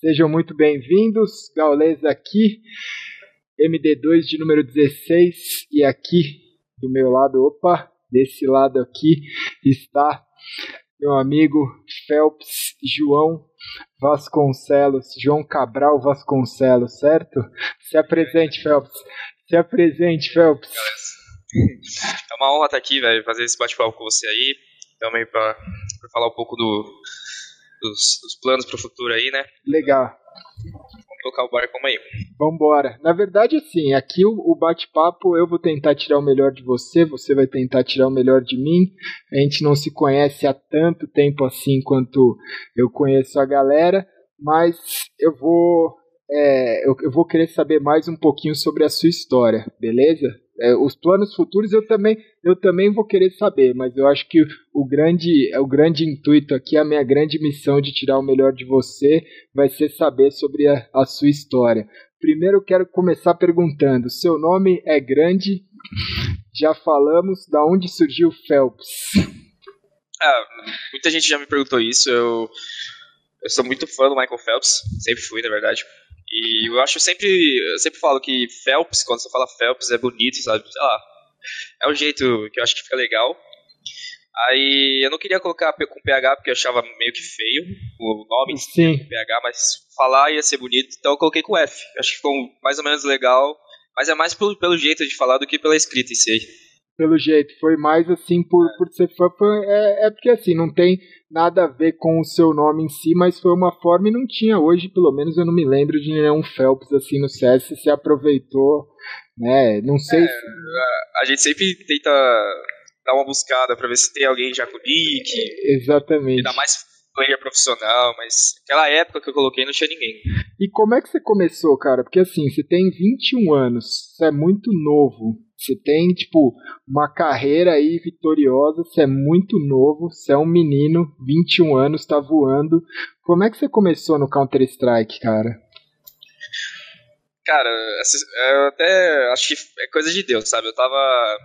Sejam muito bem-vindos. Gaules aqui, MD2 de número 16. E aqui do meu lado, opa, desse lado aqui está meu amigo Phelps João Vasconcelos, João Cabral Vasconcelos, certo? Se apresente, Phelps. Se apresente, Phelps. É uma honra estar aqui, velho, fazer esse bate-papo com você aí. Também para falar um pouco do, dos, dos planos para o futuro aí, né? Legal. Vamos tocar o barco aí. Vambora. Na verdade, assim, aqui o, o bate-papo eu vou tentar tirar o melhor de você, você vai tentar tirar o melhor de mim. A gente não se conhece há tanto tempo assim quanto eu conheço a galera, mas eu vou é, eu, eu, vou querer saber mais um pouquinho sobre a sua história, beleza? É, os planos futuros eu também, eu também vou querer saber, mas eu acho que o grande, o grande intuito aqui, a minha grande missão de tirar o melhor de você, vai ser saber sobre a, a sua história. Primeiro eu quero começar perguntando: seu nome é grande? Já falamos da onde surgiu Phelps. Ah, muita gente já me perguntou isso. Eu, eu sou muito fã do Michael Phelps, sempre fui, na verdade. E eu acho sempre, eu sempre falo que Phelps, quando você fala Phelps, é bonito, sabe? Sei lá. É um jeito que eu acho que fica legal. Aí eu não queria colocar com PH porque eu achava meio que feio o nome Sim. PH, mas falar ia ser bonito, então eu coloquei com F. Acho que ficou mais ou menos legal, mas é mais pelo, pelo jeito de falar do que pela escrita em si. Pelo jeito, foi mais assim por, é. por ser fã. Foi, é, é porque assim, não tem nada a ver com o seu nome em si, mas foi uma forma e não tinha hoje, pelo menos eu não me lembro de nenhum Phelps assim no CS, se aproveitou, né? Não sei. É, se... a, a gente sempre tenta dar uma buscada para ver se tem alguém já com nick. Exatamente. Ainda mais player profissional, mas aquela época que eu coloquei não tinha ninguém. E como é que você começou, cara? Porque assim, você tem 21 anos, você é muito novo. Você tem, tipo, uma carreira aí vitoriosa, você é muito novo, você é um menino, 21 anos, tá voando. Como é que você começou no Counter-Strike, cara? Cara, eu até acho que é coisa de Deus, sabe? Eu tava.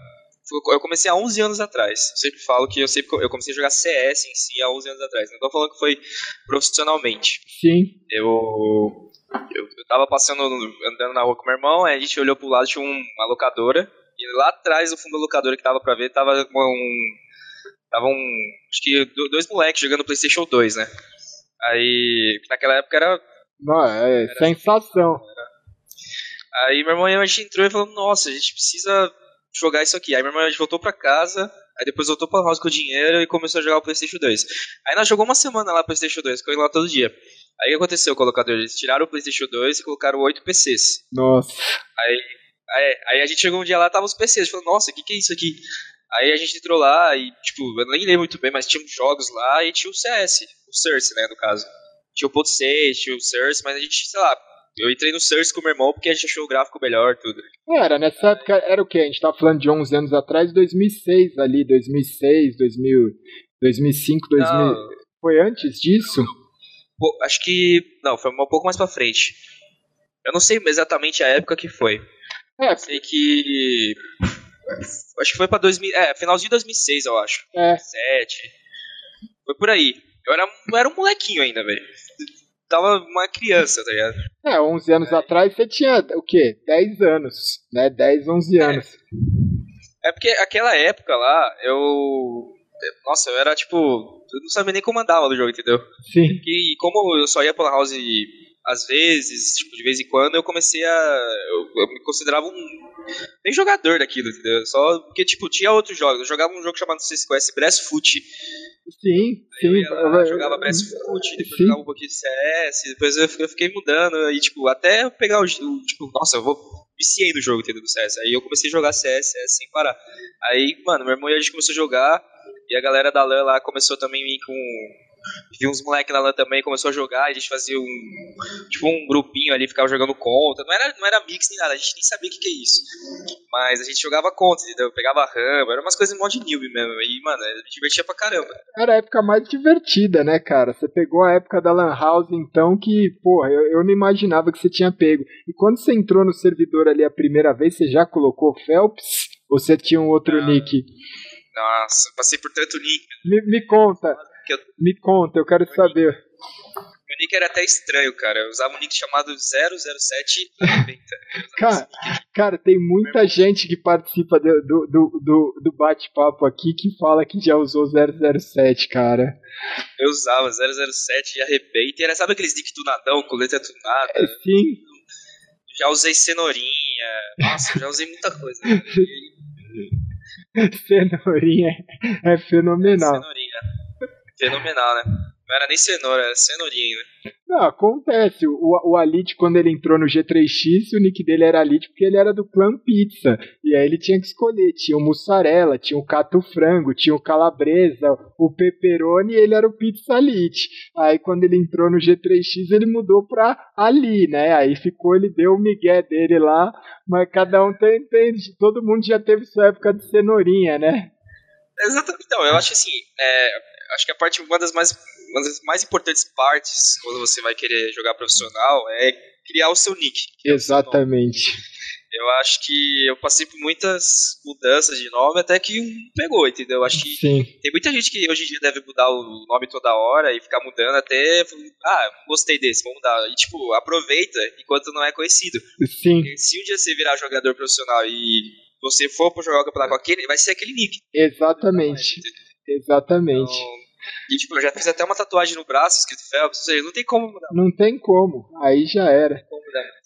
Eu comecei há 11 anos atrás. Eu sempre falo que eu sempre eu comecei a jogar CS em si há 11 anos atrás. Não tô falando que foi profissionalmente. Sim. Eu eu, eu tava passando, andando na rua com meu irmão, aí a gente olhou pro lado, tinha uma locadora, e lá atrás, no fundo da locadora que tava pra ver, tava um. Tava um. Acho que dois moleques jogando PlayStation 2, né? Aí. Naquela época era. Não, é era, sensação. Era. Aí meu irmão a gente entrou e falou: Nossa, a gente precisa jogar isso aqui. Aí meu irmão a gente voltou pra casa. Aí depois voltou pra house com o dinheiro e começou a jogar o PlayStation 2. Aí nós jogou uma semana lá o PlayStation 2, ficou lá todo dia. Aí o que aconteceu com o locador? Eles tiraram o PlayStation 2 e colocaram oito PCs. Nossa. Aí Aí, aí a gente chegou um dia lá, tava os PCs, falou, nossa, o que, que é isso aqui? Aí a gente entrou lá e, tipo, eu nem lembro muito bem, mas tinha jogos lá e tinha o CS, o Source, né, no caso. Tinha o Pod 6, tinha o Source, mas a gente, sei lá, eu entrei no Source com o meu irmão porque a gente achou o gráfico melhor, tudo. Era, nessa época, era o que? A gente tava falando de 11 anos atrás, 2006 ali, 2006, 2000, 2005, 2000... Não. Foi antes disso? Pô, acho que, não, foi um pouco mais pra frente. Eu não sei exatamente a época que foi. É. Sei que. Acho que foi pra 2000. É, finalzinho de 2006, eu acho. É. 2007. Foi por aí. Eu era, eu era um molequinho ainda, velho. Tava uma criança, tá ligado? É, 11 anos é. atrás você tinha o quê? 10 anos, né? 10, 11 é. anos. É. é porque aquela época lá, eu. Nossa, eu era tipo. Eu não sabia nem como andava no jogo, entendeu? Sim. E como eu só ia pela house às vezes, tipo, de vez em quando, eu comecei a. Eu, eu me considerava um. Nem jogador daquilo, entendeu? Só porque, tipo, tinha outros jogos. Eu jogava um jogo chamado, não sei se conhece, Foot. Sim, sim. Eu, eu jogava Foot, depois sim. jogava um pouquinho de CS, depois eu, eu fiquei mudando, e, tipo, até pegar o. Tipo, nossa, eu vou. Viciei no jogo, entendeu? Do CS. Aí eu comecei a jogar CS, CS sem parar. Aí, mano, meu irmão e a gente começou a jogar, e a galera da LAN lá começou também a vir com Vi uns moleques lá também, começou a jogar, a gente fazia um. Tipo um grupinho ali, ficava jogando contra. Não era, não era mix nem nada, a gente nem sabia o que, que é isso. Mas a gente jogava contra, entendeu? Pegava rampa, era umas coisas em mod newbie mesmo. E, mano, me divertia pra caramba. Era a época mais divertida, né, cara? Você pegou a época da Lan House, então, que, porra, eu, eu não imaginava que você tinha pego. E quando você entrou no servidor ali a primeira vez, você já colocou Phelps? Ou você tinha um outro não. nick? Nossa, passei por tanto nick. Me, me conta. Eu... Me conta, eu quero saber. Meu nick era até estranho, cara. Eu usava um nick chamado 007 cara, cara, tem muita gente que participa do, do, do, do bate-papo aqui que fala que já usou 007, cara. Eu usava 007 e arrebenta. Era, sabe aqueles nick tunadão com letra tunada? É, sim. Já usei cenourinha. Nossa, já usei muita coisa. cenourinha é fenomenal. Cenourinha. Fenomenal, né? Não era nem cenoura, era cenourinha ainda. Não, acontece. O, o Alit, quando ele entrou no G3X, o nick dele era Alit porque ele era do clã Pizza. E aí ele tinha que escolher. Tinha o mussarela, tinha o cato frango, tinha o calabresa, o pepperoni e ele era o Pizza Alit. Aí quando ele entrou no G3X, ele mudou pra Ali, né? Aí ficou, ele deu o migué dele lá, mas cada um tem, tem todo mundo já teve sua época de cenourinha, né? Exatamente. Então, eu acho assim, é, acho que a parte, uma das mais, uma das mais importantes partes quando você vai querer jogar profissional é criar o seu nick. Exatamente. Eu acho que eu passei por muitas mudanças de nome até que um pegou, entendeu? Eu acho que Sim. tem muita gente que hoje em dia deve mudar o nome toda hora e ficar mudando até. Ah, gostei desse, vamos mudar. E tipo, aproveita enquanto não é conhecido. Sim. Porque se um dia você virar jogador profissional e você for para jogar o campeonato com aquele, vai ser aquele nick. Exatamente. Exatamente. Então, e tipo, eu já fiz até uma tatuagem no braço escrito Phelps, ou seja, não tem como mudar. Não tem como, aí já era.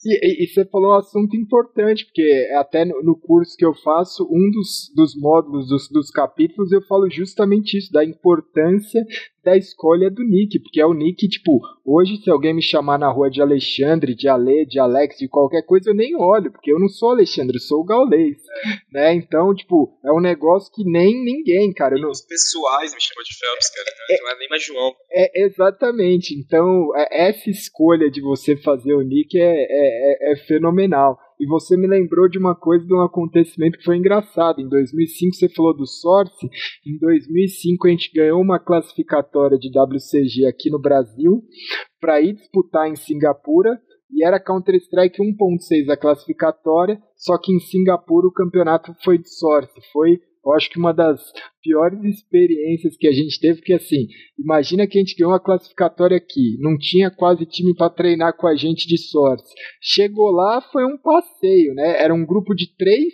E, e, e, você falou um assunto importante, porque até no, no, curso que eu faço, um dos, dos módulos, dos, dos capítulos, eu falo justamente isso, da importância da escolha do nick, porque é o nick, tipo, hoje se alguém me chamar na rua de Alexandre, de Ale, de Alex, de qualquer coisa, eu nem olho, porque eu não sou Alexandre, eu sou o Gaulês, é. né? Então, tipo, é um negócio que nem ninguém, cara. Não... Os pessoais me chamam de Phelps, cara, é, não é nem mais João. É, exatamente, então, é, essa escolha de você fazer o nick é, é, é, é fenomenal. E você me lembrou de uma coisa, de um acontecimento que foi engraçado. Em 2005 você falou do Source. Em 2005 a gente ganhou uma classificatória de WCG aqui no Brasil para ir disputar em Singapura. E era Counter-Strike 1.6 a classificatória, só que em Singapura o campeonato foi de Source. Foi eu acho que uma das piores experiências que a gente teve, porque assim, imagina que a gente ganhou uma classificatória aqui, não tinha quase time para treinar com a gente de sorte. Chegou lá, foi um passeio, né? Era um grupo de três,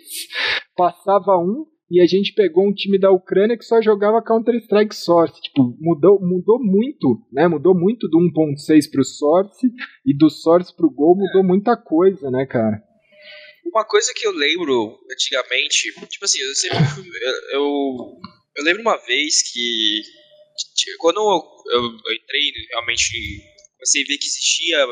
passava um, e a gente pegou um time da Ucrânia que só jogava Counter-Strike Source. Tipo, mudou, mudou muito, né? Mudou muito do 1.6 pro Source e do Source pro Gol mudou muita coisa, né, cara? Uma coisa que eu lembro antigamente, tipo assim, eu sempre fui, eu, eu, eu, lembro uma vez que quando eu, eu, entrei realmente comecei a ver que existia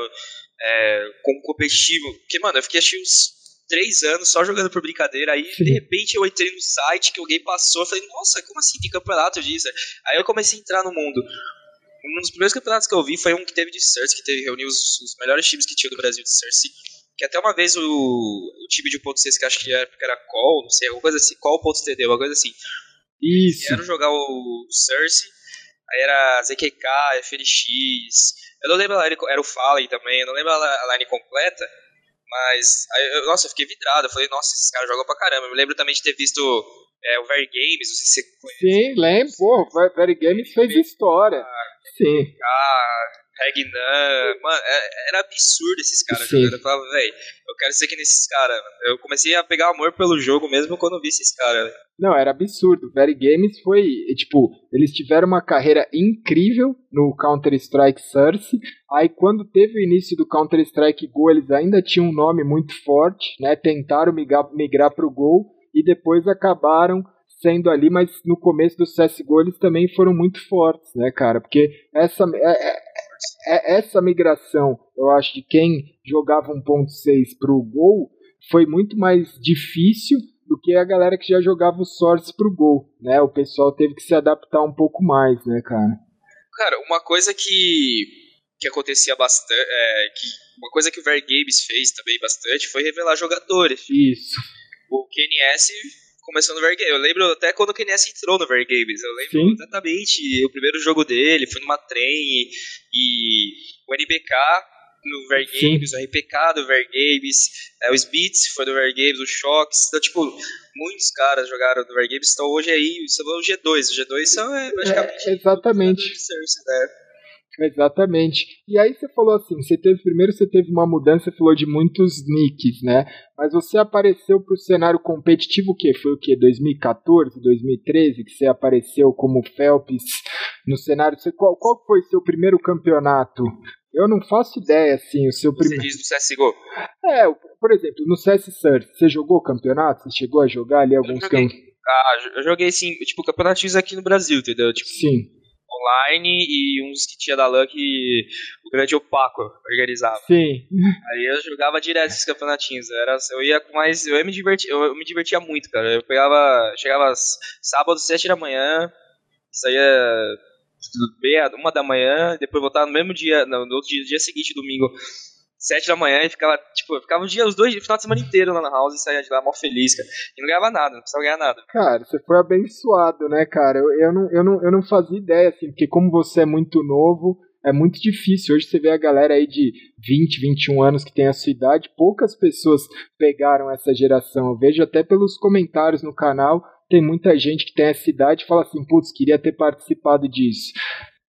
é, como competitivo, porque mano, eu fiquei acho uns três anos só jogando por brincadeira, aí de repente eu entrei no site que alguém passou, eu falei, nossa, como assim, tem campeonato disso? Aí eu comecei a entrar no mundo. Um dos primeiros campeonatos que eu vi foi um que teve de Cersei, que teve, reuniu os, os melhores times que tinha do Brasil de Cersei. Que até uma vez o, o time de 1.6, que acho que era, era Call, não sei, alguma coisa assim, Call.td, uma coisa assim. Isso. Era jogar o Cersei, aí era ZQK, FNX, eu não lembro, era o Fallen também, eu não lembro a line completa, mas, aí, eu, nossa, eu fiquei vidrado, eu falei, nossa, esses caras jogam pra caramba. Eu me lembro também de ter visto é, o Very Games, não sei se você conhece. Sim, lembro, pô, o Very Games fez história. Sim. Ah, Regnan, mano, é, era absurdo esses caras jogando. Eu falava, velho, eu quero ser que nesses caras. Eu comecei a pegar amor pelo jogo mesmo quando vi esses caras. Não, era absurdo. Very Games foi, tipo, eles tiveram uma carreira incrível no Counter-Strike Source. Aí quando teve o início do Counter-Strike Go, eles ainda tinham um nome muito forte, né? Tentaram migrar, migrar pro Go e depois acabaram sendo ali, mas no começo do CSGO eles também foram muito fortes, né, cara? Porque essa, é, é, essa migração, eu acho, de quem jogava 1.6 pro Gol foi muito mais difícil do que a galera que já jogava o Source pro Gol, né? O pessoal teve que se adaptar um pouco mais, né, cara? Cara, uma coisa que, que acontecia bastante, é, que uma coisa que o Ver Games fez também bastante foi revelar jogadores. Isso. O KNS começou no Vergames. Eu lembro até quando o KNS entrou no Vergames. Eu lembro Sim. exatamente o primeiro jogo dele, foi numa trem e, o NBK no Vergames, o RPK do Vergames, é, o Beats foi do Vergames, o Shocks. Então, tipo, muitos caras jogaram no Vergames. Então hoje aí, você falou o G2. O G2 são é, praticamente. É, exatamente. Né? Exatamente. E aí você falou assim, você teve primeiro você teve uma mudança, você falou de muitos nicks, né? Mas você apareceu para o cenário competitivo o quê? Foi o quê? 2014, 2013 que você apareceu como Phelps no cenário. Você, qual, qual foi seu primeiro campeonato? Eu não faço ideia, assim, o seu primeiro. Você diz do CSGO? É, por exemplo, no CS Search, você jogou campeonato? Você chegou a jogar ali alguns campeonatos? Ah, eu joguei, sim, tipo, campeonatinhos aqui no Brasil, entendeu? Tipo, sim online e uns que tinha da LAN que o grande Opaco organizava. Sim. Aí eu jogava direto esses campeonatinhos. Era, eu ia com mais. Eu ia me divertir, eu me divertia muito, cara. Eu pegava. Chegava sábado, sete da manhã, saía meia, uma da manhã, depois voltava no mesmo dia, no, outro dia, dia seguinte, domingo, sete da manhã e ficava, tipo, ficava um dia, os dois, o final de semana inteiro lá na house e saía de lá mó feliz, cara. E não ganhava nada, não precisava ganhar nada. Cara, você foi abençoado, né, cara? Eu, eu, não, eu, não, eu não fazia ideia, assim, porque como você é muito novo, é muito difícil. Hoje você vê a galera aí de 20, 21 anos que tem a sua idade, poucas pessoas pegaram essa geração. Eu vejo até pelos comentários no canal, tem muita gente que tem essa idade e fala assim, putz, queria ter participado disso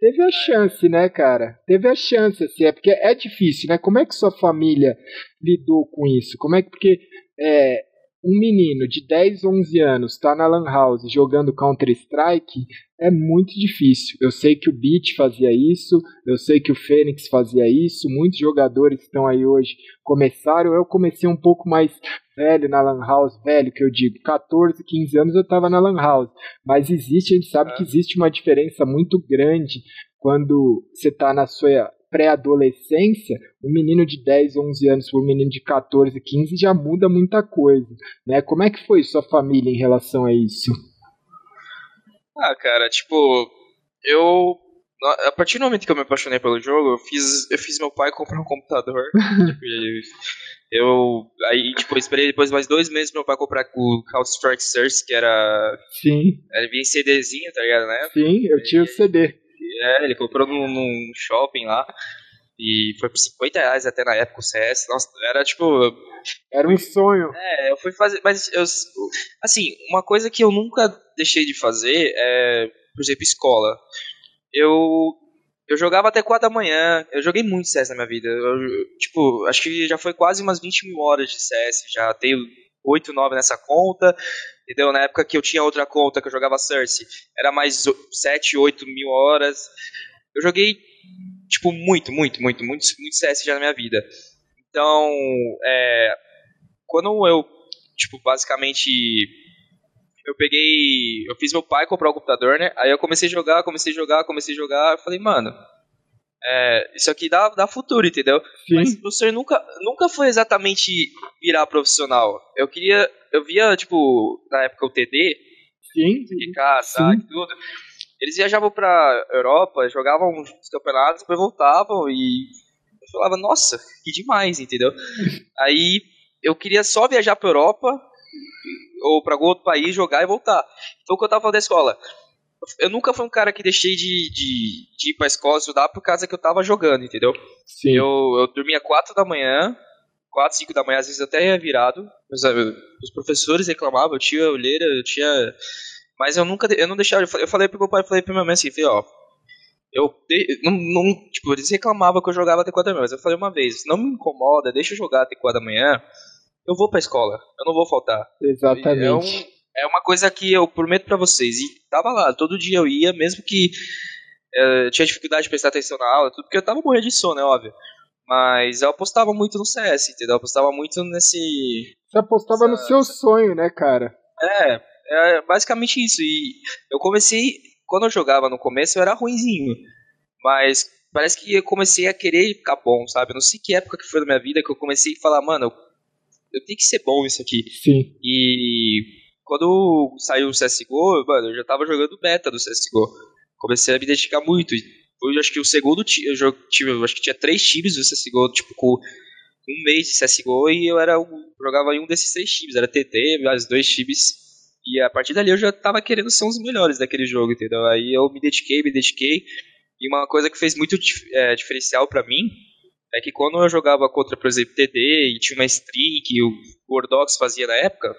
teve a chance, né, cara? Teve a chance, assim, é porque é difícil, né? Como é que sua família lidou com isso? Como é que, porque é, um menino de 10, 11 anos tá na Lan House jogando Counter-Strike é muito difícil. Eu sei que o Beat fazia isso, eu sei que o Fênix fazia isso, muitos jogadores que estão aí hoje começaram. Eu comecei um pouco mais velho na Lan House, velho que eu digo, 14, 15 anos eu estava na Lan House. Mas existe, a gente sabe que existe uma diferença muito grande quando você está na sua pré-adolescência, um menino de 10, 11 anos para um menino de 14, 15 já muda muita coisa, né? Como é que foi sua família em relação a isso? Ah, cara, tipo, eu a partir do momento que eu me apaixonei pelo jogo, eu fiz, eu fiz meu pai comprar um computador. tipo, eu aí tipo esperei depois mais dois meses meu pai comprar o Counter Strike Source, que era sim, era vinha em CDzinho, tá ligado, né? Sim, eu tinha o CD. É, ele comprou num, num shopping lá. E foi por 50 reais até na época o CS. Nossa, era tipo. Era um sonho. É, eu fui fazer. Mas eu. Assim, uma coisa que eu nunca deixei de fazer é, por exemplo, escola. Eu. Eu jogava até 4 da manhã. Eu joguei muito CS na minha vida. Eu, tipo, acho que já foi quase umas 20 mil horas de CS. Já tenho 8, 9 nessa conta. Entendeu? Na época que eu tinha outra conta que eu jogava Cersei, era mais 7, 8 mil horas. Eu joguei tipo, muito, muito, muito, muito, muito CS já na minha vida. Então, é, quando eu, tipo, basicamente, eu peguei, eu fiz meu pai comprar o computador, né? Aí eu comecei a jogar, comecei a jogar, comecei a jogar, eu falei, mano, é, isso aqui dá, dá futuro, entendeu? Sim. Mas o professor nunca, nunca foi exatamente virar profissional. Eu queria, eu via, tipo, na época o TD, Sim. ficar, sabe, tudo. Eles viajavam pra Europa, jogavam os campeonatos, depois voltavam e eu falava, nossa, que demais, entendeu? Aí eu queria só viajar pra Europa ou pra algum outro país, jogar e voltar. Então, quando eu tava falando da escola, eu nunca fui um cara que deixei de, de, de ir pra escola estudar por causa que eu tava jogando, entendeu? Sim. Eu, eu dormia 4 da manhã, 4, 5 da manhã, às vezes até ia virado. Os, os professores reclamavam, eu tinha olheira, eu tinha mas eu nunca, eu não deixava, eu falei pro meu pai, falei pro minha mãe assim, falei, ó, eu não, não, tipo, eles reclamavam que eu jogava até 4 da manhã, mas eu falei uma vez, não me incomoda, deixa eu jogar até 4 da manhã, eu vou pra escola, eu não vou faltar. Exatamente. É, um, é uma coisa que eu prometo para vocês, e tava lá, todo dia eu ia, mesmo que eu tinha dificuldade de prestar atenção na aula, tudo porque eu tava morrendo de sono, é óbvio. Mas eu apostava muito no CS, entendeu? Eu apostava muito nesse. Você apostava essa, no seu essa... sonho, né, cara? É, é basicamente isso. E eu comecei. Quando eu jogava no começo, eu era ruinzinho. Mas parece que eu comecei a querer ficar bom, sabe? Eu não sei que época que foi na minha vida que eu comecei a falar, mano, eu, eu tenho que ser bom isso aqui. Sim. E quando saiu o CSGO, mano, eu já tava jogando beta do CSGO. Comecei a me dedicar muito. Eu acho que o segundo eu tive, acho que tinha três times do CSGO, tipo, com um mês de CSGO e eu era jogava em um desses três times, era TT, mais dois times e a partir dali eu já tava querendo ser um dos melhores daquele jogo, entendeu? Aí eu me dediquei, me dediquei. E uma coisa que fez muito é, diferencial para mim é que quando eu jogava contra, por exemplo, TD e tinha uma stream que o Gordox fazia na época,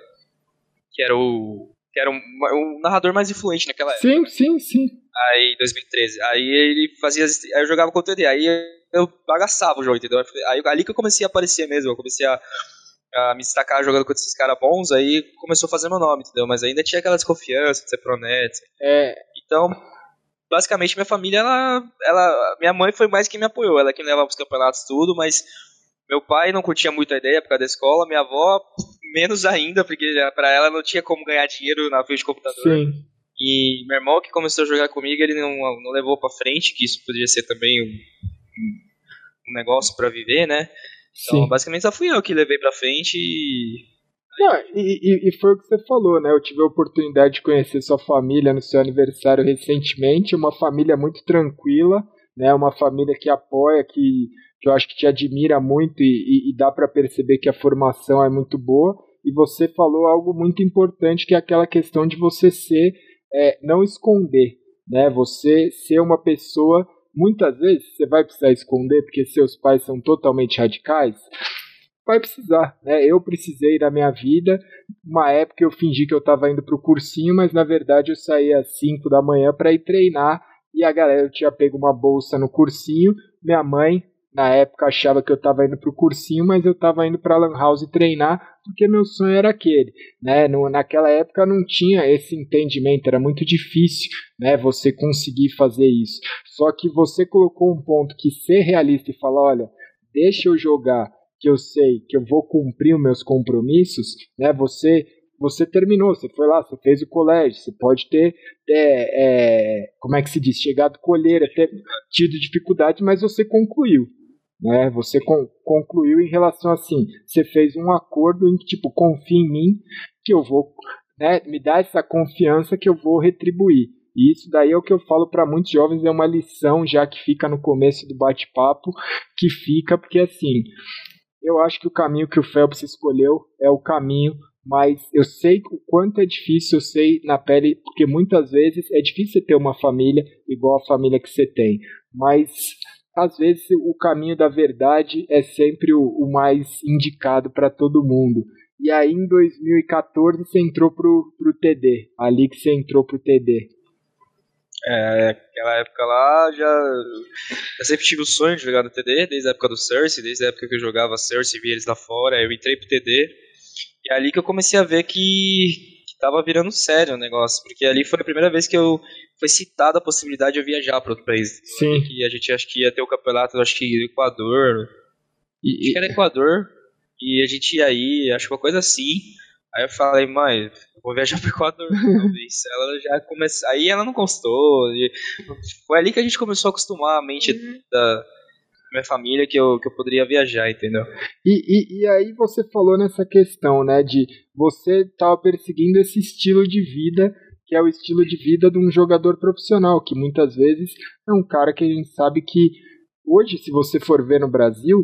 que era o que era um, um narrador mais influente naquela época. Sim, sim, sim. Aí, 2013. Aí ele fazia. Aí eu jogava contra ele. Aí eu bagaçava o jogo, entendeu? Aí ali que eu comecei a aparecer mesmo. Eu comecei a, a me destacar jogando contra esses caras bons. Aí começou a fazer meu nome, entendeu? Mas ainda tinha aquela desconfiança de ser pronet. É. Então, basicamente, minha família, ela, ela. Minha mãe foi mais quem me apoiou. Ela que me levava os campeonatos tudo, mas. Meu pai não curtia muito a ideia por causa da escola, minha avó menos ainda, porque para ela não tinha como ganhar dinheiro na frente de computador. Sim. E meu irmão que começou a jogar comigo, ele não, não levou para frente, que isso podia ser também um, um negócio para viver, né? Então, Sim. basicamente só fui eu que levei para frente e não, e, e, foi o que você falou, né? Eu tive a oportunidade de conhecer sua família no seu aniversário recentemente, uma família muito tranquila, né? Uma família que apoia, que, que eu acho que te admira muito e, e, e dá para perceber que a formação é muito boa. E você falou algo muito importante, que é aquela questão de você ser, é, não esconder, né? Você ser uma pessoa muitas vezes você vai precisar esconder porque seus pais são totalmente radicais. Vai precisar, né? Eu precisei da minha vida. Uma época eu fingi que eu estava indo para o cursinho, mas na verdade eu saía às 5 da manhã para ir treinar e a galera tinha pego uma bolsa no cursinho. Minha mãe, na época, achava que eu estava indo para o cursinho, mas eu estava indo para a Lan House treinar porque meu sonho era aquele. Né? No, naquela época não tinha esse entendimento, era muito difícil né, você conseguir fazer isso. Só que você colocou um ponto que ser realista e falar: olha, deixa eu jogar, que eu sei que eu vou cumprir os meus compromissos, né? Você você terminou, você foi lá, você fez o colégio, você pode ter, é, é, como é que se diz, chegado colher, ter tido dificuldade, mas você concluiu. Né? Você con concluiu em relação assim, você fez um acordo em que, tipo, confia em mim, que eu vou, né, me dá essa confiança que eu vou retribuir. E isso daí é o que eu falo para muitos jovens, é uma lição já que fica no começo do bate-papo, que fica porque assim, eu acho que o caminho que o Phelps escolheu é o caminho mas eu sei o quanto é difícil, eu sei na pele, porque muitas vezes é difícil ter uma família igual a família que você tem, mas às vezes o caminho da verdade é sempre o, o mais indicado para todo mundo. E aí em 2014 você entrou pro, pro TD, ali que você entrou pro TD. É, aquela época lá já. Eu sempre tive o sonho de jogar no TD, desde a época do Cersei, desde a época que eu jogava Cersei e via eles lá fora. Eu entrei pro TD. E é ali que eu comecei a ver que, que tava virando sério o negócio. Porque ali foi a primeira vez que eu foi citada a possibilidade de eu viajar para outro país. Sim. Que a gente acho que ia ter o campeonato, acho que do Equador. E, acho que era Equador. E a gente ia aí, acho que uma coisa assim. Aí eu falei, mãe, vou viajar pro Equador talvez. ela já começou. Aí ela não gostou. Foi ali que a gente começou a acostumar a mente uhum. da minha família que eu, que eu poderia viajar, entendeu? E, e, e aí você falou nessa questão, né, de você estava perseguindo esse estilo de vida que é o estilo de vida de um jogador profissional, que muitas vezes é um cara que a gente sabe que hoje, se você for ver no Brasil,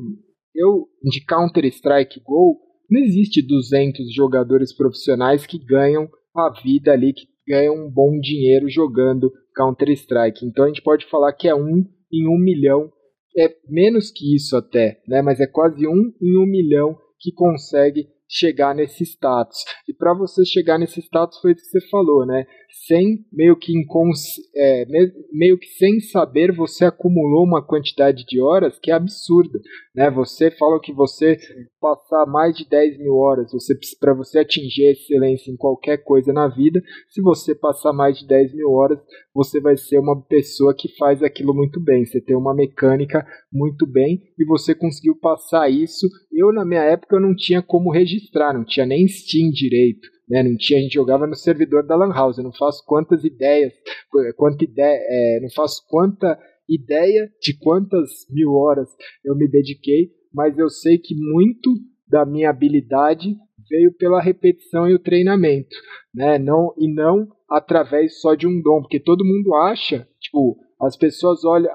eu de Counter Strike Go, não existe 200 jogadores profissionais que ganham a vida ali, que ganham um bom dinheiro jogando Counter Strike. Então a gente pode falar que é um em um milhão, é menos que isso até, né? Mas é quase um em um milhão que consegue chegar nesse status. E para você chegar nesse status foi isso que você falou, né? Sem meio que incons... É, meio que sem saber você acumulou uma quantidade de horas que é absurda, né? Você fala que você passar mais de 10 mil horas, você para você atingir a excelência em qualquer coisa na vida, se você passar mais de 10 mil horas, você vai ser uma pessoa que faz aquilo muito bem. Você tem uma mecânica muito bem e você conseguiu passar isso. Eu na minha época eu não tinha como registrar, não tinha nem Steam direito. Né, não tinha, a gente jogava no servidor da Lan House. Eu não faço quantas ideias, quanta ideia, é, não faço quanta ideia de quantas mil horas eu me dediquei mas eu sei que muito da minha habilidade veio pela repetição e o treinamento, né? Não e não através só de um dom, porque todo mundo acha, tipo, as pessoas olham,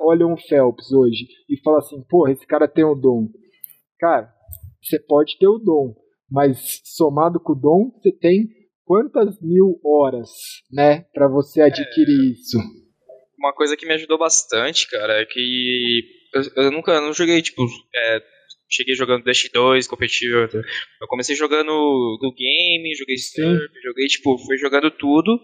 olham o Phelps hoje e falam assim, porra, esse cara tem o dom. Cara, você pode ter o dom, mas somado com o dom, você tem quantas mil horas, né, para você adquirir é, isso? Uma coisa que me ajudou bastante, cara, é que eu, eu nunca não joguei, tipo, é, cheguei jogando Dash 2, competitivo. Eu comecei jogando do game, joguei surf, joguei, tipo, fui jogando tudo.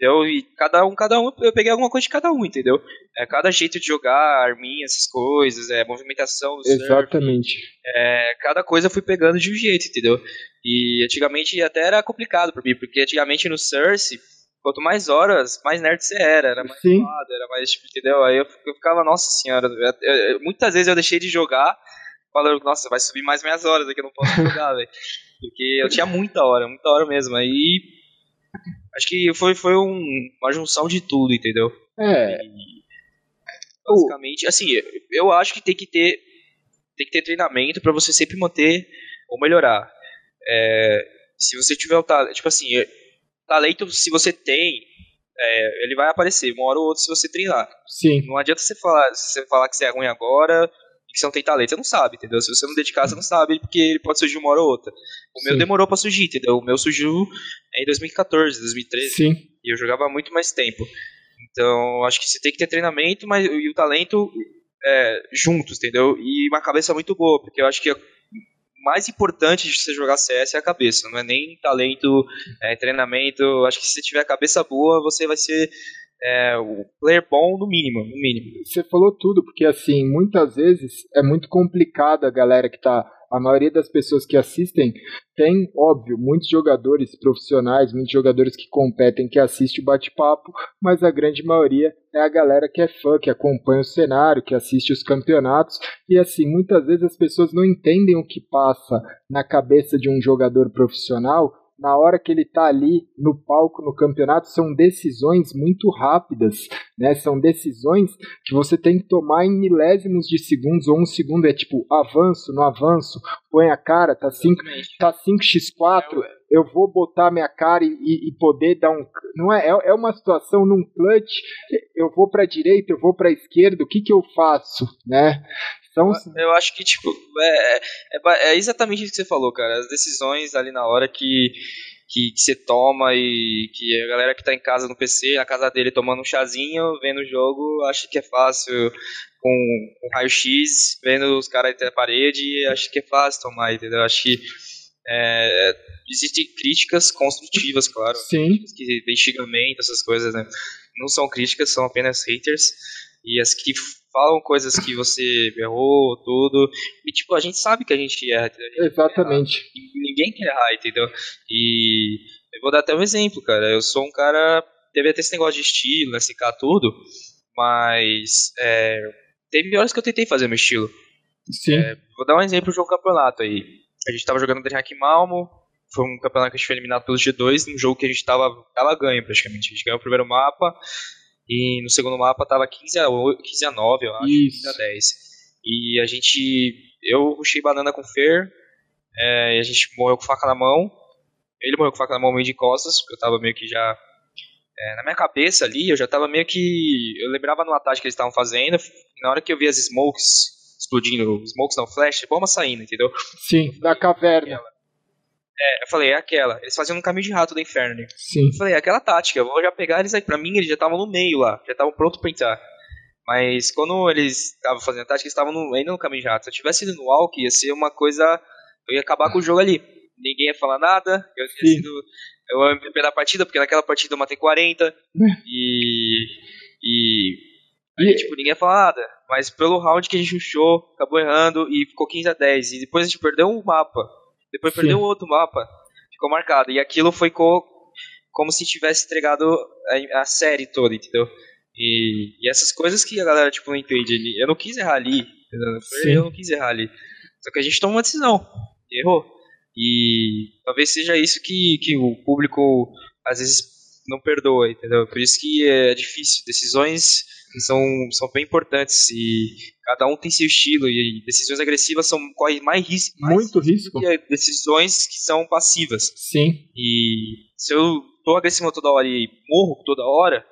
Entendeu? E cada um, cada um, eu peguei alguma coisa de cada um, entendeu? É, cada jeito de jogar, arminha, essas coisas, é, movimentação do Exatamente. Surf, é, cada coisa eu fui pegando de um jeito, entendeu? E antigamente até era complicado pra mim, porque antigamente no Surf, quanto mais horas, mais nerd você era, era mais Sim. era mais, tipo, entendeu? Aí eu, eu ficava, nossa senhora, eu, eu, muitas vezes eu deixei de jogar, falando, nossa, vai subir mais minhas horas aqui, eu não posso jogar, velho. Porque eu tinha muita hora, muita hora mesmo. Aí Acho que foi, foi um, uma junção de tudo, entendeu? É. E, basicamente, assim, eu acho que tem que ter tem que ter treinamento para você sempre manter ou melhorar. É, se você tiver o talento, tipo assim, talento se você tem, é, ele vai aparecer uma hora ou outra se você treinar. Sim. Não adianta você falar, você falar que você é ruim agora que você não tem talento, você não sabe, entendeu? Se você não dedicar, você não sabe, porque ele pode surgir uma hora ou outra. O meu demorou pra surgir, entendeu? O meu surgiu em 2014, 2013. Sim. E eu jogava muito mais tempo. Então, acho que você tem que ter treinamento mas, e o talento é, juntos, entendeu? E uma cabeça muito boa, porque eu acho que o mais importante de você jogar CS é a cabeça, não é nem talento, é, treinamento. Eu acho que se você tiver a cabeça boa, você vai ser é, o player bom no mínimo, no mínimo. Você falou tudo, porque assim, muitas vezes é muito complicado a galera que tá. A maioria das pessoas que assistem tem, óbvio, muitos jogadores profissionais, muitos jogadores que competem, que assiste o bate-papo, mas a grande maioria é a galera que é fã, que acompanha o cenário, que assiste os campeonatos, e assim, muitas vezes as pessoas não entendem o que passa na cabeça de um jogador profissional na hora que ele está ali no palco no campeonato, são decisões muito rápidas, né? São decisões que você tem que tomar em milésimos de segundos ou um segundo. É tipo, avanço, no avanço, põe a cara, tá 5 tá 5x4, eu vou botar minha cara e, e, poder dar um. Não é, é, é uma situação num clutch, eu vou para direita, eu vou para esquerda, o que, que eu faço, né? Então, eu acho que, tipo, é, é, é, exatamente isso que você falou, cara. As decisões ali na hora que, que, que, você toma e que a galera que tá em casa no PC, na casa dele tomando um chazinho, vendo o jogo, acha que é fácil com um raio-x, vendo os caras até a parede, acho que é fácil tomar, entendeu? Acho que é, existem críticas construtivas, claro. Sim. Que tem xingamento, essas coisas, né? Não são críticas, são apenas haters. E as que falam coisas que você errou, tudo. E, tipo, a gente sabe que a gente erra. Gente Exatamente. ninguém quer errar, entendeu? E eu vou dar até um exemplo, cara. Eu sou um cara. Deve ter esse negócio de estilo, SK, tudo. Mas. É, teve horas que eu tentei fazer meu estilo. Sim. É, vou dar um exemplo de um campeonato aí. A gente tava jogando Dreamhack Malmo. Foi um campeonato que a gente foi eliminado pelos G2, num jogo que a gente tava, tava ganho praticamente. A gente ganhou o primeiro mapa, e no segundo mapa tava 15 a, 8, 15 a 9, eu acho, Isso. 15 a 10. E a gente. Eu rushei banana com Fer, é, e a gente morreu com faca na mão. Ele morreu com faca na mão meio de costas, porque eu tava meio que já. É, na minha cabeça ali, eu já tava meio que. Eu lembrava no ataque que eles estavam fazendo, na hora que eu vi as smokes explodindo, smokes não, flash, bomba saindo, entendeu? Sim, da caverna. Aquela. É, eu falei, é aquela. Eles faziam um caminho de rato do inferno. Sim. Eu falei, é aquela tática, eu vou já pegar eles aí. Pra mim, eles já estavam no meio lá, já estavam prontos pra entrar. Mas quando eles estavam fazendo a tática, eles estavam ainda no caminho de rato. Se eu tivesse ido no walk, ia ser uma coisa. Eu ia acabar com o jogo ali. Ninguém ia falar nada. Eu tinha sido. Eu ia MVP da partida, porque naquela partida eu matei 40. e. E. Aí, tipo, ninguém ia falar nada. Mas pelo round que a gente puxou, acabou errando e ficou 15 a 10. E depois a gente perdeu um mapa. Depois Sim. perdeu outro mapa. Ficou marcado. E aquilo foi co como se tivesse entregado a, a série toda, entendeu? E, e, essas coisas que a galera tipo, não entende. Eu não quis errar ali. Entendeu? Eu não quis errar ali. Só que a gente tomou uma decisão. Errou. E talvez seja isso que, que o público às vezes não perdoa, entendeu? Por isso que é difícil. Decisões são, são bem importantes e cada um tem seu estilo e decisões agressivas são correm mais risco, muito risco que decisões que são passivas. Sim. E se eu tô agressivo toda hora e morro toda hora,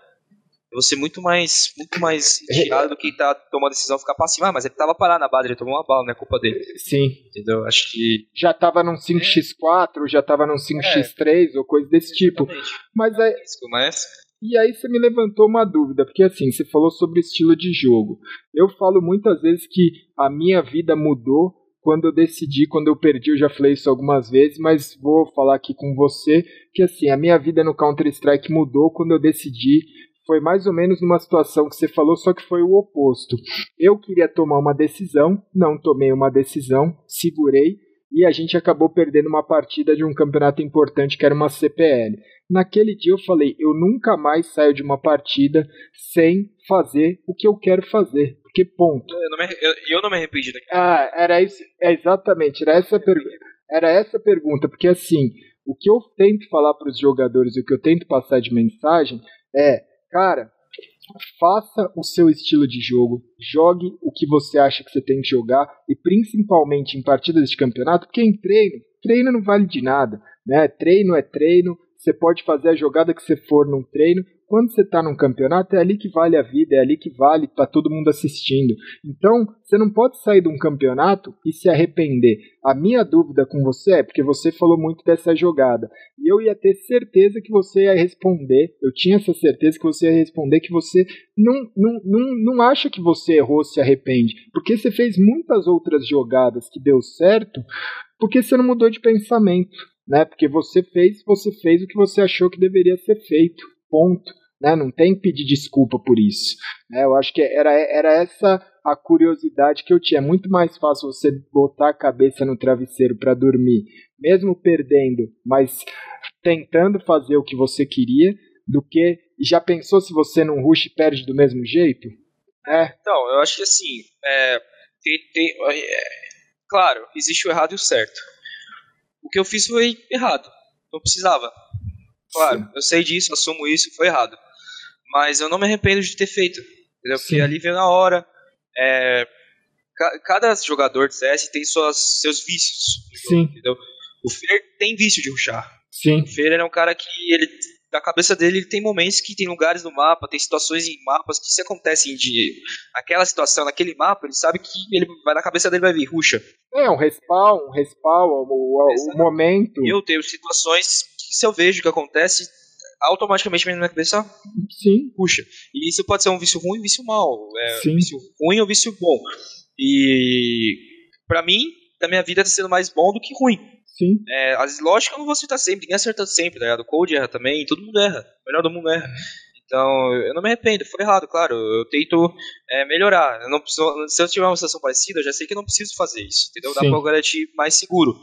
eu vou ser muito mais muito mais tirado do que tá tomando a decisão ficar passivo. Ah, mas ele tava parado na base, ele tomou uma bala, não é culpa dele. Sim. Entendeu? Acho que. Já tava num 5x4, já tava num 5x3 é. ou coisa desse tipo. Mas é. Risco, mas e aí você me levantou uma dúvida, porque assim, você falou sobre estilo de jogo. Eu falo muitas vezes que a minha vida mudou quando eu decidi, quando eu perdi, eu já falei isso algumas vezes, mas vou falar aqui com você que assim, a minha vida no Counter-Strike mudou quando eu decidi foi mais ou menos numa situação que você falou, só que foi o oposto. Eu queria tomar uma decisão, não tomei uma decisão, segurei e a gente acabou perdendo uma partida de um campeonato importante que era uma CPL. Naquele dia eu falei, eu nunca mais saio de uma partida sem fazer o que eu quero fazer. Porque ponto. Eu não me, eu, eu não me arrependi daquilo. Ah, era isso. É exatamente, era essa pergunta. Era essa pergunta, porque assim, o que eu tento falar para os jogadores, o que eu tento passar de mensagem é, cara, faça o seu estilo de jogo, jogue o que você acha que você tem que jogar e principalmente em partidas de campeonato, porque em treino, treino não vale de nada, né? Treino é treino, você pode fazer a jogada que você for num treino. Quando você está num campeonato, é ali que vale a vida, é ali que vale tá todo mundo assistindo. Então, você não pode sair de um campeonato e se arrepender. A minha dúvida com você é porque você falou muito dessa jogada. E eu ia ter certeza que você ia responder. Eu tinha essa certeza que você ia responder que você não, não, não, não acha que você errou, se arrepende. Porque você fez muitas outras jogadas que deu certo porque você não mudou de pensamento né? Porque você fez, você fez o que você achou que deveria ser feito. Ponto. Né? Não tem que pedir desculpa por isso. Né? Eu acho que era, era essa a curiosidade que eu tinha. É muito mais fácil você botar a cabeça no travesseiro para dormir, mesmo perdendo, mas tentando fazer o que você queria, do que já pensou se você não rush perde do mesmo jeito? É. Então, eu acho que assim, é, tem, tem, é, claro, existe o errado e o certo o que eu fiz foi errado. Não precisava. Claro, Sim. eu sei disso, assumo isso, foi errado. Mas eu não me arrependo de ter feito. Entendeu? Porque ali veio na hora. É, cada jogador de CS tem suas, seus vícios. Sim. Entendeu? O Fer tem vício de ruxar. Sim. O Fer é um cara que ele da cabeça dele ele tem momentos que tem lugares no mapa, tem situações em mapas que se acontecem de aquela situação naquele mapa, ele sabe que ele vai na cabeça dele vai vir ruxa. É, um respawn, um respawn, o, o, o momento. Eu tenho situações que se eu vejo que acontece, automaticamente vem na minha cabeça, sim, puxa. E isso pode ser um vício ruim, um vício mal, é, sim. Um vício ruim ou vício bom. E para mim, da minha vida tá sendo mais bom do que ruim. Sim. É, as lógicas eu não vou citar sempre, ninguém acerta sempre, tá ligado? O Code erra também, todo mundo erra. O melhor do mundo erra. Então, eu não me arrependo, foi errado, claro. Eu tento é, melhorar. Eu não preciso, se eu tiver uma situação parecida, eu já sei que eu não preciso fazer isso, entendeu? Dá Sim. pra garantir mais seguro.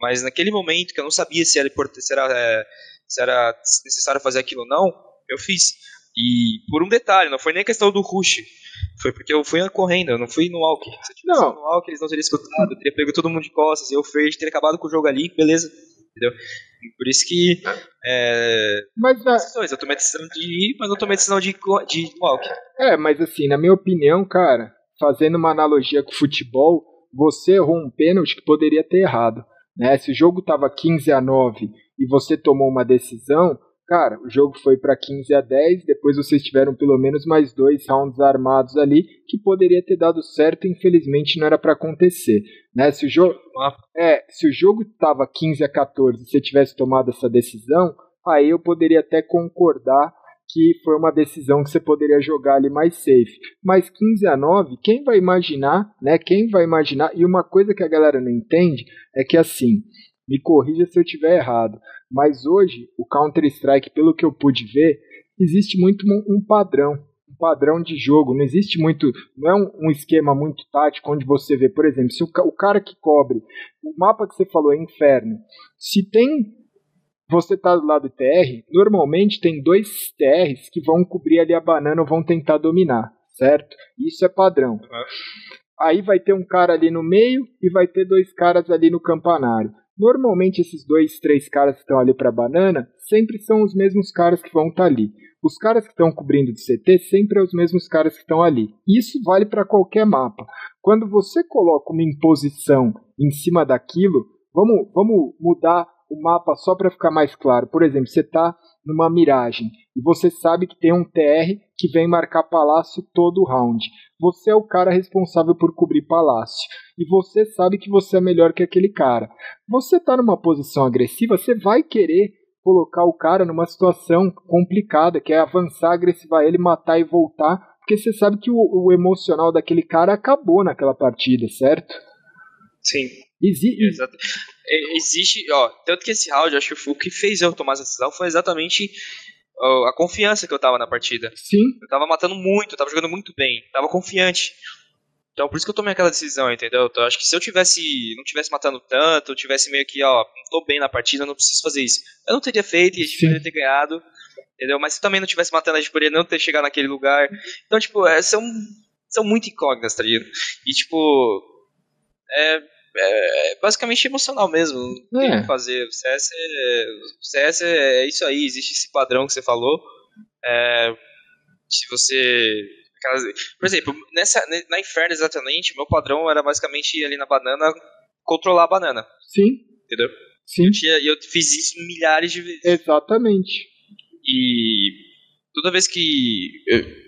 Mas naquele momento que eu não sabia se era, se era, é, se era necessário fazer aquilo ou não, eu fiz. E por um detalhe, não foi nem questão do rush. Foi porque eu fui correndo, eu não fui no walk. Se eu tivesse não. no walk, eles não teriam escutado, eu teria pego todo mundo de costas, eu fez, teria acabado com o jogo ali, beleza. Entendeu? Por isso que. É, mas na... Eu tomei a decisão de ir, mas não tomei a decisão de, de walk. É, mas assim, na minha opinião, cara, fazendo uma analogia com o futebol, você errou um pênalti que poderia ter errado. Né? Se o jogo tava 15 a 9 e você tomou uma decisão, Cara, o jogo foi para 15 a 10, depois vocês tiveram pelo menos mais dois rounds armados ali que poderia ter dado certo, infelizmente não era para acontecer, né? Se o jogo é, se o jogo tava 15 a 14, se você tivesse tomado essa decisão, aí eu poderia até concordar que foi uma decisão que você poderia jogar ali mais safe. Mas 15 a 9, quem vai imaginar, né? Quem vai imaginar? E uma coisa que a galera não entende é que assim, me corrija se eu estiver errado, mas hoje o Counter-Strike, pelo que eu pude ver, existe muito um padrão, um padrão de jogo, não existe muito, não é um, um esquema muito tático onde você vê, por exemplo, se o, o cara que cobre, o mapa que você falou é inferno, se tem você está do lado do TR, normalmente tem dois TRs que vão cobrir ali a banana ou vão tentar dominar, certo? Isso é padrão. Aí vai ter um cara ali no meio e vai ter dois caras ali no campanário. Normalmente esses dois, três caras que estão ali para banana sempre são os mesmos caras que vão estar tá ali. Os caras que estão cobrindo de CT sempre são os mesmos caras que estão ali. Isso vale para qualquer mapa. Quando você coloca uma imposição em cima daquilo, vamos, vamos mudar o mapa só para ficar mais claro. Por exemplo, você está numa miragem e você sabe que tem um TR que vem marcar palácio todo o round. Você é o cara responsável por cobrir palácio e você sabe que você é melhor que aquele cara. Você está numa posição agressiva, você vai querer colocar o cara numa situação complicada, que é avançar, agressivar ele, matar e voltar, porque você sabe que o, o emocional daquele cara acabou naquela partida, certo? Sim. Exi Exato. É, existe, ó, tanto que esse round, acho que o que fez eu tomar essa decisão foi exatamente a confiança que eu tava na partida. Sim. Eu tava matando muito, eu tava jogando muito bem, tava confiante. Então por isso que eu tomei aquela decisão, entendeu? Então acho que se eu tivesse, não tivesse matando tanto, eu tivesse meio que, ó, não tô bem na partida, não preciso fazer isso. Eu não teria feito e a gente poderia ter ganhado, entendeu? Mas se eu também não tivesse matando, a gente poderia não ter chegado naquele lugar. Então, tipo, é, são, são muito incógnitas, tá ligado? E, tipo, é, é basicamente emocional mesmo. Não tem o É. que fazer. O CS, é, o CS é isso aí, existe esse padrão que você falou. É, se você. aquelas- por exemplo, nessa, na Inferno exatamente, meu padrão era basicamente ir ali na banana, controlar a banana, Sim. entendeu? Sim. Tinha- E eu fiz isso milhares de vezes. Exatamente. E toda vez que. eu-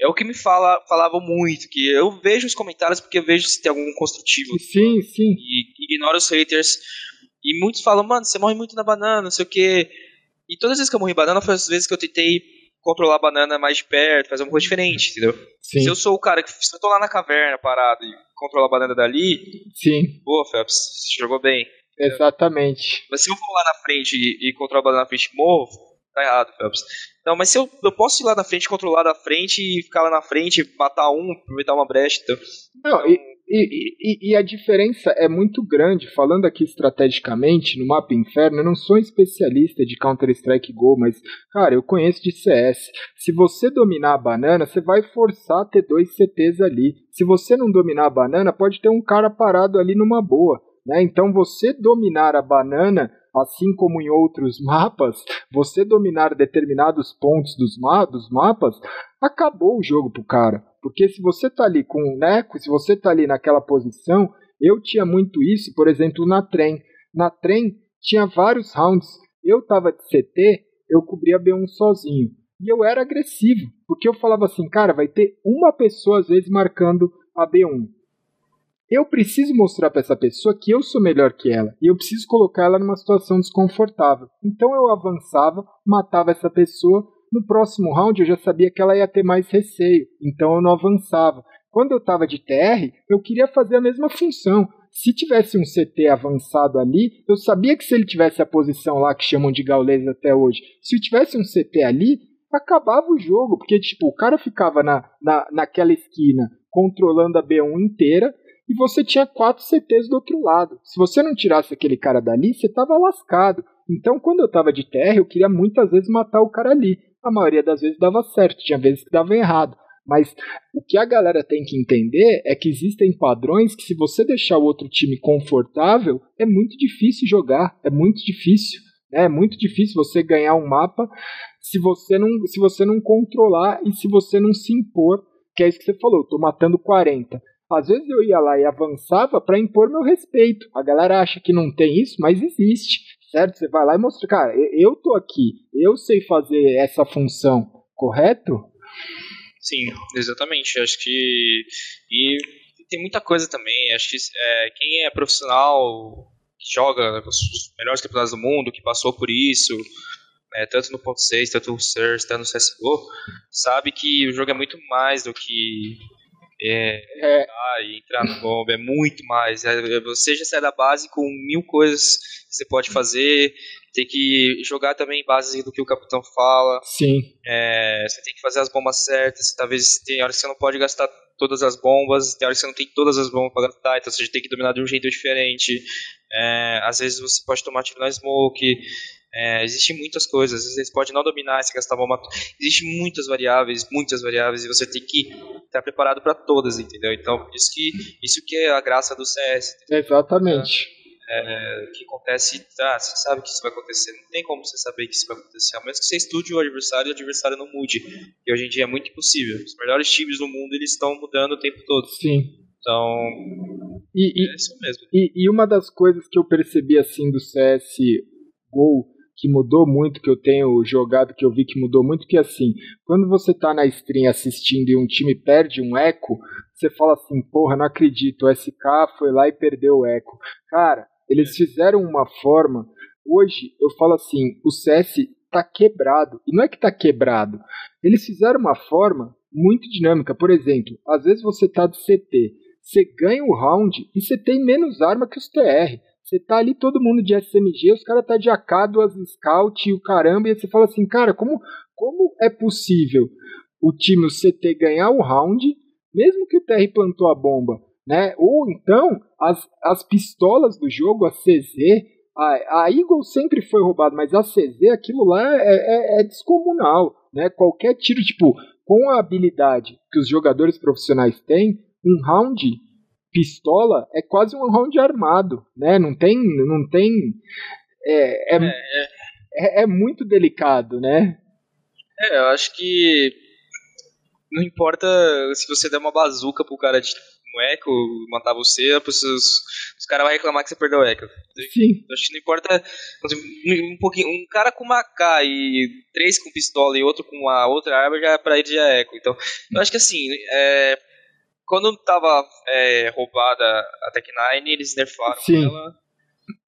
é o que me fala, falavam muito, que eu vejo os comentários porque eu vejo se tem algum construtivo Sim, sim. e ignoro os haters. E muitos falam, mano, você morre muito na banana, não sei o que. E todas as vezes que eu morri banana foi as vezes que eu tentei controlar a banana mais de perto, fazer uma coisa diferente, entendeu? Sim. Se eu sou o cara que. Se eu tô lá na caverna parado e controlar a banana dali, Sim. pô, Phelps, você jogou bem. Exatamente. Mas se eu vou lá na frente e, e controlar a banana na frente e morro, tá errado, Phelps. Não, mas se eu, eu posso ir lá na frente, controlar da frente e ficar lá na frente, matar um, aproveitar uma brecha, então. Não, e, e, e, e a diferença é muito grande. Falando aqui estrategicamente, no mapa Inferno, eu não sou especialista de Counter-Strike Go, mas, cara, eu conheço de CS. Se você dominar a banana, você vai forçar ter dois CTs ali. Se você não dominar a banana, pode ter um cara parado ali numa boa. Né? Então, você dominar a banana, assim como em outros mapas, você dominar determinados pontos dos, ma dos mapas, acabou o jogo pro cara. Porque se você tá ali com o Neco, se você tá ali naquela posição, eu tinha muito isso, por exemplo, na trem. Na trem tinha vários rounds. Eu tava de CT, eu cobria B1 sozinho. E eu era agressivo, porque eu falava assim, cara, vai ter uma pessoa às vezes marcando a B1. Eu preciso mostrar para essa pessoa que eu sou melhor que ela e eu preciso colocar ela numa situação desconfortável. Então eu avançava, matava essa pessoa. No próximo round eu já sabia que ela ia ter mais receio, então eu não avançava. Quando eu estava de TR, eu queria fazer a mesma função. Se tivesse um CT avançado ali, eu sabia que se ele tivesse a posição lá que chamam de gaulês até hoje, se tivesse um CT ali, acabava o jogo, porque tipo, o cara ficava na, na, naquela esquina controlando a B1 inteira e você tinha quatro CTs do outro lado. Se você não tirasse aquele cara dali, você estava lascado. Então, quando eu estava de terra, eu queria muitas vezes matar o cara ali. A maioria das vezes dava certo, tinha vezes que dava errado. Mas o que a galera tem que entender é que existem padrões que, se você deixar o outro time confortável, é muito difícil jogar. É muito difícil. Né? É muito difícil você ganhar um mapa se você não, se você não controlar e se você não se impor. Que é isso que você falou, eu tô matando 40. Às vezes eu ia lá e avançava para impor meu respeito. A galera acha que não tem isso, mas existe, certo? Você vai lá e mostra, cara, eu tô aqui, eu sei fazer essa função, correto? Sim, exatamente. Acho que. E tem muita coisa também. Acho que é, quem é profissional, que joga os melhores campeonatos do mundo, que passou por isso, é, tanto no ponto 6, tanto no CERS, tanto no CSGO, sabe que o jogo é muito mais do que é, É. ah, e entrar no bomba, é muito mais. É, você já sai da base com mil coisas que você pode fazer, tem que jogar também em base do que o capitão fala, Sim, é, você tem que fazer as bombas certas, talvez tem horas que você não pode gastar todas as bombas, tem horas que você não tem todas as bombas para gastar, então você tem que dominar de um jeito diferente. É, às vezes você pode tomar tiro na smoke, é, existem muitas coisas, às vezes você pode não dominar se gastar bomba. Existem muitas variáveis, muitas variáveis, e você tem que estar preparado para todas, entendeu? Então, por isso que, isso que é a graça do CS. exatamente. É, o que acontece, ah, você sabe que isso vai acontecer. Não tem como você saber que isso vai acontecer. A menos que você estude o adversário e o adversário não mude. E hoje em dia é muito impossível. Os melhores times do mundo eles estão mudando o tempo todo. Sim. Então, E, e, é isso mesmo. E, e uma das coisas que eu percebi assim do CS Go que mudou muito, que eu tenho jogado, que eu vi que mudou muito, que assim, quando você tá na stream assistindo e um time perde um eco, você fala assim, porra, não acredito, o SK foi lá e perdeu o eco. Cara, eles fizeram uma forma, hoje eu falo assim, o CS tá quebrado, e não é que tá quebrado, eles fizeram uma forma muito dinâmica, por exemplo, às vezes você tá de CT, você ganha o round e você tem menos arma que os TR. Você tá ali todo mundo de SMG, os caras tá de AK, duas scout e o caramba, e você fala assim, cara, como, como é possível o time, o CT, ganhar o round, mesmo que o TR plantou a bomba, né? Ou então, as, as pistolas do jogo, a CZ, a, a Eagle sempre foi roubada, mas a CZ, aquilo lá é, é, é descomunal, né? Qualquer tiro, tipo, com a habilidade que os jogadores profissionais têm, um round pistola é quase um round armado, né? Não tem, não tem, é, é, é, é, é muito delicado, né? É, eu acho que não importa se você der uma bazuca pro cara de um eco, matar você, os, os caras vão reclamar que você perdeu o eco. Sim. Eu acho que não importa um, pouquinho, um cara com uma K e três com pistola e outro com a outra arma já para ele já é eco. Então, eu acho que assim, é, quando tava é, roubada a Tech9, eles nerfaram Sim. ela.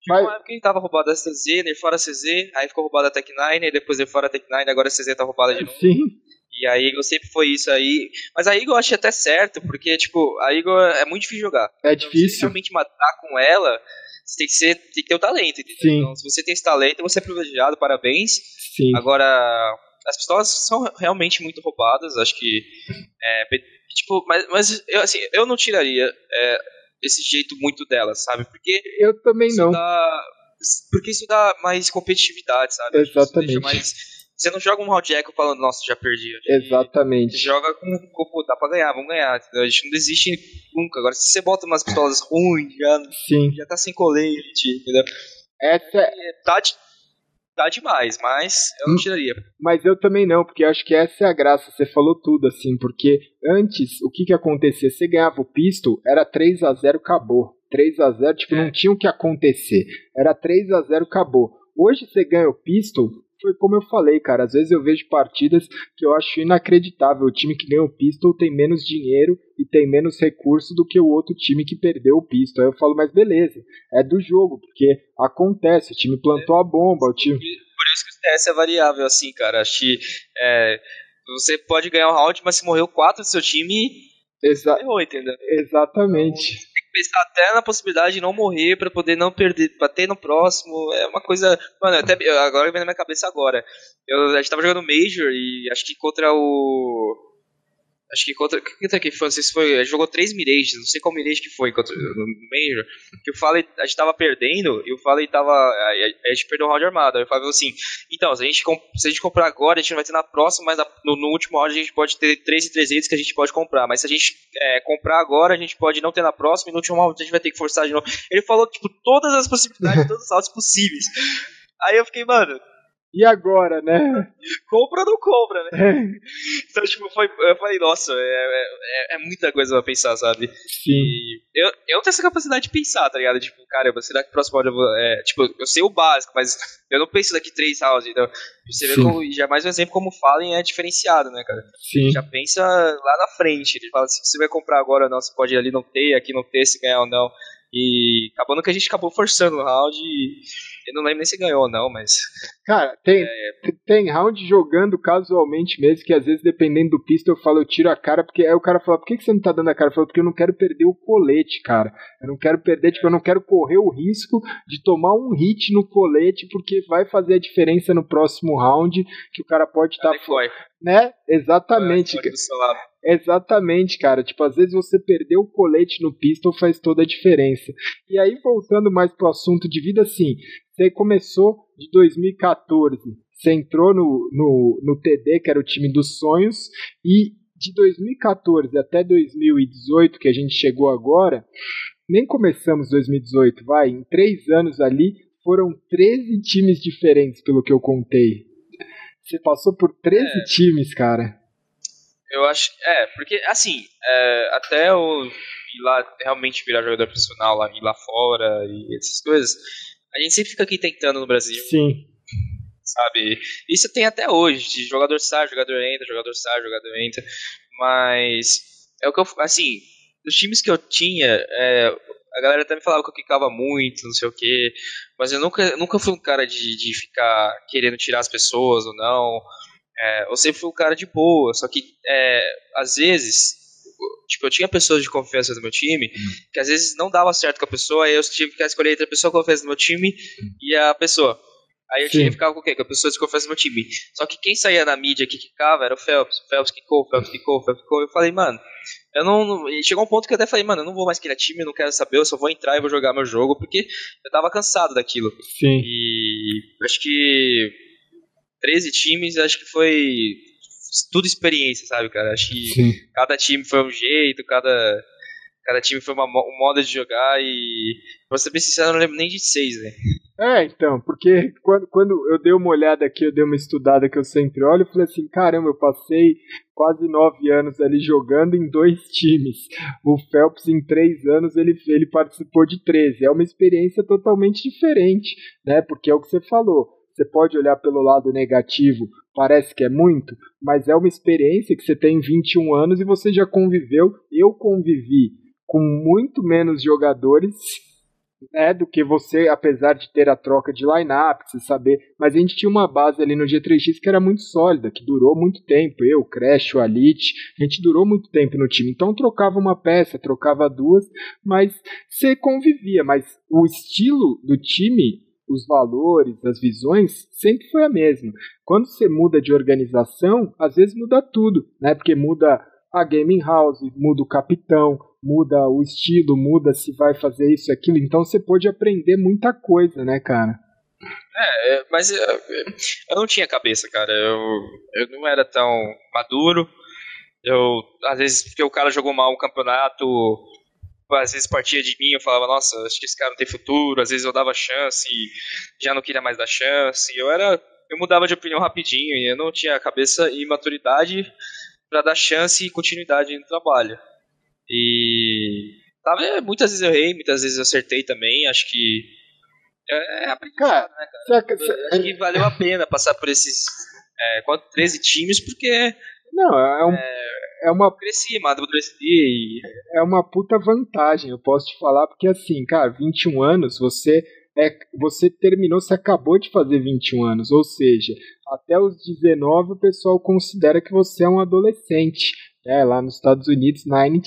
Mas... Uma época que tava roubada a CZ, nerfaram a CZ, aí ficou roubada a Tech9, e depois nerfaram a Tech9, agora a CZ tá roubada de novo. Sim. E a Eagle sempre foi isso aí. Mas a Eagle eu achei até certo, porque, tipo, a Eagle é muito difícil jogar. É então, difícil. Se realmente matar com ela, você tem que, ser, tem que ter o talento, entendeu? Sim. Então, se você tem esse talento, você é privilegiado, parabéns. Sim. Agora, as pistolas são realmente muito roubadas, acho que. É, tipo, mas, mas eu, assim, eu não tiraria é, esse jeito muito delas, sabe? Porque. Eu também não. Dá, porque isso dá mais competitividade, sabe? Exatamente. mais você não joga um round echo falando, nossa, já perdi. Exatamente. Você joga com, com dá pra ganhar, vamos ganhar. A gente não desiste nunca. Agora, se você bota umas pistolas ruins, já, Sim. já tá sem colete, entendeu? Essa é... Tá, de, tá demais, mas eu não tiraria. Mas eu também não, porque eu acho que essa é a graça. Você falou tudo, assim, porque antes, o que que acontecia? Você ganhava o pistol, era 3 a 0 acabou. 3 a 0 tipo, é. não tinha o que acontecer. Era 3 a 0 acabou. Hoje você ganha o pistol, foi como eu falei, cara. Às vezes eu vejo partidas que eu acho inacreditável. O time que ganhou o pistol tem menos dinheiro e tem menos recurso do que o outro time que perdeu o pistol. Aí eu falo, mas beleza, é do jogo, porque acontece. O time plantou a bomba, o time. Por isso que o CS é variável, assim, cara. Acho que é, você pode ganhar um round, mas se morreu quatro do seu time, Exa errou, entendeu? Exatamente. Então, pensar até na possibilidade de não morrer para poder não perder, bater no próximo. É uma coisa. Mano, até agora vem na minha cabeça agora. Eu, a gente tava jogando Major e acho que contra o. Acho que contra. Quem que foi? Não sei se foi. Jogou três Mirages, não sei qual Mirage que foi contra, no, no Major. Que o Fallen, a gente tava perdendo e o Fallen tava. A, a, gente perdeu o round armado. Aí o Fallen falou assim: então, se a, gente, se a gente comprar agora, a gente não vai ter na próxima, mas na, no, no, último round a gente pode ter 3,300 que a gente pode comprar. Mas se a gente é, comprar agora, a gente pode não ter na próxima e no último round a gente vai ter que forçar de novo. Ele falou, tipo, todas as possibilidades, todos os rounds possíveis. Aí eu fiquei, mano, e agora, né? compra ou não compra, né? É. Então, tipo, foi, eu falei, nossa, é, é, é, muita coisa pra pensar, sabe? Sim. E eu, eu não tenho essa capacidade de pensar, tá ligado? Tipo, caramba, será que o próximo round eu vou. É, tipo, eu sei o básico, mas eu não penso daqui três rounds. Então, você vê como. Já mais um exemplo como Fallen é diferenciado, né, cara? Sim. Já pensa lá na frente. Ele fala assim: você vai comprar agora, não, você pode ir ali não ter, aqui não ter, se ganhar ou não. E acabando que a gente acabou forçando o round e eu não lembro nem se ganhou ou não, mas. Cara, tem, é... tem round jogando casualmente mesmo, que às vezes, dependendo do pista, eu falo, eu tiro a cara, porque aí o cara fala, por que, que você não tá dando a cara? Eu falo, porque eu não quero perder o colete, cara. Eu não quero perder, tipo, eu não quero correr o risco de tomar um hit no colete, porque vai fazer a diferença no próximo round, que o cara pode estar. Tá, né? Exatamente. Exatamente, cara. Tipo, às vezes você perder o colete no pistol faz toda a diferença. E aí, voltando mais pro assunto de vida, assim, você começou de 2014. Você entrou no, no, no TD, que era o time dos sonhos, e de 2014 até 2018, que a gente chegou agora, nem começamos 2018, vai, em três anos ali, foram 13 times diferentes, pelo que eu contei. Você passou por 13 é. times, cara. Eu acho que. É, porque, assim, é, até eu ir lá realmente virar jogador profissional, lá, ir lá fora e essas coisas, a gente sempre fica aqui tentando no Brasil. Sim. Sabe? Isso tem até hoje, de jogador sai, jogador entra, jogador sai, jogador entra. Mas. É o que eu. Assim, dos times que eu tinha, é, a galera até me falava que eu quicava muito, não sei o quê. Mas eu nunca, nunca fui um cara de, de ficar querendo tirar as pessoas ou não. É, eu sempre fui um cara de boa, só que é, às vezes tipo, eu tinha pessoas de confiança no meu time, hum. que às vezes não dava certo com a pessoa, aí eu tive que escolher entre a pessoa de confiança no meu time hum. e a pessoa. Aí eu tinha que ficar com o quê? Com a pessoa de confiança no meu time. Só que quem saía na mídia que quicava era o Phelps. O Phelps quicou, o Phelps quicou, o Phelps quicou. Eu falei, mano, eu não, não. Chegou um ponto que eu até falei, mano, eu não vou mais criar time, eu não quero saber, eu só vou entrar e vou jogar meu jogo, porque eu tava cansado daquilo. Sim. E acho que 13 times, acho que foi tudo experiência, sabe, cara? Acho que Sim. cada time foi um jeito, cada, cada time foi uma, um modo de jogar e, pra ser bem sincero, eu não lembro nem de seis, né? É, então, porque quando, quando eu dei uma olhada aqui, eu dei uma estudada que eu sempre olho, eu falei assim, caramba, eu passei quase nove anos ali jogando em dois times. O Phelps, em três anos, ele, ele participou de 13. É uma experiência totalmente diferente, né? Porque é o que você falou. Você pode olhar pelo lado negativo, parece que é muito, mas é uma experiência que você tem 21 anos e você já conviveu. Eu convivi com muito menos jogadores né, do que você, apesar de ter a troca de line-up, você saber. Mas a gente tinha uma base ali no G3X que era muito sólida, que durou muito tempo. Eu, Crash, o Alit, a gente durou muito tempo no time. Então trocava uma peça, trocava duas, mas você convivia. Mas o estilo do time, os valores, as visões, sempre foi a mesma. Quando você muda de organização, às vezes muda tudo, né? Porque muda a gaming house, muda o capitão, muda o estilo, muda se vai fazer isso aquilo. Então você pode aprender muita coisa, né, cara? É, é mas eu, eu não tinha cabeça, cara. Eu, eu não era tão maduro. Eu, às vezes, porque o cara jogou mal um campeonato, às vezes partia de mim, eu falava, nossa, acho que esse cara não tem futuro. Às vezes eu dava chance e já não queria mais dar chance. Eu era. Eu mudava de opinião rapidinho e eu não tinha cabeça e maturidade para dar chance e continuidade no trabalho. E tava, muitas vezes eu errei, muitas vezes eu acertei também. Acho que é, é aprendizado, né, cara? acho que valeu a pena passar por esses é, 13 times, porque. Não, é, um, é, é uma. Cresci, amadureci e. É uma puta vantagem, eu posso te falar, porque assim, cara, 21 anos, você. É, você terminou, você acabou de fazer 21 anos, ou seja, até os 19 o pessoal considera que você é um adolescente. É, lá nos Estados Unidos, 19,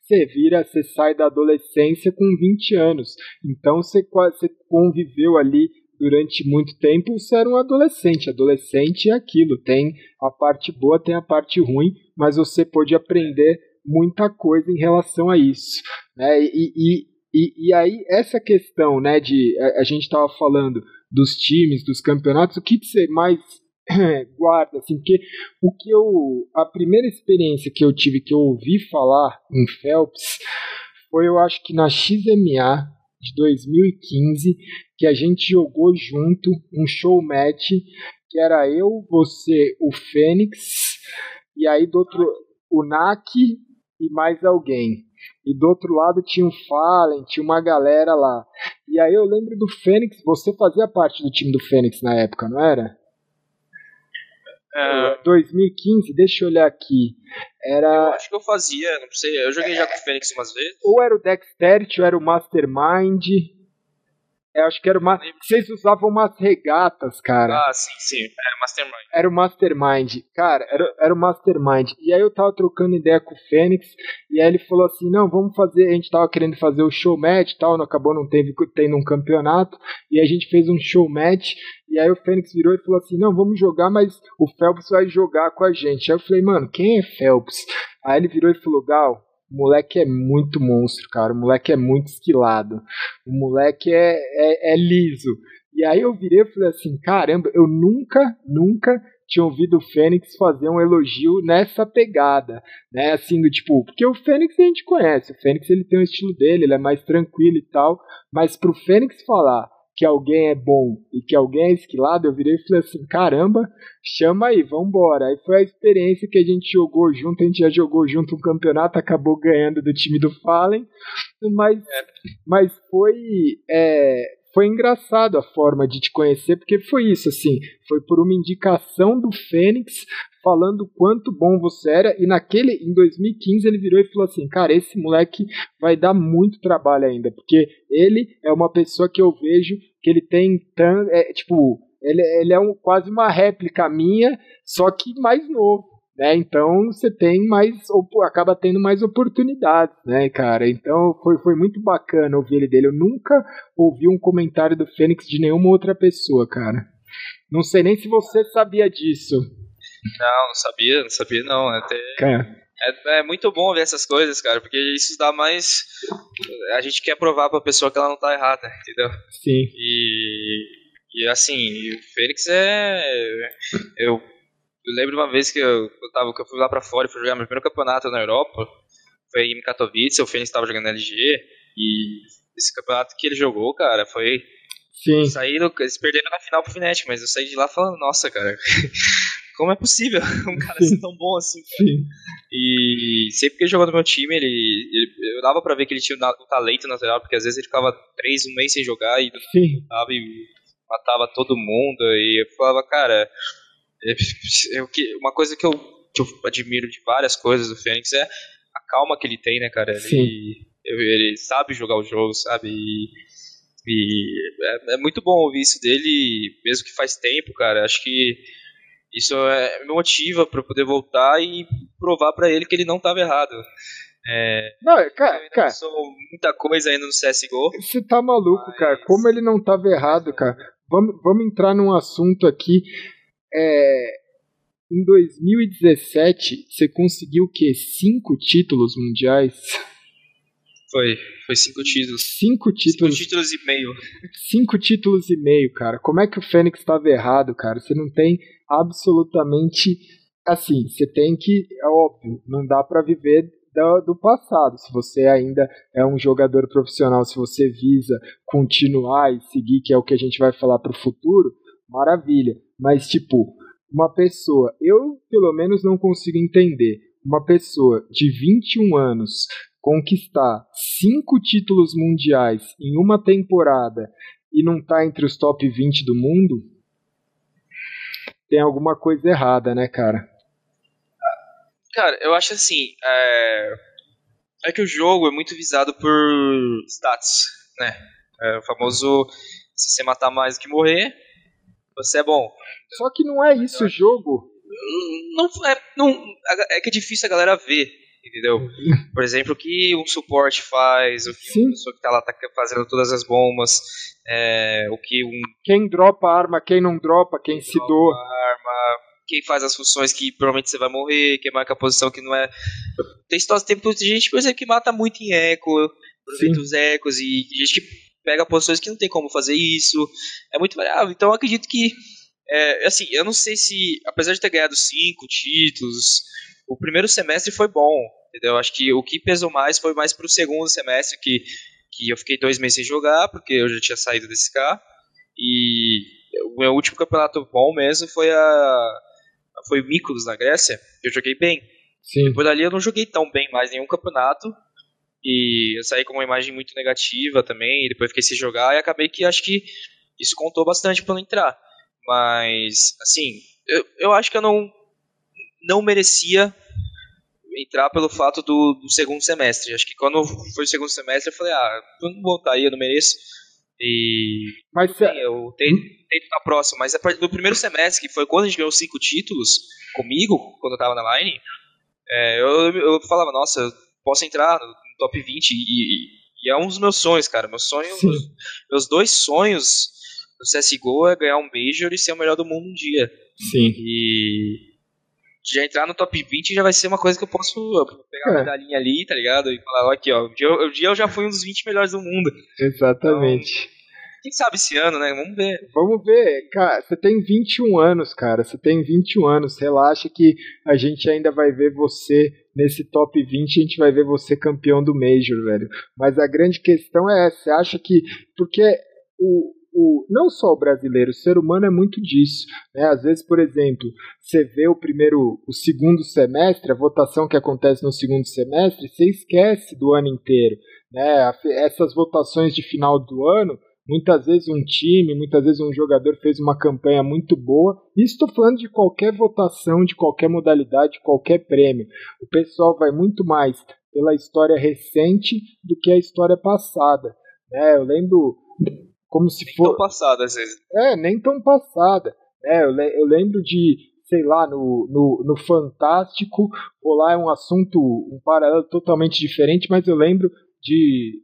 você vira, você sai da adolescência com 20 anos. Então você, você conviveu ali durante muito tempo, você era um adolescente. Adolescente é aquilo, tem a parte boa, tem a parte ruim, mas você pode aprender muita coisa em relação a isso. Né? E, e, e, e aí, essa questão né, de. A, a gente estava falando dos times, dos campeonatos, o que você mais guarda, assim, porque o que eu. A primeira experiência que eu tive, que eu ouvi falar em Phelps, foi eu acho que na XMA de 2015, que a gente jogou junto um show match, que era eu, você, o Fênix, e aí do outro, o Naki e mais alguém. E do outro lado tinha o Fallen, tinha uma galera lá. E aí eu lembro do Fênix, você fazia parte do time do Fênix na época, não era? Uh, 2015, deixa eu olhar aqui. Era... Eu acho que eu fazia, não sei. Eu joguei é, já com o Fênix umas vezes. Ou era o Dexterity, ou era o Mastermind. Eu acho que era uma. Vocês usavam umas regatas, cara. Ah, sim, sim. Era o Mastermind. Era o Mastermind. Cara, era, era o Mastermind. E aí eu tava trocando ideia com o Fênix. E aí ele falou assim: não, vamos fazer. A gente tava querendo fazer o show match e tal. Não acabou não teve, tendo um campeonato. E a gente fez um show match. E aí o Fênix virou e falou assim: não, vamos jogar, mas o Phelps vai jogar com a gente. Aí eu falei, mano, quem é Phelps? Aí ele virou e falou: Gal, o moleque é muito monstro, cara. O moleque é muito esquilado. O moleque é, é, é liso. E aí eu virei e falei assim: caramba, eu nunca, nunca tinha ouvido o Fênix fazer um elogio nessa pegada, né? Assim, do tipo, porque o Fênix a gente conhece, o Fênix ele tem um estilo dele, ele é mais tranquilo e tal, mas pro Fênix falar que alguém é bom e que alguém é esquilado, eu virei e falei assim, caramba, chama aí, vambora. Aí foi a experiência que a gente jogou junto, a gente já jogou junto um campeonato, acabou ganhando do time do Fallen, mas, mas foi, é, foi engraçado a forma de te conhecer, porque foi isso, assim, foi por uma indicação do Fênix, falando quanto bom você era, e naquele, em 2015, ele virou e falou assim, cara, esse moleque vai dar muito trabalho ainda, porque ele é uma pessoa que eu vejo que ele tem, tan, é, tipo, ele, ele é um, quase uma réplica minha, só que mais novo, né? Então você tem mais, acaba tendo mais oportunidades, né, cara? Então foi, foi muito bacana ouvir ele dele. Eu nunca ouvi um comentário do Fênix de nenhuma outra pessoa, cara. Não sei nem se você sabia disso. Não, não sabia, não sabia não. Até... É, é, muito bom ver essas coisas, cara, porque isso dá mais. A gente quer provar pra pessoa que ela não tá errada, entendeu? Sim. E, e assim, o Fênix é. Eu, eu lembro uma vez que eu, eu, tava, que eu fui lá pra fora e fui jogar meu primeiro campeonato na Europa. Foi em Katowice, o Fênix tava jogando LG. E esse campeonato que ele jogou, cara, foi. Sim. Saíram, eles perderam na final pro Fnatic, mas eu saí de lá falando, nossa, cara. como é possível um cara ser tão bom assim? Sim. E sempre que ele jogou no meu time, ele, ele eu dava pra ver que ele tinha um talento natural, porque às vezes ele ficava três, um mês sem jogar e, tava, e matava todo mundo. E eu falava, cara, eu, uma coisa que eu, que eu admiro de várias coisas do Fênix é a calma que ele tem, né, cara? Ele, ele sabe jogar o jogo, sabe? E, e é, é, muito bom ouvir isso dele, mesmo que faz tempo, cara. Acho que isso é, me motiva para poder voltar e provar para ele que ele não estava errado. É, não, cara, cara, sou muita coisa ainda no CSGO. Você tá maluco, mas... cara. Como ele não estava errado, cara. Vamos, vamos entrar num assunto aqui. É, em 2017, você conseguiu o quê? Cinco títulos mundiais? Foi, foi cinco títulos. Cinco títulos. Cinco títulos e meio. Cinco títulos e meio, cara. Como é que o Fênix estava errado, cara? Você não tem absolutamente assim. Você tem que, é óbvio, não dá para viver do, do, passado. Se você ainda é um jogador profissional, se você visa continuar e seguir, que é o que a gente vai falar para o futuro, maravilha. Mas tipo, uma pessoa, eu pelo menos não consigo entender. Uma pessoa de 21 anos conquistar cinco títulos mundiais em uma temporada e não tá entre os top 20 do mundo, tem alguma coisa errada, né, cara? Cara, eu acho assim, é, é que o jogo é muito visado por stats, né? É o famoso, se você matar mais do que morrer, você é bom. Só que não é isso o jogo. Não, é, não, é que é difícil a galera ver entendeu? Uhum. Por exemplo, o que um suporte faz, o que Sim. uma pessoa que tá lá tá fazendo todas as bombas, é, o que um... Quem dropa arma, quem não dropa, quem, quem se doa. arma, quem faz as funções que provavelmente você vai morrer, quem marca a posição que não é... Tem situações, tem gente, por exemplo, que mata muito em eco, aproveita os ecos, e gente que pega posições que não tem como fazer isso, é muito variável, então eu acredito que é, assim, eu não sei se, apesar de ter ganhado cinco títulos, o primeiro semestre foi bom, entendeu? Acho que o que pesou mais foi mais pro segundo semestre, que, que eu fiquei dois meses sem jogar, porque eu já tinha saído desse carro. E o meu último campeonato bom mesmo foi a foi o Mykonos na Grécia, eu joguei bem. Sim. Depois dali eu não joguei tão bem mais nenhum campeonato. E eu saí com uma imagem muito negativa também, depois fiquei sem jogar e acabei que acho que isso contou bastante para não entrar. Mas, assim, eu, eu acho que eu não não merecia entrar pelo fato do, do, segundo semestre. Acho que quando foi o segundo semestre eu falei, ah, eu não vou estar aí, eu não mereço. E. Mas sim, eu tento, tento na próxima. Mas a partir do primeiro semestre, que foi quando a gente ganhou cinco títulos comigo, quando eu tava na line, é, eu, eu falava, nossa, eu posso entrar no, top 20 e, e, é um dos meus sonhos, cara. Meu sonho, meus, meus, dois sonhos no CSGO é ganhar um Major e ser o melhor do mundo um dia. Sim. E já entrar no top 20 já vai ser uma coisa que eu posso pegar é. a medalhinha ali, tá ligado? E falar, aqui, ó, o dia, o dia eu já fui um dos 20 melhores do mundo. Exatamente. Então, quem sabe esse ano, né? Vamos ver. Vamos ver. Cara, você tem 21 anos, cara. Você tem 21 anos. Relaxa que a gente ainda vai ver você nesse top 20. A gente vai ver você campeão do Major, velho. Mas a grande questão é essa. Você acha que. Porque o, o, não só o brasileiro, o ser humano é muito disso. Né? Às vezes, por exemplo, você vê o primeiro, o segundo semestre, a votação que acontece no segundo semestre, você esquece do ano inteiro. Né? Essas votações de final do ano, muitas vezes um time, muitas vezes um jogador fez uma campanha muito boa. Estou falando de qualquer votação, de qualquer modalidade, de qualquer prêmio. O pessoal vai muito mais pela história recente do que a história passada. Né? Eu lembro como se for. Nem tão passada, às vezes. É, nem tão passada. É, eu, le... eu lembro de, sei lá, no, no, no Fantástico, ou lá é um assunto, um paralelo totalmente diferente, mas eu lembro de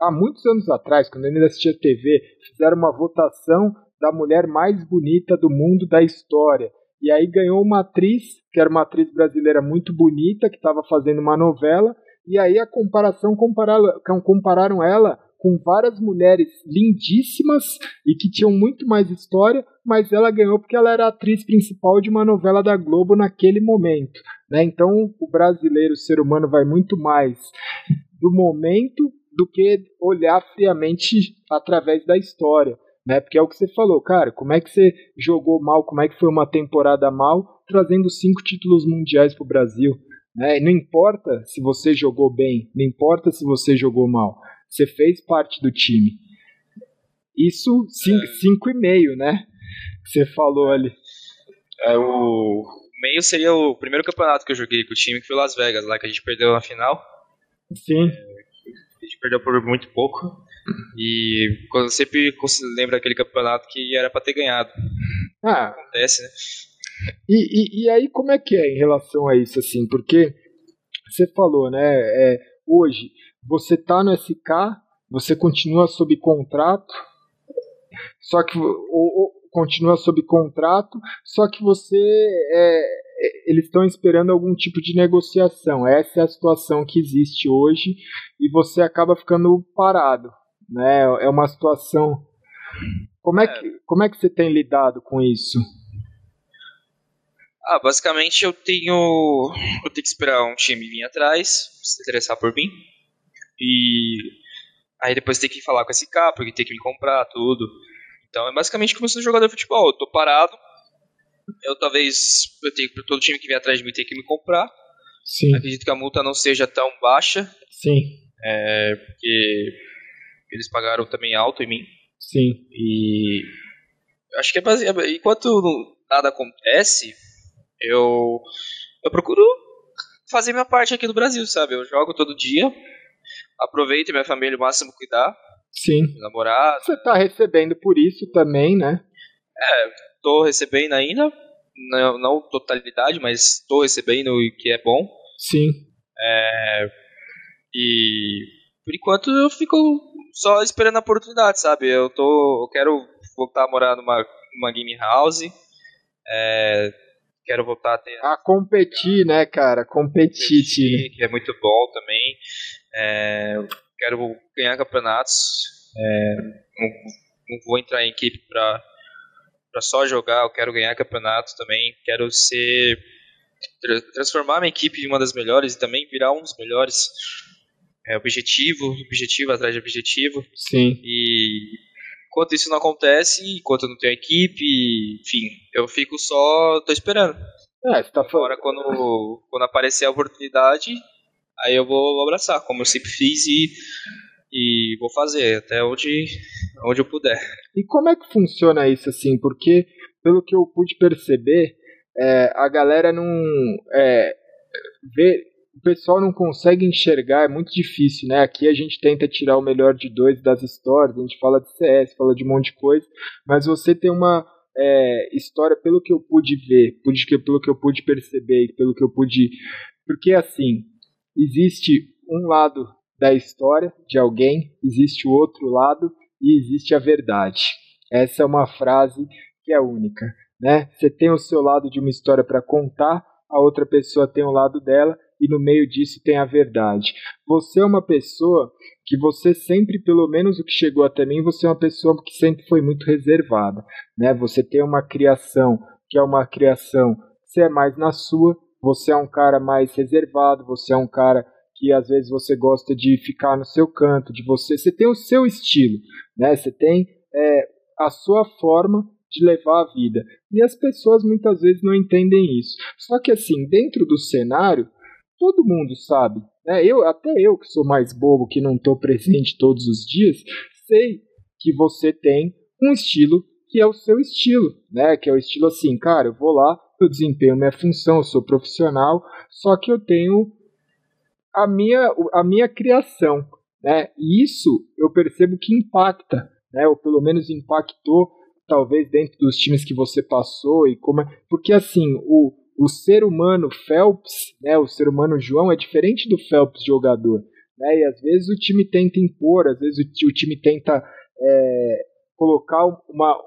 há muitos anos atrás, quando eu ainda assistia TV, fizeram uma votação da mulher mais bonita do mundo da história. E aí ganhou uma atriz, que era uma atriz brasileira muito bonita, que estava fazendo uma novela, e aí a comparação compararam, compararam ela com várias mulheres lindíssimas e que tinham muito mais história, mas ela ganhou porque ela era atriz principal de uma novela da Globo naquele momento. Né? Então o brasileiro, o ser humano, vai muito mais do momento do que olhar friamente através da história. Né? Porque é o que você falou, cara, como é que você jogou mal, como é que foi uma temporada mal, trazendo cinco títulos mundiais para o Brasil. Né? Não importa se você jogou bem, não importa se você jogou mal. Você fez parte do time. Isso 5,5, é. né? Que você falou ali. É, o meio seria o primeiro campeonato que eu joguei com o time, que foi Las Vegas, lá que a gente perdeu na final. Sim. A gente perdeu por muito pouco. E quando sempre lembra aquele campeonato que era para ter ganhado. Ah. Acontece, né? E, e, e, aí, como é que é em relação a isso, assim? Porque você falou, né? É, hoje, você tá no SK, você continua sob contrato, só que ou, ou continua sob contrato, só que você é, é eles estão esperando algum tipo de negociação. Essa é a situação que existe hoje e você acaba ficando parado, né? É uma situação. Como é que como é que você tem lidado com isso? Ah, basicamente eu tenho eu tenho que esperar um time vir atrás, se interessar por mim. E aí depois tem que falar com esse cara, porque tem que me comprar tudo. Então é basicamente como se um jogador de futebol. Eu tô parado. Eu talvez eu tenho todo time que vem atrás de mim tem que me comprar. Sim. Acredito que a multa não seja tão baixa. Sim. É, porque eles pagaram também alto em mim. Sim. E acho que é base... enquanto nada acontece, eu eu procuro fazer minha parte aqui no Brasil, sabe? Eu jogo todo dia, aproveito minha família o máximo cuidar. Sim. Namorado. Você tá recebendo por isso também, né? É, tô recebendo ainda. Não, não totalidade, mas tô recebendo o que é bom. Sim. É, e por enquanto eu fico só esperando a oportunidade, sabe? Eu tô. Eu quero voltar a morar numa, numa game house. É, quero voltar a ter. A competir, né, cara? Competir. competir que é muito bom também. É, quero ganhar campeonatos. É, não, não, vou entrar em equipe para para só jogar. Eu quero ganhar campeonatos também. Quero ser transformar minha equipe em uma das melhores e também virar um dos melhores. É objetivo, objetivo atrás de objetivo. Sim. E enquanto isso não acontece, enquanto eu não tenho equipe, enfim, eu fico só, tô esperando. É, você tá falando. Agora quando, quando aparecer a oportunidade, aí eu vou abraçar, como eu sempre fiz e, e vou fazer até onde, onde eu puder. E como é que funciona isso assim? Porque, pelo que eu pude perceber, é, a galera não é, vê, o pessoal não consegue enxergar, é muito difícil, né? Aqui a gente tenta tirar o melhor de dois das histórias, a gente fala de CS, fala de um monte de coisa, mas você tem uma é, história, pelo que eu pude ver, pelo que eu pude perceber, pelo que eu pude. Porque assim, existe um lado da história de alguém, existe o outro lado e existe a verdade. Essa é uma frase que é única, né? Você tem o seu lado de uma história para contar, a outra pessoa tem o lado dela e no meio disso tem a verdade. Você é uma pessoa que você sempre, pelo menos o que chegou até mim, você é uma pessoa que sempre foi muito reservada, né? Você tem uma criação que é uma criação, você é mais na sua, você é um cara mais reservado, você é um cara que às vezes você gosta de ficar no seu canto, de você, você tem o seu estilo, né? Você tem é, a sua forma de levar a vida. E as pessoas muitas vezes não entendem isso. Só que assim, dentro do cenário, todo mundo sabe, né? Eu, até eu que sou mais bobo, que não estou presente todos os dias, sei que você tem um estilo que é o seu estilo, né? Que é o estilo assim, cara, eu vou lá, eu desempenho minha função, eu sou profissional, só que eu tenho a minha, a minha criação, né? E isso eu percebo que impacta, né? Ou pelo menos impactou talvez dentro dos times que você passou e como é, porque assim, o, o ser humano Phelps, né, o ser humano João é diferente do Phelps jogador, né? E às vezes o time tenta impor, às vezes o, o time tenta é, colocar uma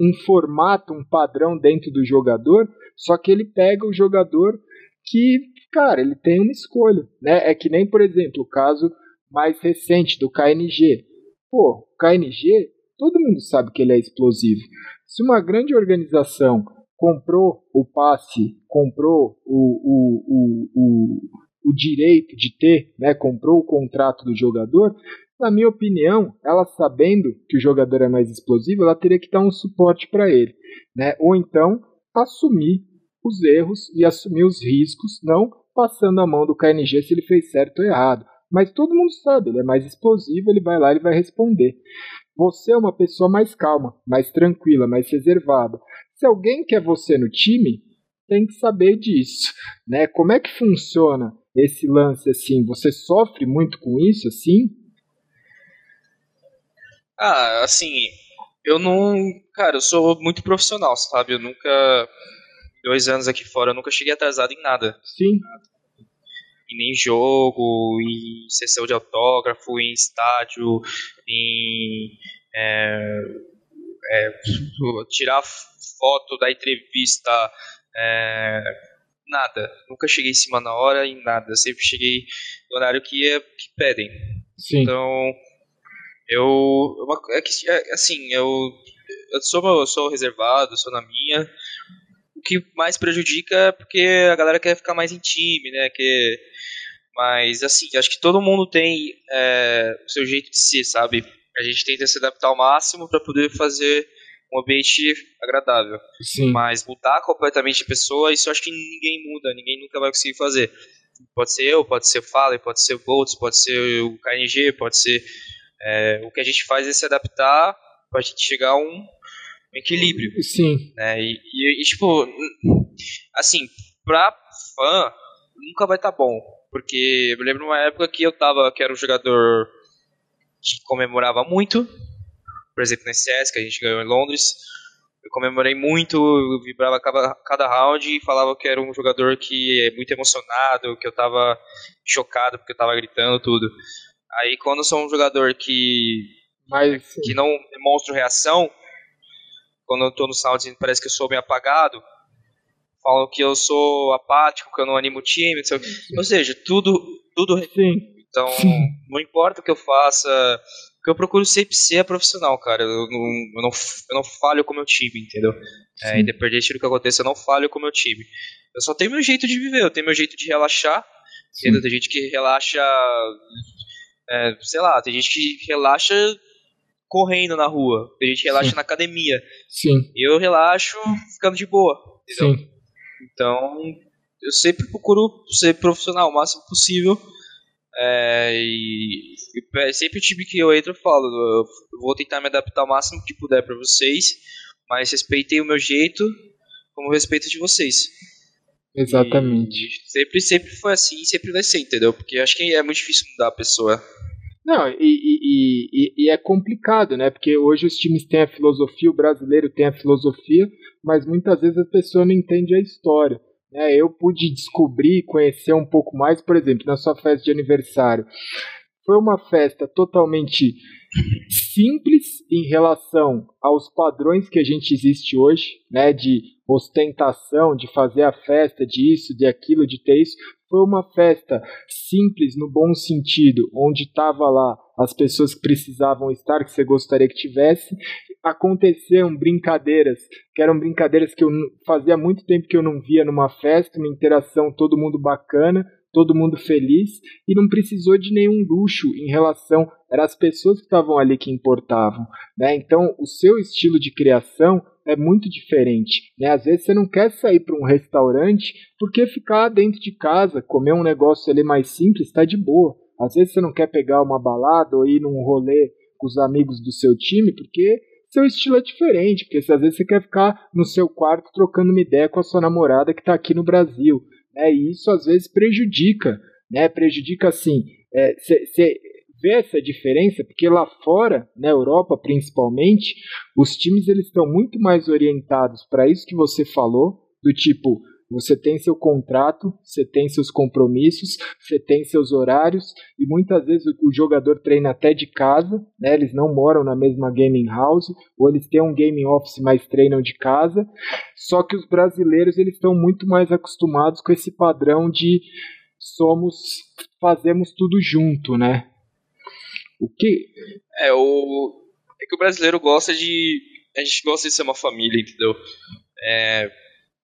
um, formato, um padrão dentro do jogador, só que ele pega o jogador que, cara, ele tem uma escolha, né? É que nem, por exemplo, o caso mais recente do KNG. Pô, o KNG, todo mundo sabe que ele é explosivo. Se uma grande organização comprou o passe, comprou o, o, o, o, o direito de ter, né, comprou o contrato do jogador, na minha opinião, ela sabendo que o jogador é mais explosivo, ela teria que dar um suporte para ele, né? Ou então assumir os erros e assumir os riscos, não passando a mão do KNG se ele fez certo ou errado. Mas todo mundo sabe, ele é mais explosivo, ele vai lá e vai responder. Você é uma pessoa mais calma, mais tranquila, mais reservada. Se alguém quer você no time, tem que saber disso, né? Como é que funciona esse lance assim? Você sofre muito com isso assim? Ah, assim, eu não. Cara, eu sou muito profissional, sabe? Eu nunca. Dois anos aqui fora, eu nunca cheguei atrasado em nada. Sim. E nem jogo, em sessão de autógrafo, em estádio, em. É, é, tirar foto da entrevista. É, nada. Nunca cheguei em cima na hora em nada. Sempre cheguei no horário que, é, que pedem. Sim. Então eu. É que, é, assim, eu. Eu sou, eu sou reservado, sou na minha. O que mais prejudica é porque a galera quer ficar mais em time, né? Que, mas, assim, acho que todo mundo tem é, o seu jeito de ser, sabe? A gente tenta se adaptar ao máximo para poder fazer um ambiente agradável. Sim. Mas mudar completamente de pessoa, isso acho que ninguém muda, ninguém nunca vai conseguir fazer. Pode ser eu, pode ser o Fallen, pode ser o Boltz, pode ser o KNG, pode ser é, o que a gente faz é se adaptar para a gente chegar a um, equilíbrio. Sim. Né? E, e, e, tipo, assim, pra fã, nunca vai estar tá bom. Porque eu lembro uma época que eu tava, que era um jogador que comemorava muito. Por exemplo, no CS, que a gente ganhou em Londres. Eu comemorei muito, eu vibrava cada, cada round e falava que era um jogador que é muito emocionado, que eu tava chocado porque eu tava gritando tudo. Aí quando eu sou um jogador que Mas, que não demonstra reação, quando eu tô no sound parece que eu sou bem apagado, falam que eu sou apático, que eu não animo o time, ou seja, tudo tudo Sim. então Sim. não importa o que eu faça, que eu procuro sempre ser profissional, cara. Eu não, eu não, eu não falho com o meu time, entendeu? É, independente do que aconteça, eu não falho com o meu time. Eu só tenho meu jeito de viver, eu tenho meu jeito de relaxar. Entendeu? Tem gente que relaxa é, sei lá, tem gente que relaxa correndo na rua, tem gente que relaxa Sim. na academia. Sim. Eu relaxo ficando de boa, entendeu? Sim. Então, eu sempre procuro ser profissional o máximo possível. É, e, e sempre o time que eu entro eu falo, eu vou tentar me adaptar o máximo que puder para vocês, mas respeitem o meu jeito como respeito de vocês. Exatamente. E sempre, sempre foi assim sempre vai ser, entendeu? Porque acho que é muito difícil mudar a pessoa. Não, e, e, e, e, é complicado, né? Porque hoje os times têm a filosofia, o brasileiro tem a filosofia, mas muitas vezes a pessoa não entende a história. Né? Eu pude descobrir, conhecer um pouco mais, por exemplo, na sua festa de aniversário. Foi uma festa totalmente simples em relação aos padrões que a gente existe hoje, né? De ostentação, de fazer a festa, de isso, de aquilo, de ter isso. Foi uma festa simples no bom sentido, onde estava lá as pessoas que precisavam estar, que você gostaria que tivesse. Aconteceram brincadeiras, que eram brincadeiras que eu fazia muito tempo que eu não via numa festa, uma interação, todo mundo bacana, todo mundo feliz, e não precisou de nenhum luxo em relação. Eram as pessoas que estavam ali que importavam. Né? Então, o seu estilo de criação é muito diferente. Né? Às vezes você não quer sair para um restaurante porque ficar dentro de casa, comer um negócio ali mais simples, está de boa. Às vezes você não quer pegar uma balada ou ir num rolê com os amigos do seu time porque seu estilo é diferente. Porque às vezes você quer ficar no seu quarto trocando uma ideia com a sua namorada que está aqui no Brasil. Né? E isso às vezes prejudica. Né? Prejudica assim. Você é, vê essa diferença? Porque lá fora, na Europa principalmente, os times eles estão muito mais orientados para isso que você falou, do tipo, você tem seu contrato, você tem seus compromissos, você tem seus horários e muitas vezes o jogador treina até de casa, né? Eles não moram na mesma gaming house ou eles têm um gaming office, mas treinam de casa. Só que os brasileiros eles estão muito mais acostumados com esse padrão de somos fazemos tudo junto, né? O que é o é que o brasileiro gosta de a gente gosta de ser uma família, entendeu? É,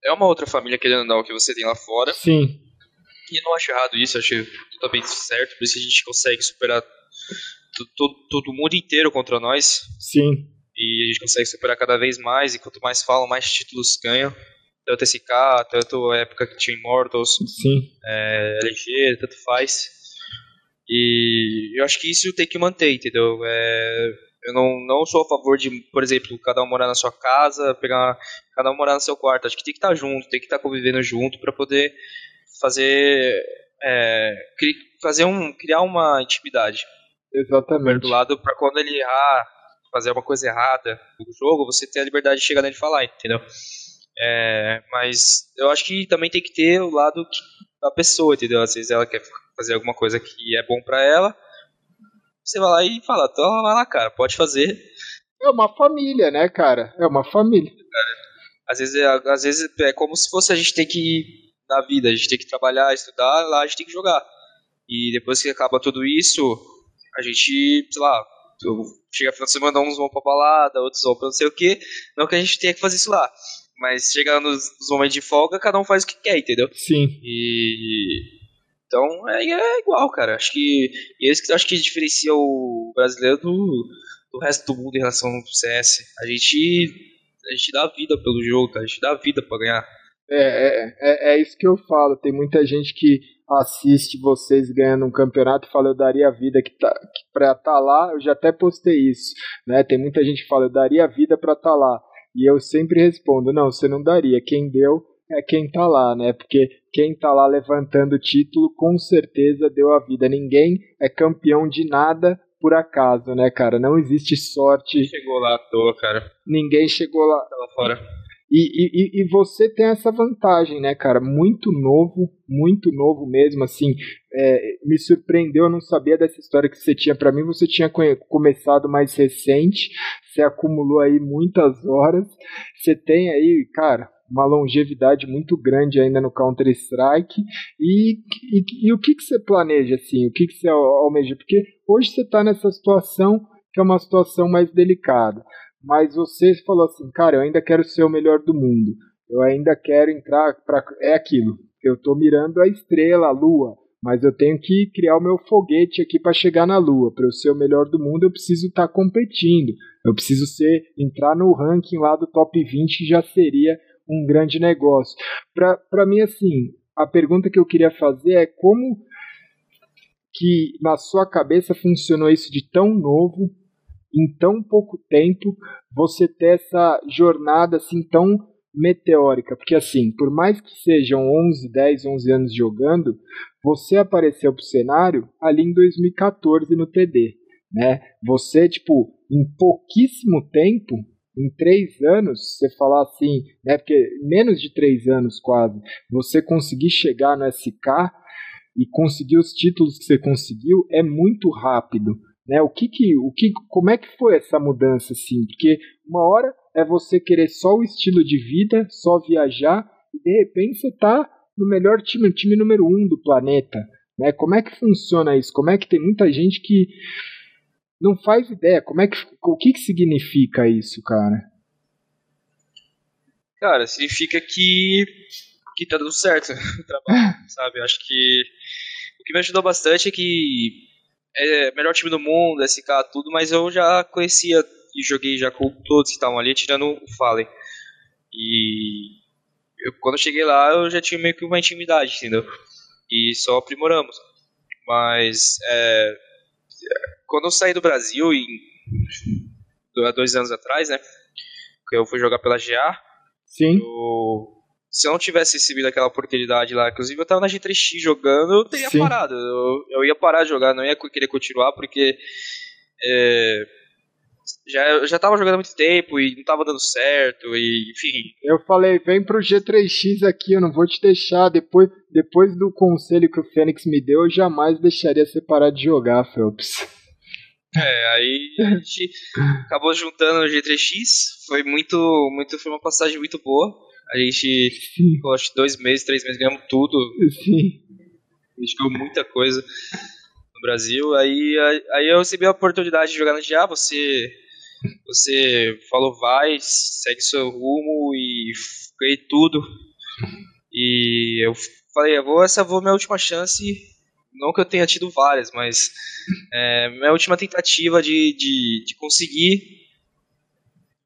é uma outra família, querendo ou não, que você tem lá fora. Sim. E não acho errado isso, acho totalmente certo, por isso a gente consegue superar todo, todo mundo inteiro contra nós. Sim. E a gente consegue superar cada vez mais, e quanto mais falam, mais títulos ganham. Tanto SK, tanto a época que tinha Immortals, Sim. É, LG, tanto faz. E eu acho que isso tem que manter, entendeu? É, eu não, não sou a favor de, por exemplo, cada um morar na sua casa, pegar cada um morar no seu quarto. Acho que tem que estar junto, tem que estar convivendo junto para poder fazer é, fazer um criar uma intimidade. Exatamente. Do lado para quando ele errar, fazer uma coisa errada no jogo, você ter a liberdade de chegar nele e falar, entendeu? É, mas eu acho que também tem que ter o lado da pessoa, entendeu? Às vezes ela quer fazer alguma coisa que é bom para ela, você vai lá e fala, vai lá, cara, pode fazer. É uma família, né, cara? É uma família. Às vezes, é, às vezes é como se fosse a gente ter que na vida, a gente tem que trabalhar, estudar, lá a gente tem que jogar. E depois que acaba tudo isso, a gente, sei lá, chega final de semana, uns vão pra balada, outros vão pra não sei o que. Não que a gente tenha que fazer isso lá. Mas chega nos, nos momentos de folga, cada um faz o que quer, entendeu? Sim. E então é, é igual, cara. Acho que esse que acho que diferencia o brasileiro do, do resto do mundo em relação ao CS. A gente a gente dá vida pelo jogo. A gente dá vida para ganhar. É, é, é, é, isso que eu falo. Tem muita gente que assiste vocês ganhando um campeonato e fala eu daria a vida que tá, que pra estar tá lá. Eu já até postei isso, né? Tem muita gente que fala eu daria a vida para estar tá lá. E eu sempre respondo, não, você não daria. Quem deu é quem tá lá, né? Porque quem tá lá levantando o título com certeza deu a vida. Ninguém é campeão de nada por acaso, né, cara? Não existe sorte. Chegou lá à toa, cara. Ninguém chegou lá. Tava fora. E, e, e você tem essa vantagem, né, cara? Muito novo, muito novo mesmo, assim. É, me surpreendeu, eu não sabia dessa história que você tinha para mim. Você tinha começado mais recente, você acumulou aí muitas horas. Você tem aí, cara, uma longevidade muito grande ainda no Counter Strike e, e, e, o que, que você planeja assim, o que, que você almeja, porque hoje você está nessa situação que é uma situação mais delicada, mas você falou assim, cara, eu ainda quero ser o melhor do mundo, eu ainda quero entrar para é aquilo, eu estou mirando a estrela, a lua, mas eu tenho que criar o meu foguete aqui para chegar na Lua. Para eu ser o melhor do mundo, eu preciso estar tá competindo. Eu preciso ser entrar no ranking lá do top 20 já seria um grande negócio. Para mim, assim, a pergunta que eu queria fazer é como que na sua cabeça funcionou isso de tão novo, em tão pouco tempo, você ter essa jornada assim tão meteórica, porque assim, por mais que sejam 11, 10, 11 anos jogando, você apareceu pro cenário ali em 2014 no TD, né? Você, tipo, em pouquíssimo tempo, em três anos, você falar assim, né, porque menos de três anos quase, você conseguir chegar no SK e conseguir os títulos que você conseguiu é muito rápido. Né? O que que, o que, como é que foi essa mudança assim? Porque uma hora é você querer só o estilo de vida, só viajar e de repente você está no melhor time, o time número um do planeta. Né? Como é que funciona isso? Como é que tem muita gente que não faz ideia. Como é que, o que, que significa isso, cara? Cara, significa que, que tá dando certo o trabalho, sabe? Acho que o que me ajudou bastante é que é o melhor time do mundo, SK, tudo, mas eu já conhecia e joguei já com todos que estavam ali, tirando o Fallen. E eu, quando eu cheguei lá, eu já tinha meio que uma intimidade, entendeu? E só aprimoramos. Mas é, quando eu saí do Brasil, em, há dois anos atrás, né? Que eu fui jogar pela GA. Sim. Eu, se eu não tivesse recebido aquela oportunidade lá, inclusive eu tava na G3X jogando, eu teria Sim. parado. Eu, eu ia parar de jogar, não ia querer continuar, porque é, já, eu já tava jogando há muito tempo e não tava dando certo, e enfim. Eu falei, vem pro G3X aqui, eu não vou te deixar. Depois, depois do conselho que o Fênix me deu, eu jamais deixaria você parar de jogar, Phelps. É, aí a gente acabou juntando no G3X, foi muito, muito, foi uma passagem muito boa. A gente ficou acho dois meses, três meses, ganhamos tudo. Sim. A gente ganhou muita coisa no Brasil. Aí, aí eu recebi a oportunidade de jogar no GA, você você falou vai, segue seu rumo e ganhei tudo. E eu falei, eu vou, essa foi minha última chance. Não que eu tenha tido várias, mas é, minha última tentativa de, de, de conseguir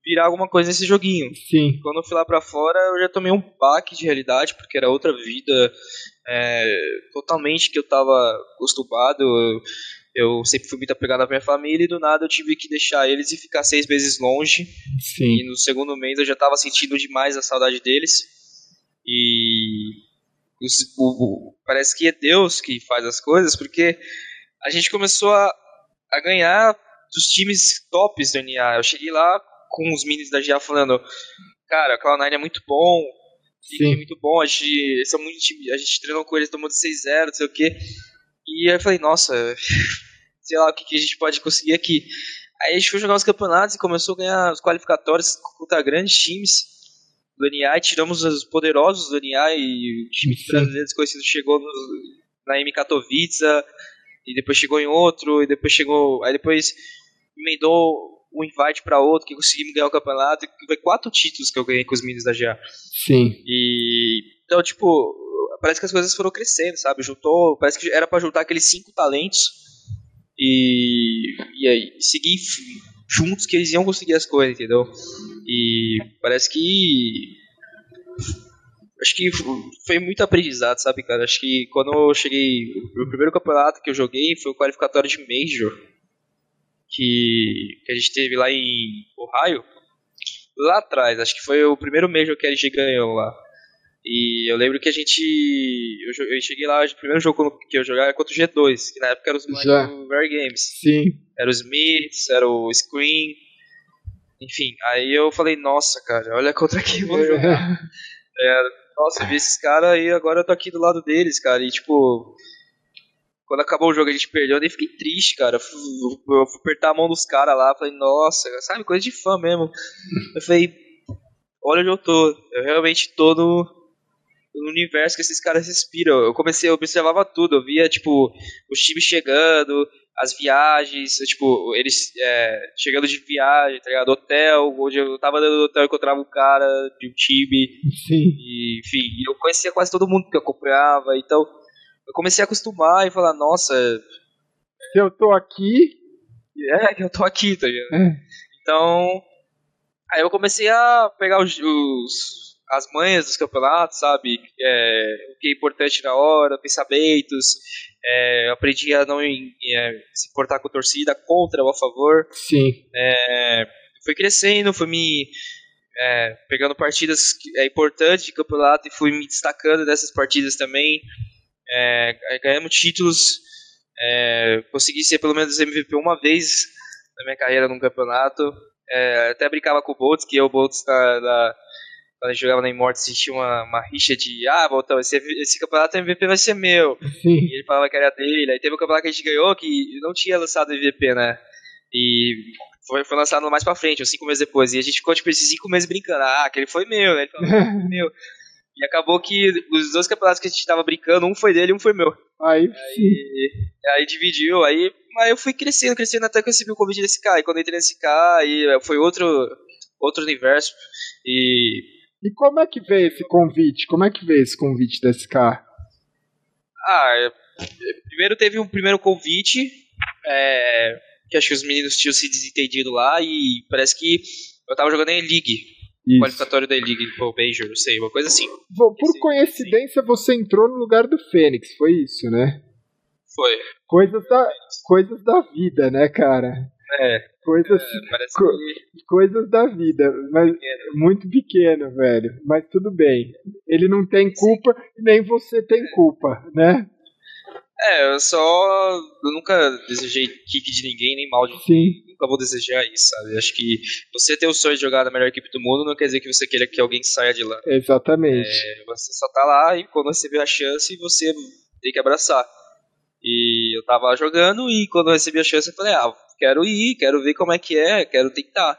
virar alguma coisa nesse joguinho. Sim. Quando eu fui lá pra fora, eu já tomei um baque de realidade, porque era outra vida é, totalmente que eu tava acostumado. Eu, eu sempre fui muito apegado à minha família e do nada eu tive que deixar eles e ficar seis meses longe. Sim. E no segundo mês eu já tava sentindo demais a saudade deles. E os, o, o, parece que é Deus que faz as coisas, porque a gente começou a, a ganhar dos times tops do NA. Eu cheguei lá com os meninos da GA falando, cara, a Cloud9 é muito bom, é muito bom, a gente, são muito, a gente treinou com eles, tomou de 6-0, não sei o que. E aí eu falei, nossa, sei lá o que, que a gente pode conseguir aqui. Aí a gente foi jogar os campeonatos e começou a ganhar os qualificatórios contra grandes times do NA, e tiramos os poderosos do NA e o time brasileiro desconhecido chegou no, na M Katowice e depois chegou em outro e depois chegou, aí depois emendou um invite para outro, que conseguimos ganhar o campeonato. Foi quatro títulos que eu ganhei com os meninos da GA. Sim. E. Então, tipo, parece que as coisas foram crescendo, sabe? Juntou. Parece que era para juntar aqueles cinco talentos e. E aí, seguir juntos que eles iam conseguir as coisas, entendeu? E parece que. Acho que foi muito aprendizado, sabe, cara? Acho que quando eu cheguei. O primeiro campeonato que eu joguei foi o qualificatório de Major que, que a gente teve lá em Ohio, lá atrás, acho que foi o primeiro Major que a gente ganhou lá. E eu lembro que a gente. Eu, eu cheguei lá, o primeiro jogo que eu jogava era contra o G2, que na época era os do Rare Games. Sim. Era o Smiths, era o Screen. Enfim, aí eu falei, nossa, cara, olha contra quem eu vou jogar. é, nossa, eu vi esses caras e agora eu tô aqui do lado deles, cara. E tipo, quando acabou o jogo a gente perdeu, eu nem fiquei triste, cara. Eu fui apertar a mão dos caras lá, falei, nossa, sabe, coisa de fã mesmo. Eu falei, olha onde eu tô. Eu realmente tô no, no universo que esses caras respiram. Eu comecei, eu observava tudo, eu via, tipo, os times chegando, as viagens, tipo, eles é, chegando de viagem, tá ligado? Hotel, onde eu tava dentro do hotel e encontrava um cara de um time. Sim. E, enfim, eu conhecia quase todo mundo que acompanhava, então eu comecei a acostumar e falar, nossa. Se eu tô aqui. É, que eu tô aqui, tá ligado? É. Então. Aí eu comecei a pegar os, os as manhas dos campeonatos, sabe? É, o que é importante na hora, pensamentos. É, aprendi a não é, se importar com a torcida, contra ou a favor. Sim. É, fui crescendo, fui me é, pegando partidas é, importantes de campeonato e fui me destacando dessas partidas também. É, ganhamos títulos, é, consegui ser pelo menos MVP uma vez na minha carreira num campeonato. É, até brincava com o Boltz, que eu, o Boltz, na, na, quando a gente jogava na Immortus, existia uma, uma rixa de ah, Boltão, esse, esse campeonato MVP vai ser meu. Sim. E ele falava que era dele. Aí teve um campeonato que a gente ganhou que não tinha lançado MVP, né? E foi, foi lançado mais pra frente, uns cinco meses depois. E a gente ficou, tipo, esses cinco meses brincando. Ah, aquele foi meu, né? Ele foi meu. E acabou que os dois campeonatos que a gente tava brincando, um foi dele e um foi meu. Aí, aí, aí dividiu, aí, aí eu fui crescendo, crescendo até que eu recebi o convite desse cara. E quando eu entrei nesse cara, aí foi outro, outro universo. E. E como é que veio esse convite? Como é que veio esse convite desse cara? Ah, é, primeiro teve um primeiro convite, é, que acho que os meninos tinham se desentendido lá, e parece que eu tava jogando em League. Isso. qualificatório da League ou Major, não sei, uma coisa assim. Por Esse, coincidência, sim. você entrou no lugar do Fênix, foi isso, né? Foi. Coisas da, coisas da vida, né, cara? É. Coisas, É, co- que... coisas da vida, mas muito pequeno, velho. Mas tudo bem. Ele não tem culpa nem você tem culpa, né? É, eu só. Eu nunca desejei kick de ninguém, nem mal de Sim. nunca vou desejar isso, sabe? Acho que você ter o sonho de jogar na melhor equipe do mundo não quer dizer que você queira que alguém saia de lá. Exatamente. É, você só tá lá e quando receber a chance, você tem que abraçar. E eu tava lá jogando e quando eu recebi a chance, eu falei, ah, quero ir, quero ver como é que é, quero tentar.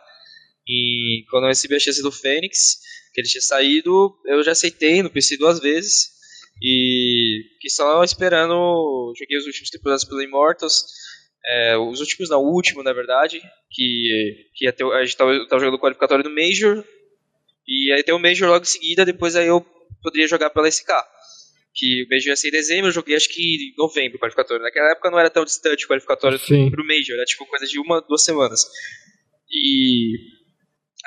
E quando eu recebi a chance do Fênix, que ele tinha saído, eu já aceitei no PC duas vezes. E fiquei só esperando. Joguei os últimos temporadas pelo Immortals. É, os últimos, não, o último, na verdade. Que, que ter, a gente tava, tava jogando o qualificatório do Major. E aí tem o Major logo em seguida, depois aí eu poderia jogar pela SK. Que o Major ia ser em dezembro, eu joguei acho que em novembro o qualificatório. Naquela época não era tão distante o qualificatório Sim. pro Major, era tipo coisa de uma, duas semanas. E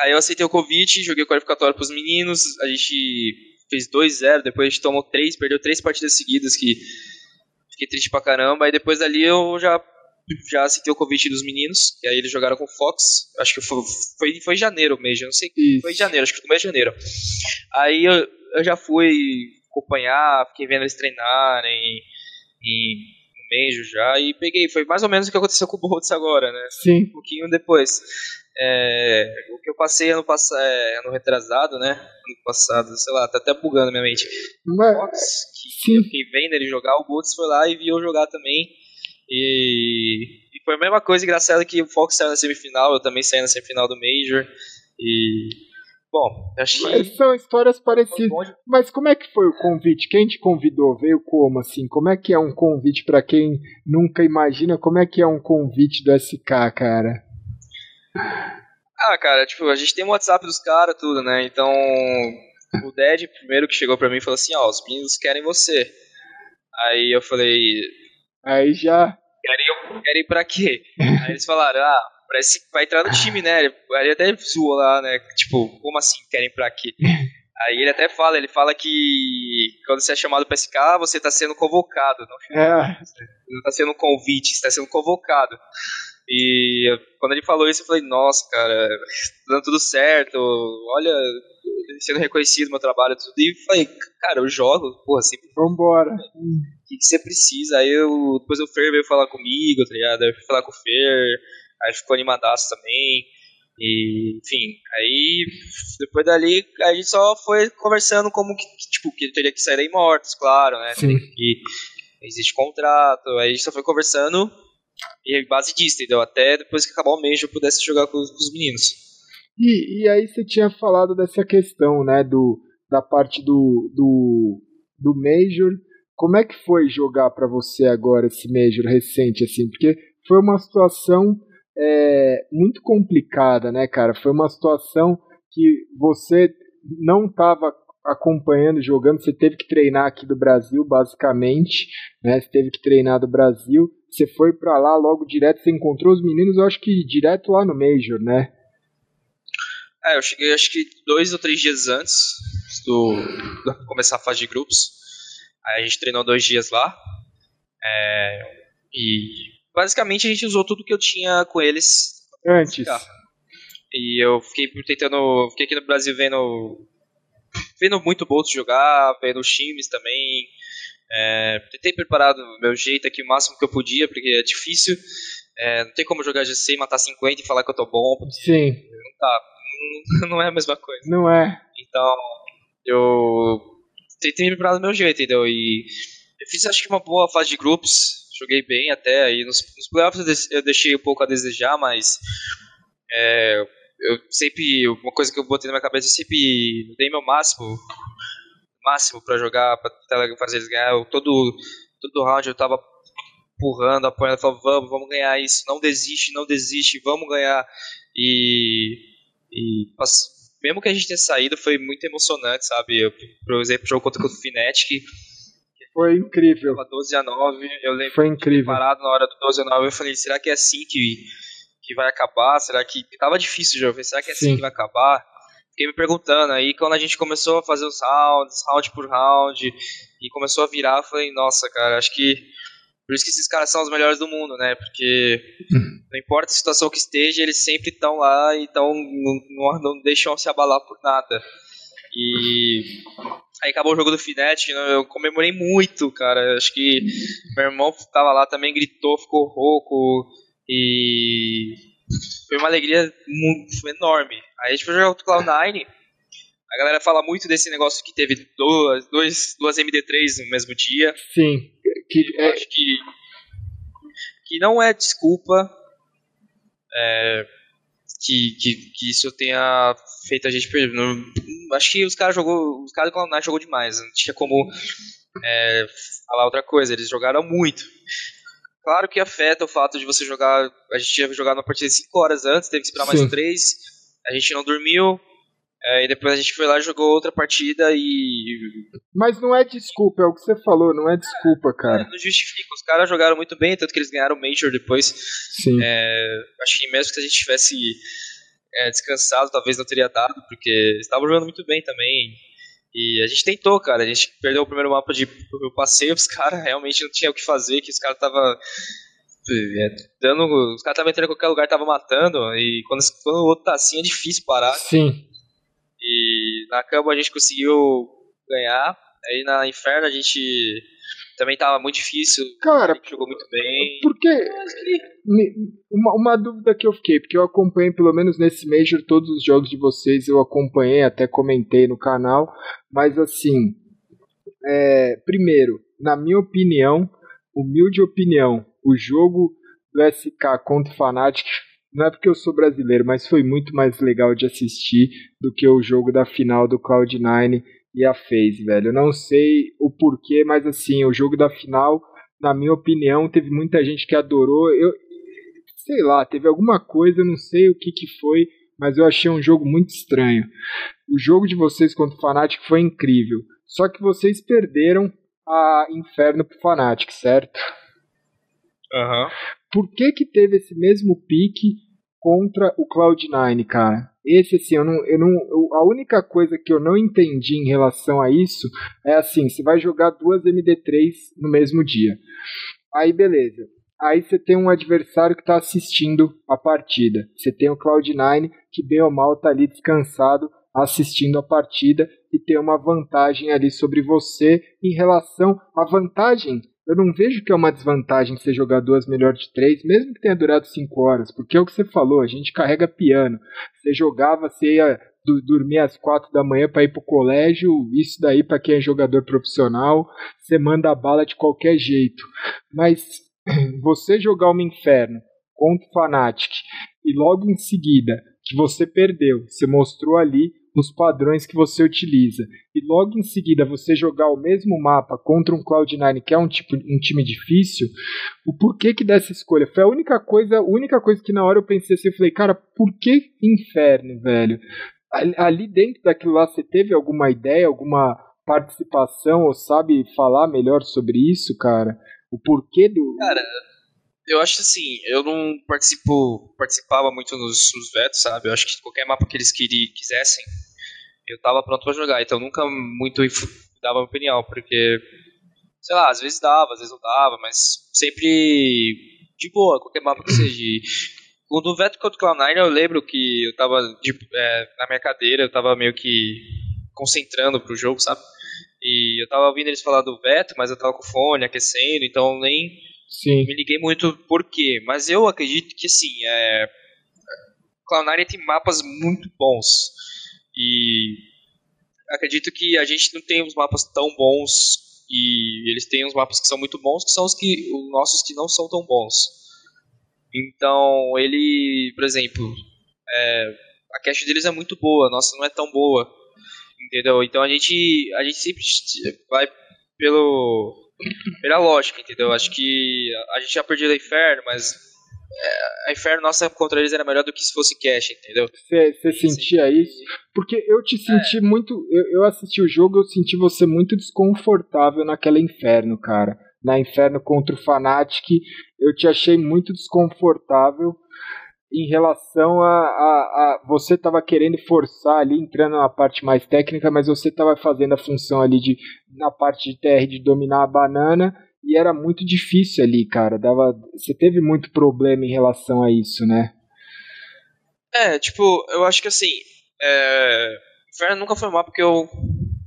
aí eu aceitei o convite, joguei o qualificatório pros meninos, a gente fez 2-0, depois a gente tomou 3, perdeu três partidas seguidas que fiquei triste pra caramba. Aí depois dali eu já já aceitei o convite dos meninos, e aí eles jogaram com o Fox, acho que foi, foi, foi em janeiro o Major, não sei Isso. foi em janeiro, acho que foi no mês de janeiro. Aí eu, eu já fui acompanhar, fiquei vendo eles treinarem e no Major já, e peguei. Foi mais ou menos o que aconteceu com o Boltz agora, né? Sim. Um pouquinho depois. É, o que eu passei ano passado, é, ano retrasado, né? Ano passado, sei lá, tá até bugando minha mente. Mas, Fox, que eu fiquei vendo ele jogar, o Boltz foi lá e viu eu jogar também. E, e foi a mesma coisa engraçada que o Fox saiu na semifinal, eu também saí na semifinal do Major. E. Bom, acho que. Mas são histórias parecidas. Mas como é que foi o convite? Quem te convidou? Veio como assim? Como é que é um convite pra quem nunca imagina? Como é que é um convite do SK, cara? Ah, cara, tipo, a gente tem o WhatsApp dos caras, tudo, né? Então, o Ded, primeiro que chegou pra mim, falou assim: Ó, os meninos querem você. Aí eu falei: Aí já. Querem, querem pra quê? Aí eles falaram: Ah, parece que vai entrar no time, né? Ele- até zoou lá, né? Tipo, como assim querem pra quê? Aí ele até fala: Ele fala que quando você é chamado pra SK, você tá sendo convocado, não É, não tá sendo um convite, está sendo convocado. E quando ele falou isso, eu falei, nossa, cara, tá dando tudo certo, olha, sendo reconhecido meu trabalho, tudo. E falei, cara, eu jogo, porra, sempre vambora. o que, que você precisa? Aí eu, depois o Fer veio falar comigo, tá ligado? Aí eu fui falar com o Fer, aí ficou animadaço também. E, enfim, aí depois dali a gente só foi conversando como que, tipo, que ele teria que sair da Imortos, claro, né? Sim. que existe contrato, aí a gente só foi conversando e base disso, entendeu? Até depois que acabar o mês eu pudesse jogar com, os- com os meninos. E, e aí você tinha falado dessa questão, né, do, da parte do, do, do Major. Como é que foi jogar pra você agora esse Major recente, assim? Porque foi uma situação é, muito complicada, né, cara? Foi uma situação que você não estava acompanhando, jogando, você teve que treinar aqui do Brasil, basicamente, né? Você teve que treinar do Brasil. Você foi pra lá logo direto, você encontrou os meninos, eu acho que direto lá no Major, né? É, eu cheguei acho que dois ou três dias antes do, do começar a fase de grupos. Aí a gente treinou dois dias lá. É, e basicamente a gente usou tudo que eu tinha com eles Antes. E eu fiquei tentando. Fiquei aqui no Brasil vendo. Vendo muito Bolt jogar, vendo os times também. É, tentei preparar do meu jeito aqui o máximo que eu podia, porque é difícil. É, não tem como jogar GC e matar 50 e falar que eu tô bom, porque Sim, não tá. Não, não é a mesma coisa. não é. Então, eu tentei me preparar do meu jeito, entendeu? E eu fiz acho que uma boa fase de grupos, joguei bem até, aí nos, nos playoffs eu des- eu deixei um pouco a desejar, mas é, eu sempre, uma coisa que eu botei na minha cabeça, eu sempre dei meu máximo, máximo pra jogar, pra tentar fazer eles ganhar, eu, todo, todo round eu tava empurrando, apoiando, falando, vamos, vamos ganhar isso, não desiste, não desiste, vamos ganhar, e, e mesmo que a gente tenha saído, foi muito emocionante, sabe? Eu, por exemplo, o jogo contra o Fnatic, Foi incrível. tava 12 a 9, eu lembro Foi incrível. parado na hora do 12 a 9, eu falei, será que é assim que, que vai acabar? Será que. Tava difícil o jogo, eu falei, será que é assim Sim. que vai acabar? Fiquei me perguntando, aí quando a gente começou a fazer os rounds, round por round, e começou a virar, falei, nossa, cara, acho que Por isso que esses caras são os melhores do mundo, né? Porque não importa a situação que esteja, eles sempre estão lá e tão, não, não, deixam se abalar por nada. E aí acabou o jogo do Finet, eu comemorei muito, cara. Acho que meu irmão tava lá também, gritou, ficou rouco. E foi uma alegria muito, enorme. Aí a gente foi jogar o Cloud9. A galera fala muito desse negócio que teve duas, dois, duas MD3 no mesmo dia. Sim. Que, é... Acho que, que não é desculpa é, que, que, que isso tenha feito a gente perder. acho que os caras jogou, os caras do Cloud9 jogou demais. Não tinha como é, falar outra coisa. Eles jogaram muito. Claro que afeta o fato de você jogar. A gente tinha jogado uma partida 5 horas antes, teve que esperar mais 3. A gente não dormiu. É, e depois a gente foi lá e jogou outra partida e. Mas não é desculpa, é o que você falou, não é desculpa, cara. É, não justifica, os caras jogaram muito bem, tanto que eles ganharam o Major depois. Sim. É, acho que mesmo que a gente tivesse é, descansado, talvez não teria dado, porque eles estavam jogando muito bem também. E a gente tentou, cara. A gente perdeu o primeiro mapa de eu passei, os caras realmente não tinha o que fazer, que os caras tava é, dando, os caras estavam entrando em qualquer lugar, tava matando, e quando, quando o outro tá assim é difícil parar. Sim. E na Cabo a gente conseguiu ganhar. Aí na Inferno a gente também tava muito difícil. Cara, jogou muito bem. Porque uma, uma dúvida que eu fiquei, porque eu acompanhei pelo menos nesse Major todos os jogos de vocês, eu acompanhei, até comentei no canal, mas assim, é, primeiro, na minha opinião, humilde opinião, o jogo do SK contra o Fnatic não é porque eu sou brasileiro, mas foi muito mais legal de assistir do que o jogo da final do Cloud9 e a FaZe, velho. Eu não sei o porquê, mas assim, o jogo da final, na minha opinião, teve muita gente que adorou. Eu sei lá, teve alguma coisa, eu não sei o que que foi, mas eu achei um jogo muito estranho. O jogo de vocês contra o Fnatic foi incrível. Só que vocês perderam a Inferno pro Fnatic, certo? Aham. Uhum. Por que que teve esse mesmo pique contra o Cloud9, cara? Esse, assim, eu não, eu não. A única coisa que eu não entendi em relação a isso é assim: você vai jogar duas MD3 no mesmo dia. Aí, beleza. Aí você tem um adversário que está assistindo a partida. Você tem o Cloud9, que bem ou mal está ali descansado, assistindo a partida e tem uma vantagem ali sobre você em relação à vantagem eu não vejo que é uma desvantagem você jogar duas melhor de três, mesmo que tenha durado cinco horas, porque é o que você falou, a gente carrega piano. Você jogava, você ia dormir às quatro da manhã para ir pro colégio, isso daí para quem é jogador profissional, você manda a bala de qualquer jeito. Mas você jogar uma inferno contra o Fnatic e logo em seguida que você perdeu, você mostrou ali nos padrões que você utiliza. E logo em seguida você jogar o mesmo mapa contra um Cloud9 que é um, tipo, um time difícil, o porquê que dessa escolha? Foi a única coisa, única coisa que na hora eu pensei assim, eu falei, cara, por que inferno, velho? Ali dentro daquilo lá você teve alguma ideia, alguma participação ou sabe falar melhor sobre isso, cara? O porquê do. Cara, eu acho assim, eu não participo, participava muito nos, nos vetos, sabe? Eu acho que qualquer mapa que eles queri, quisessem, eu tava pronto para jogar. Então nunca muito dava opinião, porque, sei lá, às vezes dava, às vezes não dava, mas sempre de boa, qualquer mapa que seja. O do Veto contra o Cloud9 eu lembro que eu tava de, é, na minha cadeira, eu tava meio que concentrando pro jogo, sabe? E eu tava ouvindo eles falar do Veto, mas eu tava com o fone aquecendo, então nem Sim. me liguei muito por quê. Mas eu acredito que assim, é... Cloud9 tem mapas muito bons. E acredito que a gente não tem uns mapas tão bons e eles têm uns mapas que são muito bons, que são os que os nossos que não são tão bons. Então, ele, por exemplo, é, a cache deles é muito boa, a nossa não é tão boa. Entendeu? Então a gente a gente sempre vai pelo pela lógica, entendeu? Acho que a gente já perdia a Inferno, mas é, a Inferno nossa contra eles era melhor do que se fosse Cash, entendeu? Você sentia isso? Porque eu te senti é. muito. Eu, eu assisti o jogo, eu senti você muito desconfortável naquela Inferno, cara. Na Inferno contra o Fnatic, eu te achei muito desconfortável em relação a, a, a você estava querendo forçar ali, entrando na parte mais técnica, mas você estava fazendo a função ali de na parte de TR de dominar a banana e era muito difícil ali, cara. Dava, você teve muito problema em relação a isso, né? É, tipo, eu acho que assim, é... Inferno nunca foi um mapa que eu,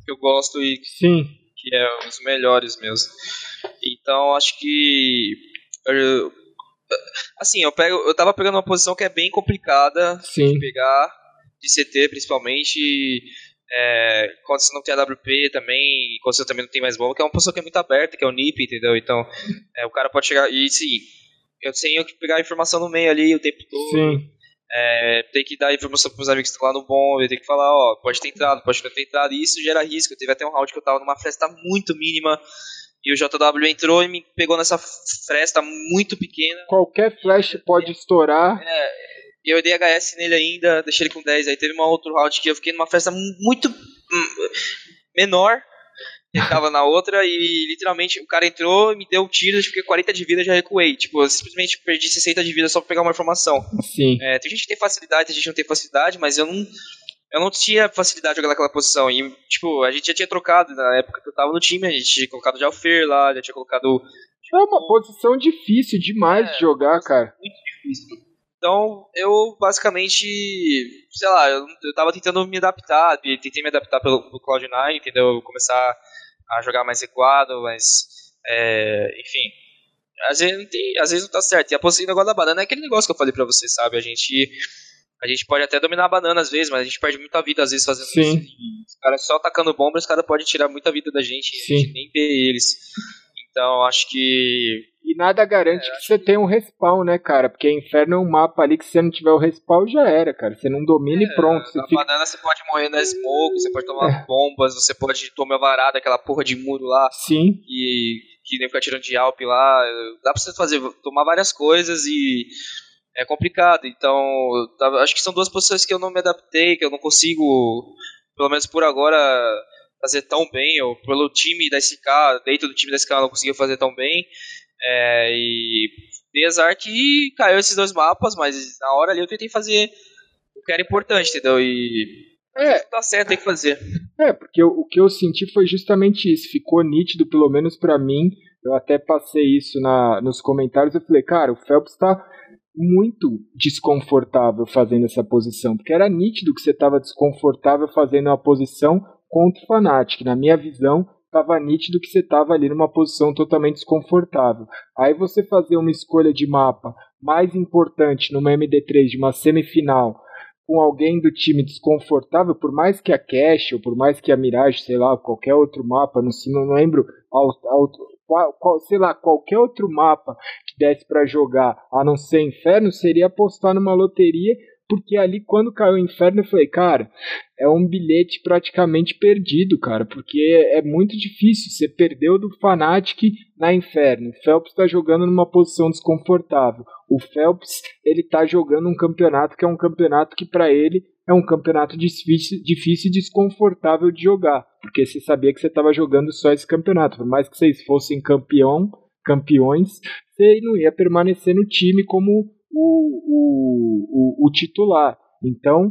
que eu gosto e Sim. que é um dos melhores mesmo. Então, acho que eu, assim, eu pego, eu tava pegando uma posição que é bem complicada Sim. de pegar de CT principalmente é, quando você não tem a WP também, quando você também não tem mais bomba, que é uma posição que é muito aberta, que é o NIP, entendeu? Então, é, o cara pode chegar. E sim, eu tenho que pegar a informação no meio ali o tempo todo. Sim. É, tem que dar informação pros meus amigos que estão lá no bomb, tem que falar, ó, pode ter entrado, pode não ter entrado, e isso gera risco. Teve até um round que eu tava numa fresta muito mínima, e o JW entrou e me pegou nessa fresta muito pequena. Qualquer flash pode estourar. É, e eu dei HS nele ainda, deixei ele com 10. Aí teve uma outro round que eu fiquei numa festa muito hum, menor. Ele tava na outra e literalmente o cara entrou, me deu um tiro, eu fiquei 40 de vida já recuei. Tipo, eu simplesmente perdi 60 de vida só pra pegar uma informação. Sim. É, tem gente que tem facilidade, tem gente que não tem facilidade, mas eu não. Eu não tinha facilidade de jogar naquela posição. E, tipo, a gente já tinha trocado na época que eu tava no time, a gente tinha colocado já o Fer lá, já tinha colocado. É uma posição difícil demais É, de jogar, cara. muito difícil. Então, eu basicamente, sei lá, eu, eu tava tentando me adaptar, tentei me adaptar pelo, pelo Cloud9, entendeu? Começar a jogar mais recuado, mas, é, enfim, às vezes, não tem, às vezes não tá certo. E a posição negócio da banana é aquele negócio que eu falei pra você, sabe? A gente, a gente pode até dominar a banana às vezes, mas a gente perde muita vida às vezes fazendo Sim. isso. E os caras só atacando bomba, os caras podem tirar muita vida da gente, e a gente Sim. nem vê eles. Então, acho que E nada garante É, que você tenha um respawn, né, cara? Porque Inferno é um mapa ali que se você não tiver o respawn já era, cara. Você não domina e pronto. Você Na fica... banana você pode morrer na smoke, você pode tomar É. bombas, você pode tomar varada, aquela porra de muro lá, Sim, e que nem ficar tirando de Alp lá. Dá pra você fazer, tomar várias coisas e é complicado. Então, tava- acho que são duas posições que eu não me adaptei, que eu não consigo, pelo menos por agora, fazer tão bem. Ou pelo time da SK, dentro do time da SK eu não conseguia fazer tão bem. É, e dei azar que caiu esses dois mapas, mas na hora ali eu tentei fazer o que era importante, entendeu? E É. tá certo, tem que fazer. É, porque o, que eu senti foi justamente isso. Ficou nítido, pelo menos pra mim. Eu até passei isso na, nos comentários. Eu falei, cara, o Phelps tá muito desconfortável fazendo essa posição. Porque era nítido que você estava desconfortável fazendo uma posição contra o Fnatic. Na minha visão, estava nítido que você estava ali numa posição totalmente desconfortável. Aí você fazer uma escolha de mapa mais importante numa MD3 de uma semifinal com alguém do time desconfortável, por mais que a Cash, ou por mais que a Mirage, sei lá, qualquer outro mapa, não, não lembro, ao, ao, qual, qual, sei lá, qualquer outro mapa que desse para jogar, a não ser Inferno, seria apostar numa loteria, porque ali quando caiu o Inferno eu falei, cara, é um bilhete praticamente perdido, cara, porque é muito difícil, você perdeu do Fnatic na Inferno, o Phelps está jogando numa posição desconfortável, o Phelps ele tá jogando um campeonato que é um campeonato que para ele é um campeonato difícil, difícil e desconfortável de jogar, porque você sabia que você estava jogando só esse campeonato, por mais que vocês fossem campeão, campeões, você não ia permanecer no time como o, o, o, o titular. Então,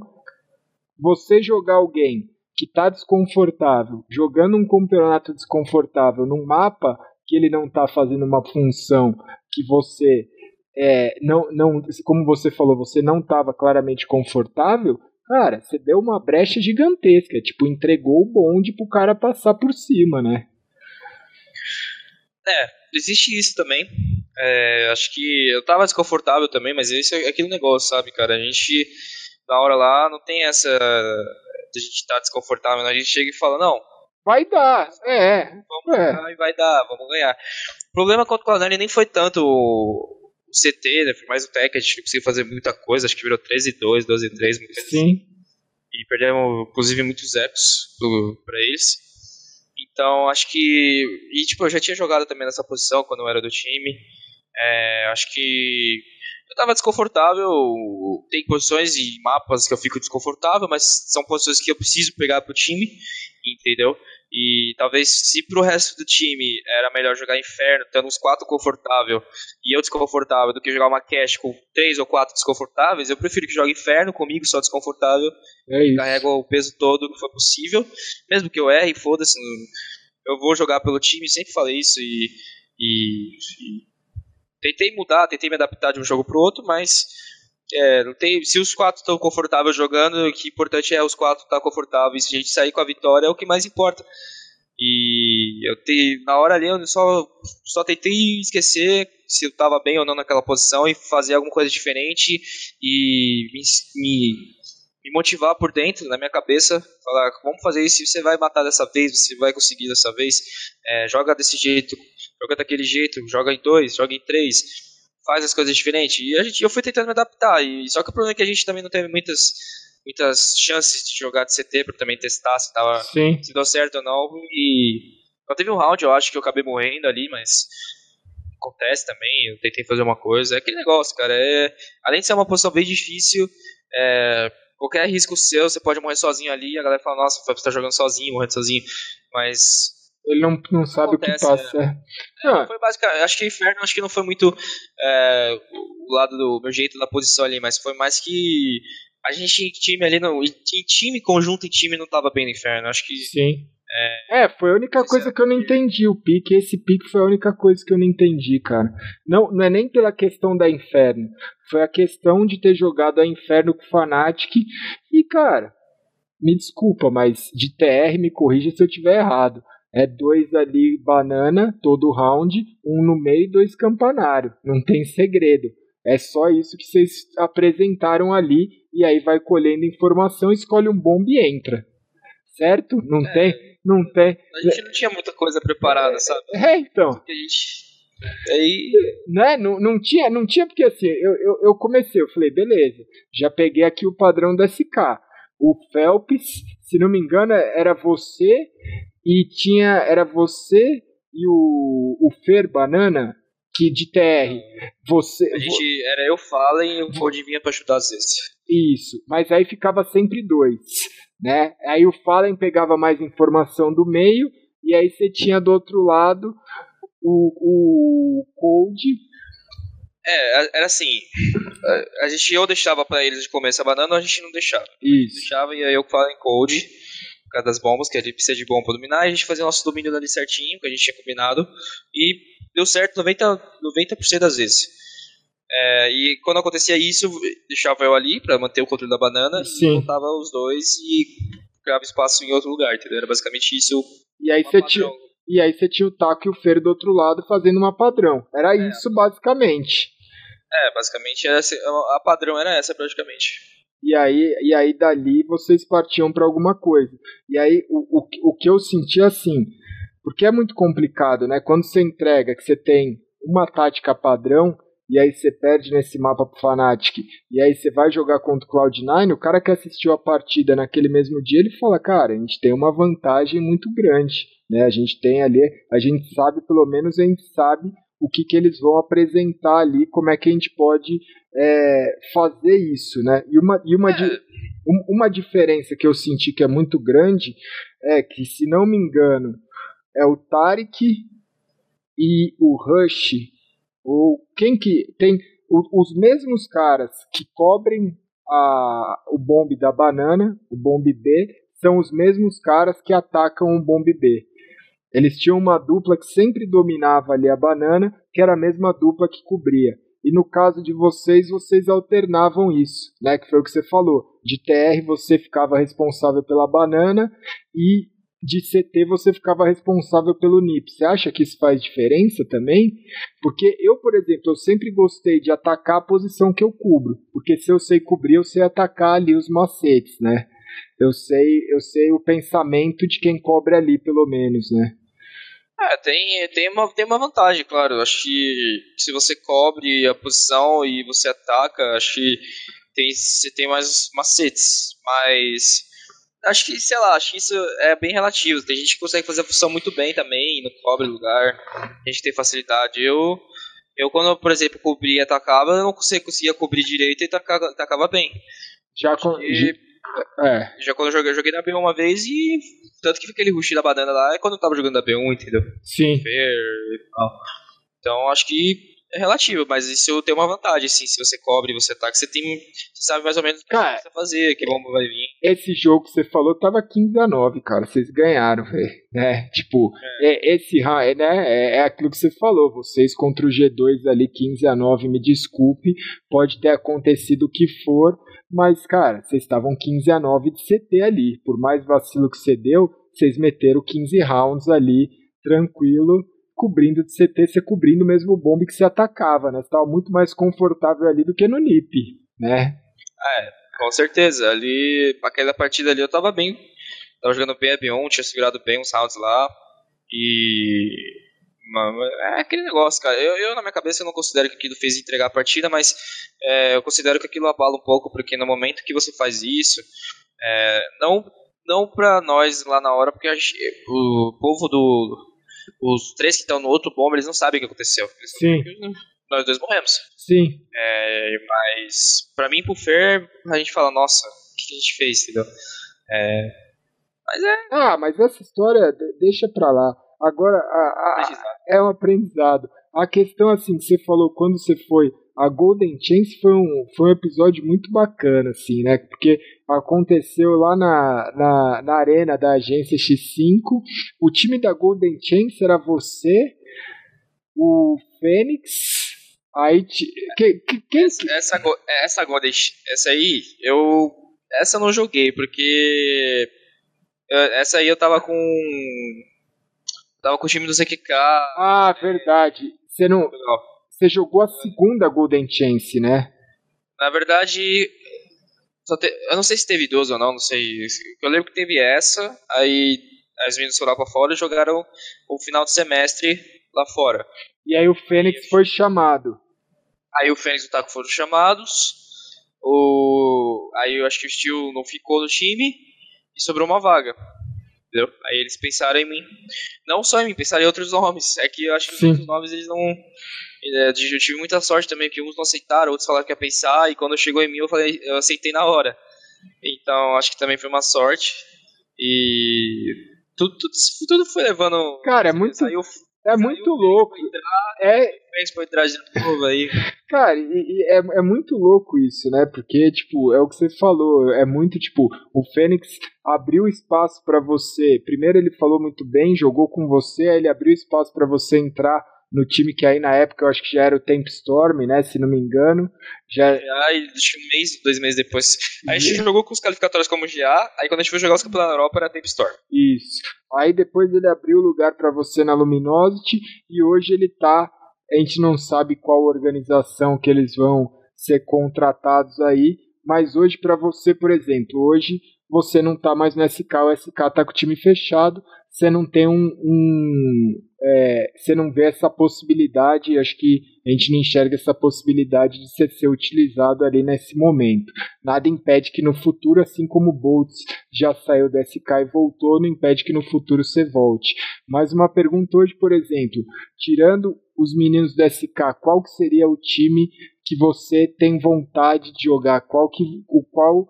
você jogar alguém que está desconfortável, jogando um campeonato desconfortável num mapa que ele não está fazendo uma função que você é, não, não, como você falou, você não estava claramente confortável, cara, você deu uma brecha gigantesca, tipo, entregou o bonde pro cara passar por cima, né? É, existe isso também. É, acho que eu tava desconfortável também, mas esse é aquele negócio, sabe, cara? A gente, na hora lá, não tem essa a gente tá desconfortável, né? a gente chega e fala, não, Vai dar, é. vamos É. ganhar e vai dar, vamos ganhar. O problema contra o Cloud9 nem foi tanto o CT, né? Foi mais o Tech, a gente não conseguiu fazer muita coisa, acho que virou 13 2, 12 3, uma coisa assim. Sim. e perdemos inclusive muitos epos para eles. Então acho que e tipo eu já tinha jogado também nessa posição quando eu era do time. É, acho que eu tava desconfortável. Tem posições e mapas que eu fico desconfortável, mas são posições que eu preciso pegar pro time, entendeu? E talvez se pro resto do time era melhor jogar Inferno, tendo uns quatro confortável e eu desconfortável, do que jogar uma cash com três ou quatro desconfortáveis, eu prefiro que jogue Inferno comigo só desconfortável É isso. carrego o peso todo que for possível, mesmo que eu erre, foda-se, eu vou jogar pelo time, sempre falei isso e, E, e tentei mudar, tentei me adaptar de um jogo pro outro, mas é, não tem, se os quatro estão confortáveis jogando, o que é importante é os quatro estar confortáveis. Se a gente sair com a vitória é o que mais importa. E eu te, na hora ali eu só, só tentei esquecer se eu estava bem ou não naquela posição e fazer alguma coisa diferente e me, me, me, motivar por dentro, na minha cabeça, falar, vamos fazer isso, você vai matar dessa vez, você vai conseguir dessa vez, é, joga desse jeito, joga daquele jeito, joga em dois, joga em três, faz as coisas diferentes. E a gente, eu fui tentando me adaptar, e só que o problema é que a gente também não teve muitas muitas chances de jogar de CT para também testar se tava Sim. se deu certo ou não e só teve um round eu acho que eu acabei morrendo ali mas acontece também eu tentei fazer uma coisa é aquele negócio cara é além de ser uma posição bem difícil é, qualquer risco seu você pode morrer sozinho ali a galera fala nossa você tá jogando sozinho morrendo sozinho mas ele não, não sabe Acontece, o que passa. É. É, foi basicamente, acho que Inferno acho que não foi muito é, o lado do meu jeito da posição ali, mas foi mais que a gente em time ali, não, em time, conjunto em time não tava bem no Inferno. Acho que. Sim. É, é foi a única coisa que eu não entendi. O pique, esse pique foi a única coisa que eu não entendi, cara. Não, não é nem pela questão da Inferno. Foi a questão de ter jogado a Inferno com o Fnatic. E, cara, me desculpa, mas de TR me corrija se eu tiver errado. É dois ali banana, todo round, um no meio dois campanário. Não tem segredo. É só isso que vocês apresentaram ali e aí vai colhendo informação, escolhe um bomb e entra. Certo? Não é, tem? Não tem. A gente não tinha muita coisa preparada, sabe? É, então. A gente Aí... Né? Não, não, tinha, não tinha, porque assim, eu, eu, eu, comecei, eu falei, beleza, já peguei aqui o padrão da SK. O Phelps, se não me engano, era você e tinha. Era você e o, o Fer Banana que de TR. Você. A gente, era eu Fallen e o Gold vinha pra ajudar às vezes. Isso, mas aí ficava sempre dois, né? Aí o Fallen pegava mais informação do meio, e aí você tinha do outro lado o, o Cold. É, era assim. A, gente ou deixava para eles de comer essa banana ou a gente não deixava. Isso. Deixava e aí eu falo em por causa das bombas, que a gente precisa de bomba pra dominar, e a gente fazia nosso domínio ali certinho, que a gente tinha combinado, e deu certo 90%, 90 das vezes. É, e quando acontecia isso, deixava eu ali para manter o controle da banana Sim. e voltava os dois e criava espaço em outro lugar, entendeu? Era basicamente isso. E aí você tinha e aí você tinha o Taco e o Fer do outro lado fazendo uma padrão. Era é. isso basicamente. É, basicamente era, a padrão era essa praticamente. E aí, e aí dali vocês partiam para alguma coisa. E aí o, o, o que eu senti assim, porque é muito complicado, né? Quando você entrega que você tem uma tática padrão, e aí você perde nesse mapa pro Fnatic, e aí você vai jogar contra o Cloud9, o cara que assistiu a partida naquele mesmo dia, ele fala, cara, a gente tem uma vantagem muito grande, né? A gente tem ali, a gente sabe, pelo menos a gente sabe o que, que eles vão apresentar ali, como é que a gente pode é, fazer isso, né? E uma, e uma, é. uma diferença que eu senti que é muito grande é que, se não me engano, é o Tarek e o Rush ou quem que tem os mesmos caras que cobrem a, o bombe da banana, o bombe B, são os mesmos caras que atacam o bombe B. Eles tinham uma dupla que sempre dominava ali a banana, que era a mesma dupla que cobria. E no caso de vocês, vocês alternavam isso, né? Que foi o que você falou. De TR você ficava responsável pela banana e de CT você ficava responsável pelo NIP. Você acha que isso faz diferença também? Porque eu, por exemplo, eu sempre gostei de atacar a posição que eu cubro, porque se eu sei cobrir, eu sei atacar ali os macetes, né? Eu sei, eu sei o pensamento de quem cobre ali, pelo menos, né? É, tem, tem, uma, tem uma vantagem, claro. Acho que se você cobre a posição e você ataca, acho que tem, você tem mais macetes. Mas acho que, sei lá, acho que isso é bem relativo. Tem gente que consegue fazer a função muito bem também, não cobre lugar. A gente tem facilidade. Eu, eu quando, por exemplo, cobria e atacava, eu não conseguia, conseguia cobrir direito e atacava, atacava bem. Já com... É. Já quando eu joguei, eu joguei na B1 uma vez e. Tanto que aquele rush da banana lá é quando eu tava jogando na B1, entendeu? Sim. Fair e tal. Então acho que é relativo, mas isso tem uma vantagem, assim, se você cobre você ataca, você tem. Você sabe mais ou menos o que você vai fazer, que bomba vai vir. Esse jogo que você falou tava 15 a 9, cara. Vocês ganharam, velho. Né? Tipo, é. esse ra- é, né, é, é aquilo que você falou. Vocês contra o G2 ali, 15 a 9, me desculpe. Pode ter acontecido o que for. Mas, cara, vocês estavam 15 a 9 de CT ali. Por mais vacilo que você deu, vocês meteram 15 rounds ali, tranquilo, cobrindo de CT, você cobrindo mesmo o bombe que você atacava, né? Você tava muito mais confortável ali do que no NIP, né? Com certeza, ali, aquela partida ali eu tava bem. Tava jogando bem a Bion, tinha segurado bem uns rounds lá. E. É aquele negócio, cara. Eu, eu, na minha cabeça, eu não considero que aquilo fez entregar a partida, mas é, eu considero que aquilo abala um pouco, porque no momento que você faz isso, é, não, não pra nós lá na hora, porque a gente- o povo do. Os três que estão no outro bomba, eles não sabem o que aconteceu. Eles Sim. que Nós dois morremos. Sim, É, mas pra mim, pro Fer, a gente fala, nossa, o que a gente fez, entendeu? É, mas é Ah, mas essa história de- deixa pra lá. Agora, a- a- é um aprendizado. A questão, assim, que você falou quando você foi. A Golden Chance foi um, foi um episódio muito bacana, assim, né? Porque aconteceu lá na, na, na arena da agência X5. O time da Golden Chance era você, o Fênix. Aí. Que, que, quem Essa, essa, essa Golden, essa aí, eu. Essa eu não joguei, porque. eu- essa aí eu tava com. Tava com o time do ZQK. Ah, verdade. Você não. Você jogou a segunda Golden Chance, né? Na verdade. só te- eu não sei se teve duas ou não, não sei. Eu lembro que teve essa, aí as meninas foram lá pra fora e jogaram o final de semestre lá fora. E aí o Fênix foi chamado. Aí o Fênix e o Taco foram chamados. O... Aí eu acho que o Steel não ficou no time e sobrou uma vaga. Entendeu? Aí eles pensaram em mim. Não só em mim, pensaram em outros nomes. É que eu acho que os Sim. outros nomes eles não. é, Eu tive muita sorte também, que uns não aceitaram, outros falaram que ia pensar, e quando chegou em mim eu falei, eu aceitei na hora. Então acho que também foi uma sorte. E tudo, tudo, tudo foi levando. Cara, é muito, Aí o é muito louco. É, Fênix foi entrar de novo aí. Cara, e, e é, é muito louco isso, né? Porque, tipo, é o que você falou. É muito, tipo, o Fênix abriu espaço pra você. Primeiro ele falou muito bem, jogou com você, aí ele abriu espaço pra você entrar no time que aí na época eu acho que já era o Temp Storm, né? Se não me engano. Já, Aí, acho que um mês, dois meses depois. Aí a gente jogou com os qualificatórios como GA, aí quando a gente foi jogar os campeonatos da Europa era Temp Storm. Isso. Aí depois ele abriu lugar pra você na Luminosity e hoje ele tá. A gente não sabe qual organização que eles vão ser contratados aí, mas hoje pra você, por exemplo, hoje você não tá mais no SK, o SK tá com o time fechado, você não tem um. um é, você não vê essa possibilidade, acho que a gente não enxerga essa possibilidade de você ser utilizado ali nesse momento. Nada impede que no futuro, assim como o Boltz já saiu do SK e voltou, não impede que no futuro você volte. Mas uma pergunta hoje, por exemplo, tirando os meninos do SK, qual que seria o time que você tem vontade de jogar? Qual que o qual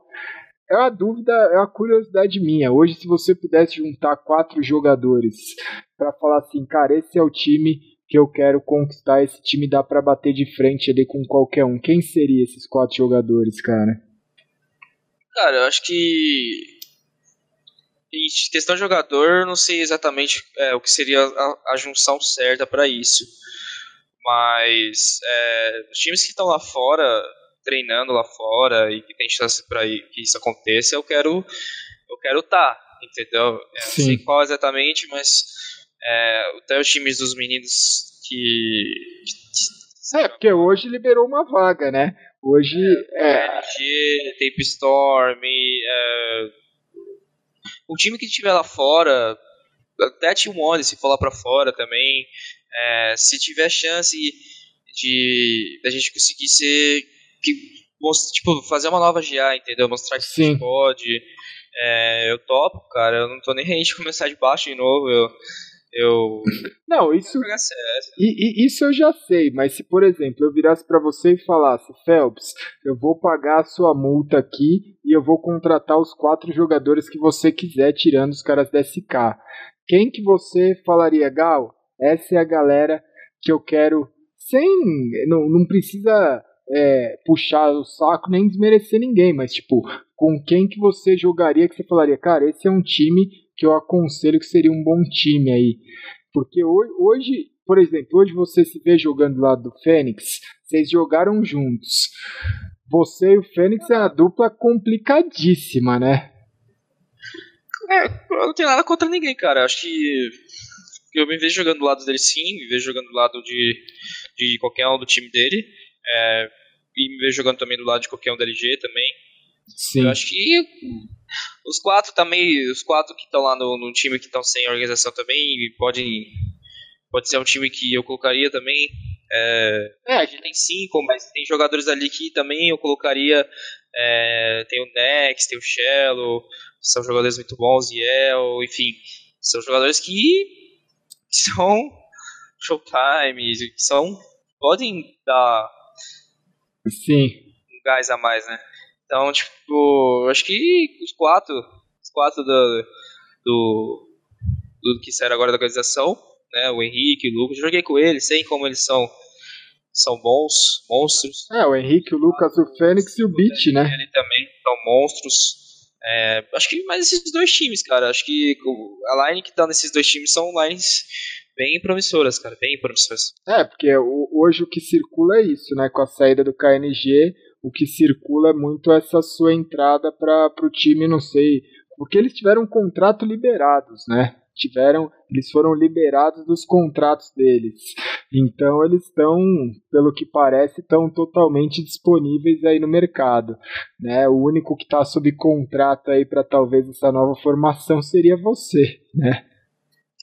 é uma dúvida, é uma curiosidade minha. Hoje, se você pudesse juntar quatro jogadores para falar assim, cara, esse é o time que eu quero conquistar, esse time dá para bater de frente ali com qualquer um. Quem seria esses quatro jogadores, cara? Cara, eu acho que. Em questão de jogador, não sei exatamente é, o que seria a, a junção certa pra isso. Mas é, os times que estão lá fora, treinando lá fora e que tem chance para que isso aconteça, eu quero eu quero estar, tá, entendeu? É, não sei qual exatamente, mas é, até os times dos meninos que, que é porque hoje liberou uma vaga, né? Hoje é, LG, Tape Storm, é, o time que estiver lá fora, até Team One se for lá pra fora também, é, se tiver chance de a gente conseguir ser que, tipo, fazer uma nova GA, entendeu? Mostrar que Sim. pode. É, eu topo, cara. Eu não tô nem rente de começar de baixo de novo. Eu. Eu. Não, isso. CS. E, e, isso eu já sei, mas se, por exemplo, eu virasse para você e falasse, Phelps, eu vou pagar a sua multa aqui e eu vou contratar os quatro jogadores que você quiser, tirando os caras da SK. Quem que você falaria, Gal? Essa é a galera que eu quero sem. Não, não precisa é, puxar o saco nem desmerecer ninguém, mas tipo, com quem que você jogaria que você falaria, cara, esse é um time que eu aconselho que seria um bom time aí. Porque hoje, por exemplo, hoje você se vê jogando do lado do Fênix, vocês jogaram juntos. Você e o Fênix é uma dupla complicadíssima, né? É, eu não tenho nada contra ninguém, cara. Acho que eu me vejo jogando do lado dele sim, me vejo jogando do lado de, de qualquer um do time dele. É, e me vejo jogando também do lado de qualquer um da LG também. Sim. Eu acho que os quatro também, os quatro que estão lá no, no, time que estão sem organização também podem pode ser um time que eu colocaria também. É, é, a gente tem cinco, mas tem jogadores ali que também eu colocaria. É, tem o Nex, tem o Shello, são jogadores muito bons, Yel, enfim, são jogadores que são showtime, que são podem dar Sim. um gás a mais, né? Então, tipo, acho que os quatro, os quatro do, do, do que saíram agora da organização né? O Henrique, o Lucas. Joguei com eles, sei como eles são são bons, monstros. É, o Henrique, o Lucas, o Fênix e o Beat, né? Ele também são monstros. É, acho que mais esses dois times, cara. Acho que a line que tá nesses dois times são lines bem promissoras, cara. Bem promissoras. É, porque hoje o que circula é isso, né? Com a saída do KNG, o que circula é muito essa sua entrada para o time, não sei. Porque eles tiveram um contrato liberados, né? tiveram, eles foram liberados dos contratos deles. Então eles estão, pelo que parece, estão totalmente disponíveis aí no mercado. Né? O único que está sob contrato aí para talvez essa nova formação seria você, né?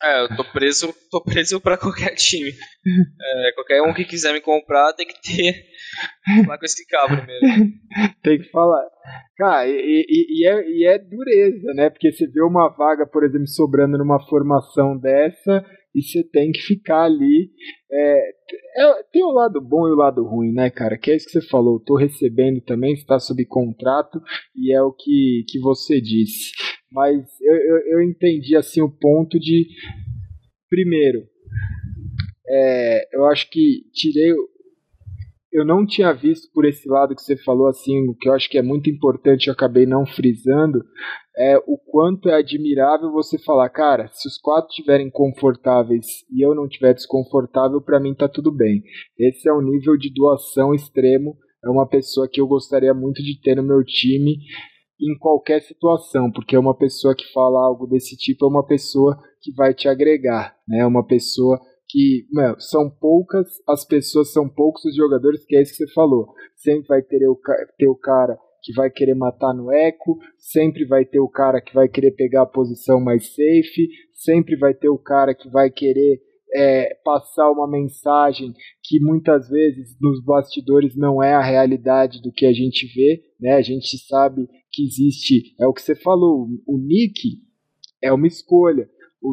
É, eu tô preso, tô preso pra qualquer time. É, qualquer um que quiser me comprar tem que ter. Falar com esse cabo primeiro. tem que falar. Cara, e, e, e, é, e é dureza, né? Porque você vê uma vaga, por exemplo, sobrando numa formação dessa e você tem que ficar ali. É, é, tem o lado bom e o lado ruim, né, cara? Que é isso que você falou. Tô recebendo também, está sob contrato e é o que, que você disse. Mas eu, eu, eu entendi assim o ponto de. Primeiro, é, eu acho que tirei. Eu não tinha visto por esse lado que você falou, assim, o que eu acho que é muito importante, eu acabei não frisando, é o quanto é admirável você falar, cara, se os quatro estiverem confortáveis e eu não estiver desconfortável, para mim tá tudo bem. Esse é um nível de doação extremo, é uma pessoa que eu gostaria muito de ter no meu time em qualquer situação, porque é uma pessoa que fala algo desse tipo é uma pessoa que vai te agregar, né? É uma pessoa que, mano, são poucas as pessoas, são poucos os jogadores que é isso que você falou. Sempre vai ter o, ter o cara que vai querer matar no eco, sempre vai ter o cara que vai querer pegar a posição mais safe, sempre vai ter o cara que vai querer é, passar uma mensagem que muitas vezes nos bastidores não é a realidade do que a gente vê, né? A gente sabe que existe, é o que você falou, o Nick é uma escolha.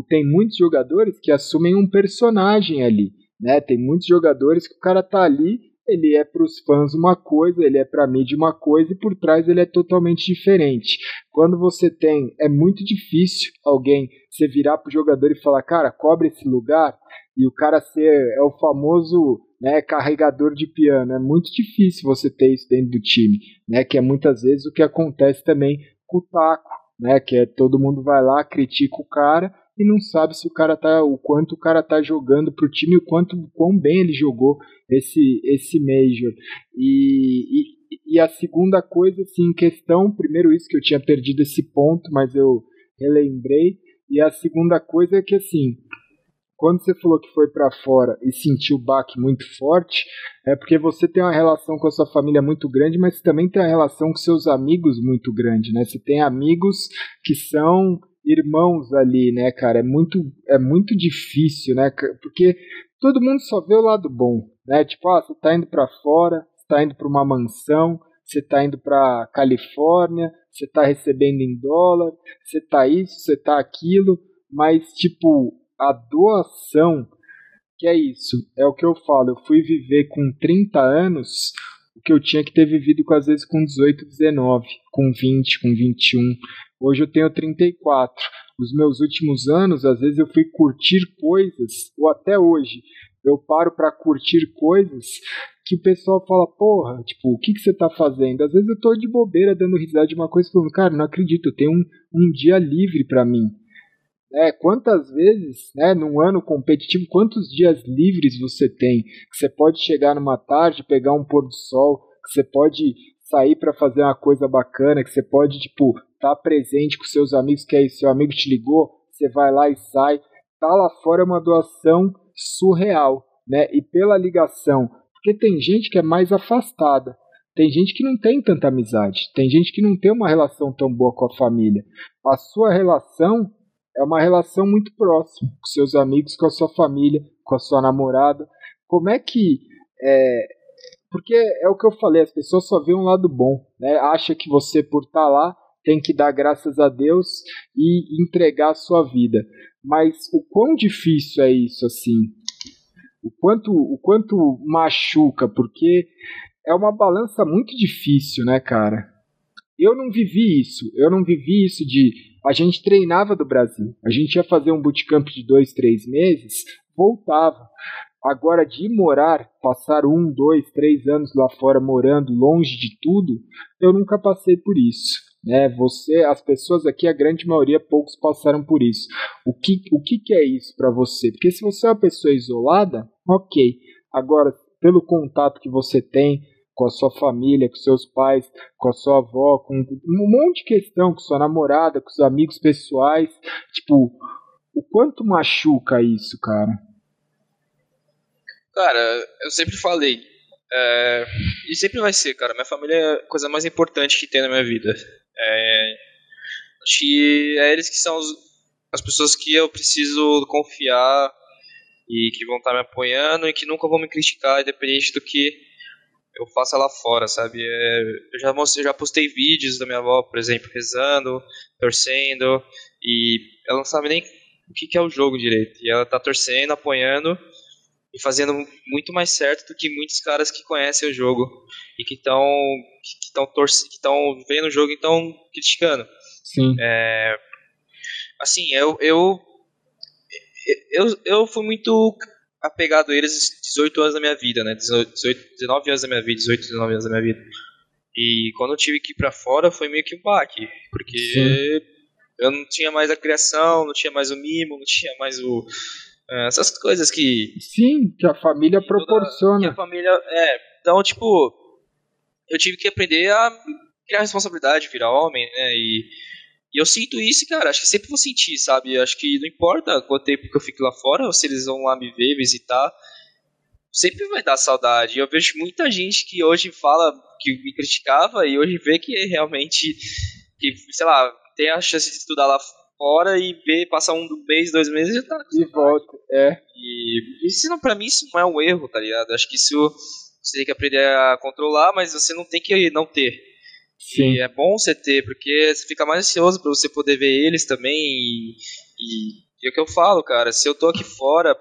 Tem muitos jogadores que assumem um personagem ali, né? Tem muitos jogadores que o cara tá ali, ele é para os fãs uma coisa, ele é para a mídia uma coisa e por trás ele é totalmente diferente. Quando você tem, é muito difícil alguém você virar pro jogador e falar, cara, cobre esse lugar e o cara ser é o famoso né, carregador de piano. É muito difícil você ter isso dentro do time, né? Que é muitas vezes o que acontece também com o taco, né? Que é todo mundo vai lá, critica o cara e não sabe se o cara tá, o quanto o cara tá jogando pro time, o quanto, o quão bem ele jogou esse esse major. E, e, e a segunda coisa, assim, em questão, primeiro isso que eu tinha perdido esse ponto, mas eu relembrei. E a segunda coisa é que assim, quando você falou que foi para fora e sentiu o baque muito forte, é porque você tem uma relação com a sua família muito grande, mas também tem uma relação com seus amigos muito grande, né? Você tem amigos que são irmãos ali, né, cara? É muito, é muito difícil, né? Porque todo mundo só vê o lado bom, né? Tipo, ah, você tá indo para fora, você tá indo para uma mansão, você tá indo para Califórnia, você tá recebendo em dólar, você tá isso, você tá aquilo, mas tipo, a doação, que é isso, é o que eu falo, eu fui viver com 30 anos o que eu tinha que ter vivido com, às vezes com 18, 19, com 20, com 21. Hoje eu tenho 34. Os meus últimos anos, às vezes eu fui curtir coisas, ou até hoje, eu paro para curtir coisas que o pessoal fala, porra, tipo, o que, que você tá fazendo? Às vezes eu tô de bobeira dando risada de uma coisa falando, cara, não acredito, eu tenho um, um dia livre para mim. É, quantas vezes, né, num ano competitivo, quantos dias livres você tem? Que você pode chegar numa tarde, pegar um pôr do sol, que você pode sair para fazer uma coisa bacana, que você pode, tipo, estar tá presente com seus amigos, que aí seu amigo te ligou, você vai lá e sai. Tá lá fora é uma doação surreal, né? E pela ligação, porque tem gente que é mais afastada, tem gente que não tem tanta amizade, tem gente que não tem uma relação tão boa com a família. A sua relação é uma relação muito próxima com seus amigos, com a sua família, com a sua namorada. Como é que. É, porque é o que eu falei, as pessoas só veem um lado bom, né? Acha que você, por estar tá lá, tem que dar graças a Deus e entregar a sua vida. Mas o quão difícil é isso, assim? O quanto, o quanto machuca, porque é uma balança muito difícil, né, cara? Eu não vivi isso. Eu não vivi isso de a gente treinava do Brasil. A gente ia fazer um bootcamp de dois, três meses, voltava. Agora, de morar, passar um, dois, três anos lá fora morando longe de tudo, eu nunca passei por isso. Né? Você, as pessoas aqui, a grande maioria, poucos passaram por isso. O que, o que, que é isso para você? Porque se você é uma pessoa isolada, ok. Agora, pelo contato que você tem, com a sua família, com seus pais, com a sua avó, com um monte de questão, com sua namorada, com os amigos pessoais. Tipo, o quanto machuca isso, cara? Cara, eu sempre falei. É, e sempre vai ser, cara. Minha família é a coisa mais importante que tem na minha vida. É, acho que é eles que são os, as pessoas que eu preciso confiar e que vão estar me apoiando e que nunca vão me criticar, independente do que eu faço lá fora, sabe? É, eu já mostrei, já postei vídeos da minha avó, por exemplo, rezando, torcendo, e ela não sabe nem o que, que é o jogo direito. E ela tá torcendo, apoiando e fazendo muito mais certo do que muitos caras que conhecem o jogo e que estão que estão que estão vendo o jogo e estão criticando. Sim. É, assim, eu, eu eu eu fui muito apegado a eles 18 anos da minha vida, né? 18, 19 anos da minha vida, 18, 19 anos da minha vida. E quando eu tive que ir pra fora foi meio que um baque, porque Sim. eu não tinha mais a criação, não tinha mais o mimo, não tinha mais o essas coisas que Sim, que a família que proporciona. Toda, que a família, é, então tipo, eu tive que aprender a criar responsabilidade, virar homem, né? E e eu sinto isso, cara, acho que sempre vou sentir, sabe? Acho que não importa quanto tempo que eu fique lá fora, ou se eles vão lá me ver, visitar, sempre vai dar saudade. Eu vejo muita gente que hoje fala que me criticava e hoje vê que realmente, que, sei lá, tem a chance de estudar lá fora e ver, passar um mês, dois meses e já tá E volta, é. E isso, não, pra mim, isso não é um erro, tá ligado? Acho que isso você tem que aprender a controlar, mas você não tem que não ter. Sim. E é bom você ter, porque você fica mais ansioso para você poder ver eles também. E, e, e, é o que eu falo, cara, se eu tô aqui fora,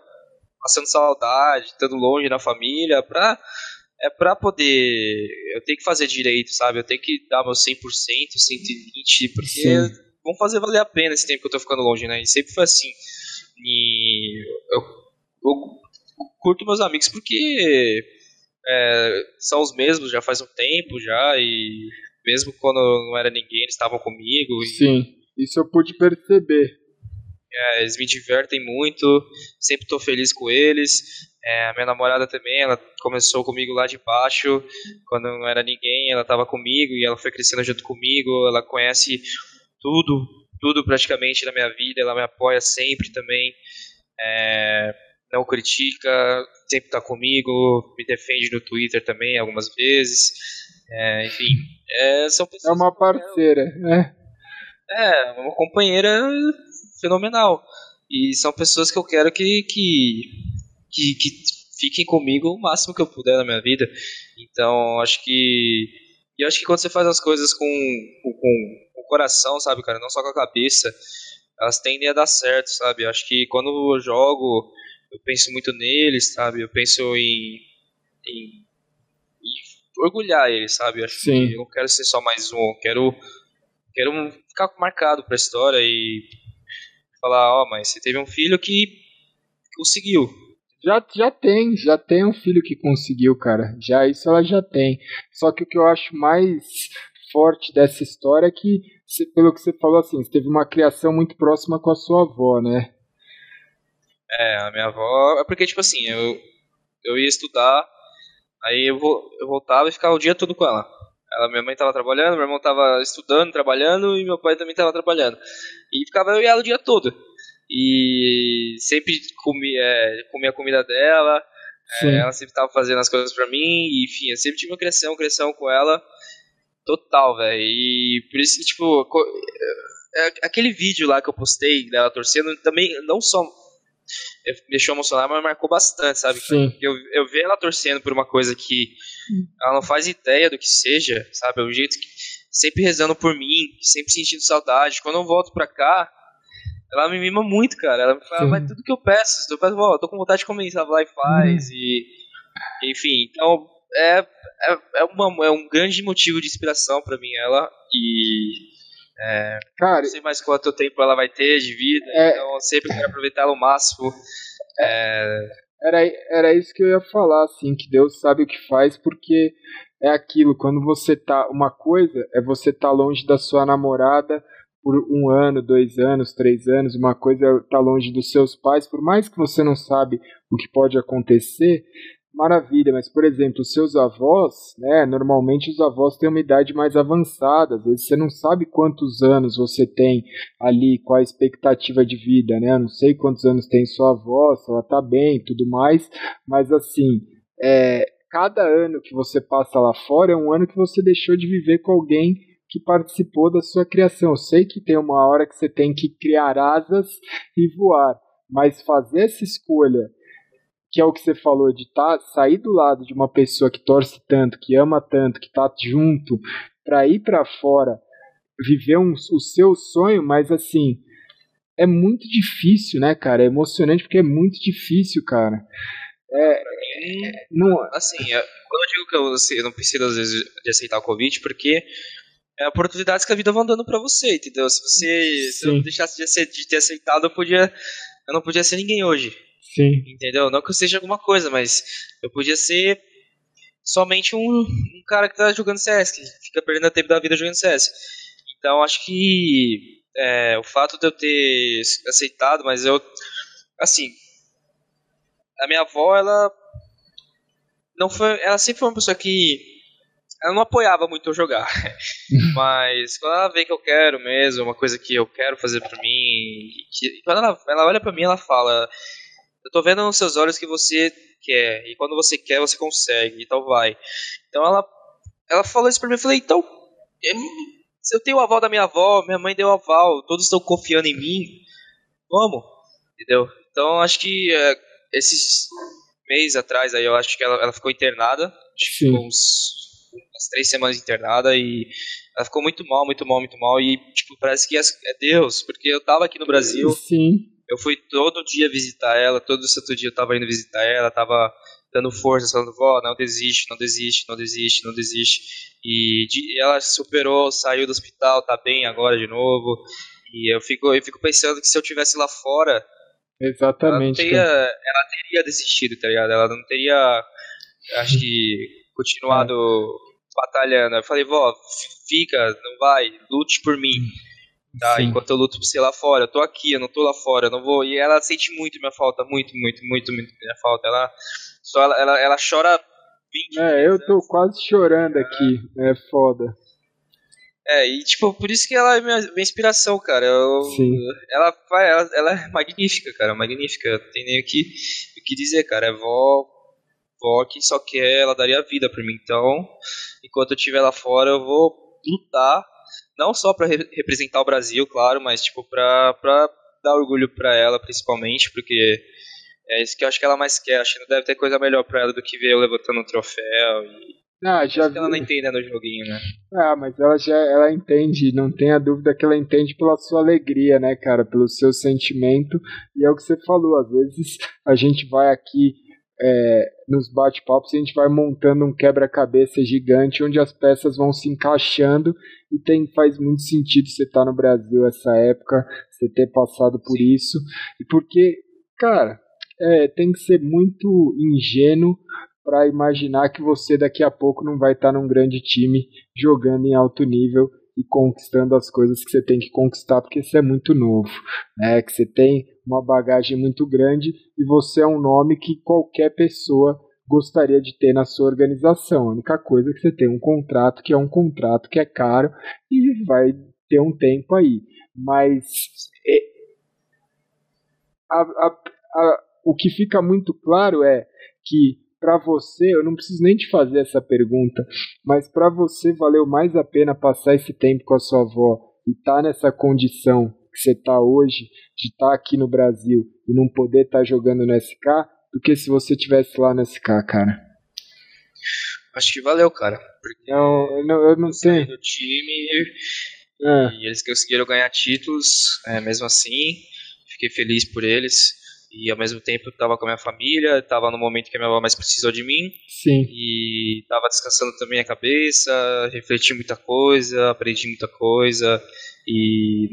passando saudade, estando longe da família, pra, é pra poder. Eu tenho que fazer direito, sabe? Eu tenho que dar meu 100%, 120%, porque Sim. Vão fazer valer a pena esse tempo que eu tô ficando longe, né? E sempre foi assim. E eu, eu curto meus amigos porque é, são os mesmos já faz um tempo já e mesmo quando não era ninguém, eles estavam comigo. Sim, isso eu pude perceber. É, eles me divertem muito, sempre estou feliz com eles. É, a minha namorada também, ela começou comigo lá de baixo, quando não era ninguém, ela estava comigo e ela foi crescendo junto comigo. Ela conhece tudo, tudo praticamente da minha vida, ela me apoia sempre também. É, não critica, sempre está comigo, me defende no Twitter também algumas vezes. É, enfim, é, são pessoas. É uma parceira, né? É, uma companheira fenomenal. E são pessoas que eu quero que, que, que, que fiquem comigo o máximo que eu puder na minha vida. Então, acho que. E acho que quando você faz as coisas com, com o coração, sabe, cara, não só com a cabeça, elas tendem a dar certo, sabe? Acho que quando eu jogo, eu penso muito neles, sabe? Eu penso em, em orgulhar ele, sabe? Eu acho Sim. que eu não quero ser só mais um, eu quero, quero ficar marcado pra história e falar, ó, oh, mas você teve um filho que conseguiu, Já, já tem, já tem um filho que conseguiu, cara. Já isso ela já tem. Só que o que eu acho mais forte dessa história é que, pelo que você falou assim, você teve uma criação muito próxima com a sua avó, né? É, a minha avó. É porque, tipo assim, eu, eu ia estudar, aí eu, eu voltava e ficava o dia todo com ela. ela minha mãe tava trabalhando, meu irmão tava estudando, trabalhando, e meu pai também tava trabalhando. E ficava eu e ela o dia todo. E sempre comia, é, comia a comida dela, é, ela sempre tava fazendo as coisas pra mim, e, enfim, eu sempre tive uma criação, criação com ela total, velho. E por isso que, tipo, é, aquele vídeo lá que eu postei dela torcendo também não só me deixou emocionado, mas marcou bastante, sabe? Sim. Eu, eu ver ela torcendo por uma coisa que ela não faz ideia do que seja, sabe? É um jeito que sempre rezando por mim, sempre sentindo saudade. Quando eu volto pra cá, ela me mima muito, cara. Ela me fala, mas tudo que eu peço, eu peço, ó, tô com vontade de comer isso, ela vai e faz, uhum. e enfim, então é, é, é, uma, é um grande motivo de inspiração para mim ela e é, Cara, não sei mais quanto tempo ela vai ter de vida, é, então eu sempre quero aproveitar ela ao máximo. É, era, era isso que eu ia falar, assim, que Deus sabe o que faz, porque é aquilo, quando você tá. Uma coisa é você tá longe da sua namorada por um ano, dois anos, três anos, uma coisa é tá longe dos seus pais, por mais que você não sabe o que pode acontecer, Maravilha, mas por exemplo, seus avós, né? Normalmente os avós têm uma idade mais avançada, às vezes você não sabe quantos anos você tem ali, qual a expectativa de vida, né? Eu não sei quantos anos tem sua avó, se ela tá bem tudo mais, mas assim, é, cada ano que você passa lá fora é um ano que você deixou de viver com alguém que participou da sua criação. Eu sei que tem uma hora que você tem que criar asas e voar, mas fazer essa escolha que é o que você falou de tá, sair do lado de uma pessoa que torce tanto, que ama tanto, que tá junto, para ir para fora, viver um, o seu sonho, mas assim, é muito difícil, né, cara? É emocionante porque é muito difícil, cara. É, não... Assim, é, quando eu digo que eu, assim, eu não preciso às vezes de aceitar o convite, porque é oportunidades que a vida vai dando para você, entendeu? Se você se eu deixasse de, ser, de ter aceitado, eu podia eu não podia ser ninguém hoje. Sim. Entendeu? Não que eu seja alguma coisa, mas eu podia ser somente um, um cara que tá jogando CS, que fica perdendo tempo da vida jogando CS. Então acho que é, o fato de eu ter aceitado, mas eu. Assim. A minha avó, ela. Não foi. Ela sempre foi uma pessoa que. Ela não apoiava muito eu jogar. mas quando ela vê que eu quero mesmo, uma coisa que eu quero fazer pra mim. Que, quando ela, ela olha pra mim, ela fala eu tô vendo nos seus olhos que você quer, e quando você quer, você consegue, então vai. Então ela, ela falou isso pra mim, eu falei, então, se eu tenho o aval da minha avó, minha mãe deu o aval, todos estão confiando em mim, vamos, entendeu? Então acho que é, esses meses atrás aí, eu acho que ela, ela ficou internada, acho que ficou uns, umas três semanas internada e ela ficou muito mal, muito mal, muito mal e, tipo, parece que é Deus, porque eu tava aqui no Brasil. Sim eu fui todo dia visitar ela, todo santo dia eu tava indo visitar ela, tava dando força, falando, vó, não desiste, não desiste, não desiste, não desiste. E de, ela superou, saiu do hospital, tá bem agora de novo. E eu fico, eu fico pensando que se eu tivesse lá fora, Exatamente. Ela, teria, ela teria desistido, tá ligado? Ela não teria, acho que, continuado é. batalhando. Eu falei, vó, fica, não vai, lute por mim. Tá? Enquanto eu luto por você lá fora, eu tô aqui, eu não tô lá fora, eu não vou. E ela sente muito minha falta, muito, muito, muito, muito minha falta. Ela só ela, ela, ela chora 20 É, eu tô quase chorando aqui, é foda. É, e tipo, por isso que ela é minha, minha inspiração, cara. Eu, Sim. Ela, ela, ela é magnífica, cara, magnífica. Não tem nem o que, o que dizer, cara. É vó, vó que só quer, ela daria a vida pra mim. Então, enquanto eu estiver lá fora, eu vou lutar não só para re representar o Brasil, claro, mas tipo para dar orgulho para ela, principalmente, porque é isso que eu acho que ela mais quer. Acho que não deve ter coisa melhor para ela do que ver eu levantando um troféu e ah, já vi. ela não entende no joguinho, né? Ah, mas ela já ela entende, não tenha dúvida que ela entende pela sua alegria, né, cara, pelo seu sentimento. E é o que você falou, às vezes a gente vai aqui é, nos bate-papos a gente vai montando um quebra-cabeça gigante onde as peças vão se encaixando e tem faz muito sentido você estar tá no Brasil essa época, você ter passado por isso e porque, cara, é, tem que ser muito ingênuo para imaginar que você daqui a pouco não vai estar tá num grande time jogando em alto nível e conquistando as coisas que você tem que conquistar, porque você é muito novo, né? Que você tem uma bagagem muito grande e você é um nome que qualquer pessoa gostaria de ter na sua organização. A única coisa é que você tem um contrato que é um contrato que é caro e vai ter um tempo aí. Mas é, a, a, a, o que fica muito claro é que para você, eu não preciso nem te fazer essa pergunta, mas para você valeu mais a pena passar esse tempo com a sua avó e estar tá nessa condição que você está hoje, de estar tá aqui no Brasil e não poder estar tá jogando no SK, do que se você tivesse lá no SK, cara? Acho que valeu, cara. Porque não, eu não, eu não tenho. do time é. e eles conseguiram ganhar títulos, é, mesmo assim. Fiquei feliz por eles e ao mesmo tempo estava com a minha família, estava no momento que a minha avó mais precisou de mim. Sim. E estava descansando também a cabeça, refleti muita coisa, aprendi muita coisa e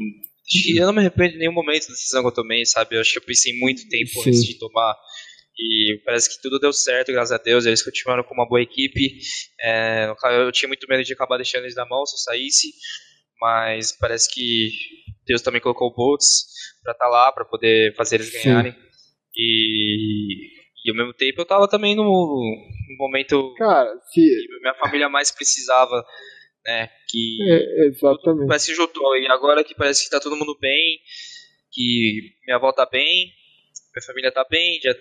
eu não me arrependo de nenhum momento da decisão que eu tomei, sabe? Eu acho que eu pensei muito tempo Sim. antes de tomar e parece que tudo deu certo, graças a Deus. Eles continuaram com uma boa equipe. É, eu tinha muito medo de acabar deixando eles na mão se eu saísse, mas parece que Deus também colocou o Boltz para estar tá lá, para poder fazer eles ganharem. Sim. E, e ao mesmo tempo eu tava também no, no momento Cara, se... que minha família mais precisava, né? Que é, exatamente. parece que juntou. E agora que parece que tá todo mundo bem, que minha avó tá bem, minha família tá bem, já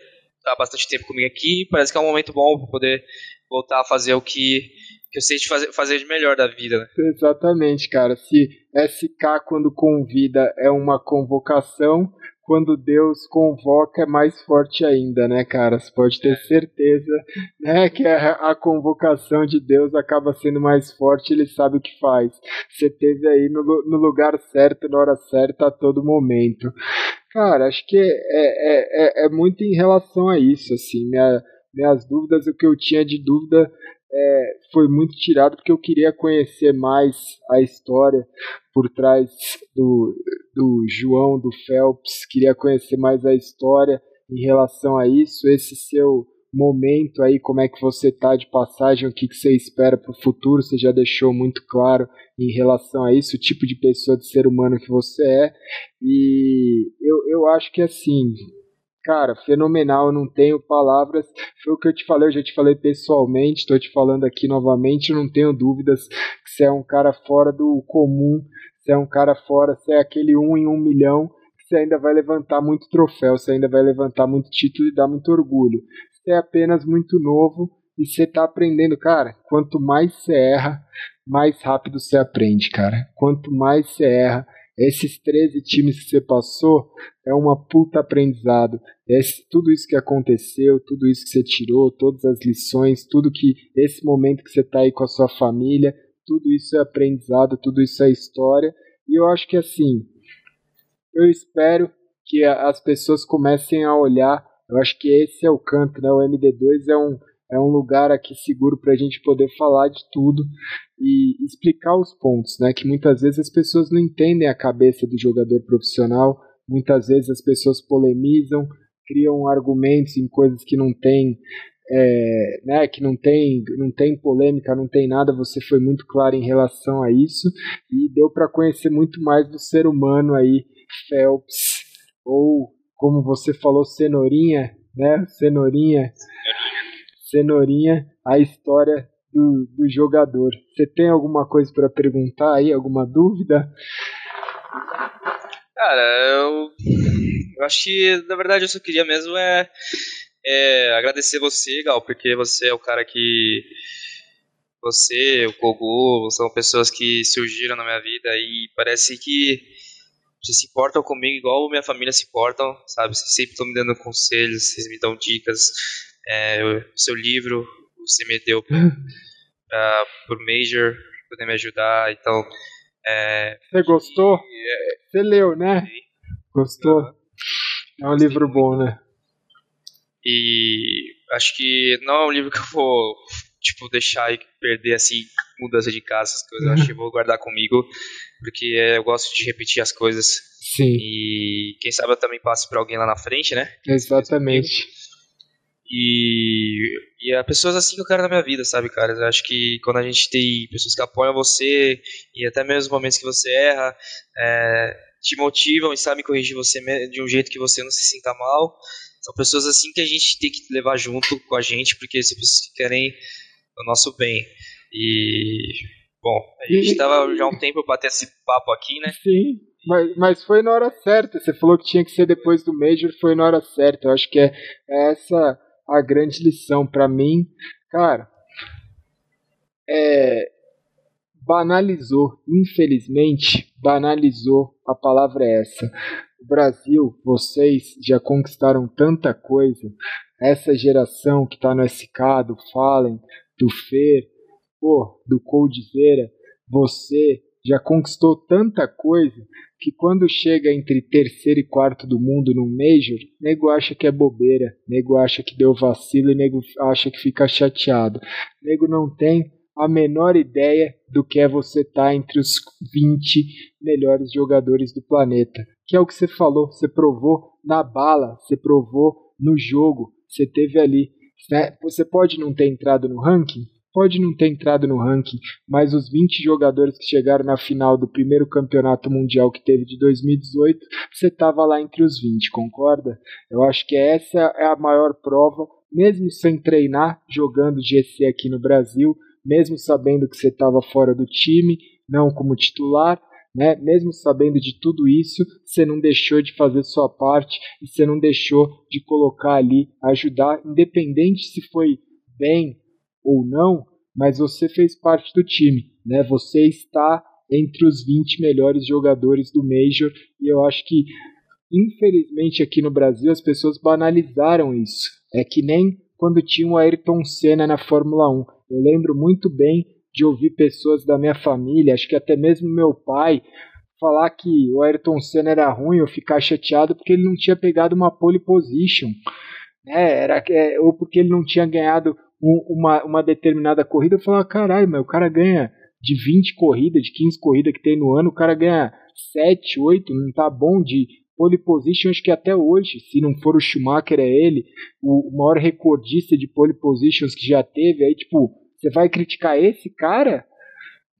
tá bastante tempo comigo aqui, parece que é um momento bom para poder voltar a fazer o que, que eu sei de fazer, fazer de melhor da vida. Né? Exatamente, cara. Se SK, quando convida, é uma convocação, quando Deus convoca é mais forte ainda, né, cara? Você pode ter certeza, né, que a, a, convocação de Deus acaba sendo mais forte, ele sabe o que faz. Você teve aí no, no lugar certo, na hora certa, a todo momento. Cara, acho que é, é, é, é muito em relação a isso, assim, minha, minhas dúvidas, o que eu tinha de dúvida é, foi muito tirado porque eu queria conhecer mais a história por trás do, do João, do Phelps, queria conhecer mais a história em relação a isso, esse seu momento aí, como é que você tá de passagem, o que, que você espera para o futuro, você já deixou muito claro em relação a isso, o tipo de pessoa, de ser humano que você é, e eu, eu acho que assim, cara, fenomenal, não tenho palavras. Foi o que eu te falei, eu já te falei pessoalmente, estou te falando aqui novamente, não tenho dúvidas que você é um cara fora do comum, você é um cara fora, você é aquele um em um milhão, que você ainda vai levantar muito troféu, você ainda vai levantar muito título e dar muito orgulho. Você é apenas muito novo e você está aprendendo, cara. Quanto mais você erra, mais rápido você aprende, cara. Quanto mais você erra, esses 13 times que você passou é uma puta aprendizado. Esse, tudo isso que aconteceu, tudo isso que você tirou, todas as lições, tudo que esse momento que você está aí com a sua família, tudo isso é aprendizado, tudo isso é história. E eu acho que assim, eu espero que as pessoas comecem a olhar. Eu acho que esse é o canto, né? O MD2 é um é um lugar aqui seguro para a gente poder falar de tudo e explicar os pontos, né? Que muitas vezes as pessoas não entendem a cabeça do jogador profissional, muitas vezes as pessoas polemizam, criam argumentos em coisas que não tem, é, né? Que não tem, não tem polêmica, não tem nada. Você foi muito claro em relação a isso e deu para conhecer muito mais do ser humano aí, Phelps, ou como você falou, cenourinha, né? Cenourinha Cenourinha, a história do, do jogador. Você tem alguma coisa para perguntar aí? Alguma dúvida? Cara, eu, eu acho que na verdade eu só queria mesmo é, é agradecer você, Gal, porque você é o cara que você, o Kogu, são pessoas que surgiram na minha vida e parece que vocês se importam comigo igual minha família se importam, sabe? Vocês sempre estão me dando conselhos, vocês me dão dicas, é, o seu livro você me deu uh, por Major poder me ajudar, então é, você gostou? É, você leu, né? Gostou? É um livro bom, né? E acho que não é um livro que eu vou tipo deixar e perder assim mudança de casa, essas coisas. Eu acho que vou guardar comigo. porque eu gosto de repetir as coisas. Sim. E quem sabe eu também passe para alguém lá na frente, né? Exatamente. E, e é pessoas assim que eu quero na minha vida, sabe, cara? Eu acho que quando a gente tem pessoas que apoiam você, e até mesmo os momentos que você erra, é, te motivam e sabem corrigir você de um jeito que você não se sinta mal. São pessoas assim que a gente tem que levar junto com a gente, porque são pessoas que querem o nosso bem. E, bom, a gente estava já há um tempo para ter esse papo aqui, né? Sim, mas, mas foi na hora certa. Você falou que tinha que ser depois do Major, foi na hora certa. Eu acho que é, é essa a grande lição para mim. Cara, é, banalizou, infelizmente, banalizou, a palavra é essa. O Brasil, vocês já conquistaram tanta coisa. Essa geração que está no SK, do Fallen, do Fer, pô, do Coldzera, você já conquistou tanta coisa que quando chega entre terceiro e quarto do mundo no Major, nego acha que é bobeira, nego acha que deu vacilo e nego acha que fica chateado. Nego não tem a menor ideia do que é você estar tá entre os 20 melhores jogadores do planeta. Que é o que você falou, você provou na bala, você provou no jogo, você teve ali. Né? Você pode não ter entrado no ranking, pode não ter entrado no ranking, mas os 20 jogadores que chegaram na final do primeiro campeonato mundial que teve de 2018, você estava lá entre os 20, concorda? Eu acho que essa é a maior prova, mesmo sem treinar, jogando GC aqui no Brasil, mesmo sabendo que você estava fora do time, não como titular, né? Mesmo sabendo de tudo isso, você não deixou de fazer sua parte e você não deixou de colocar ali, ajudar, independente se foi bem ou não, mas você fez parte do time, né? Você está entre os 20 melhores jogadores do Major e eu acho que infelizmente aqui no Brasil as pessoas banalizaram isso. É que nem quando tinha o Ayrton Senna na Fórmula 1. Eu lembro muito bem de ouvir pessoas da minha família, acho que até mesmo meu pai, falar que o Ayrton Senna era ruim, eu ficar chateado porque ele não tinha pegado uma pole position, né? Era, é, ou porque ele não tinha ganhado uma, uma determinada corrida, eu falava, caralho, mas o cara ganha de 20 corridas, de 15 corridas que tem no ano, o cara ganha 7, 8, não tá bom de pole position, acho que até hoje, se não for o Schumacher, é ele, o, o maior recordista de pole positions que já teve, aí tipo, você vai criticar esse cara?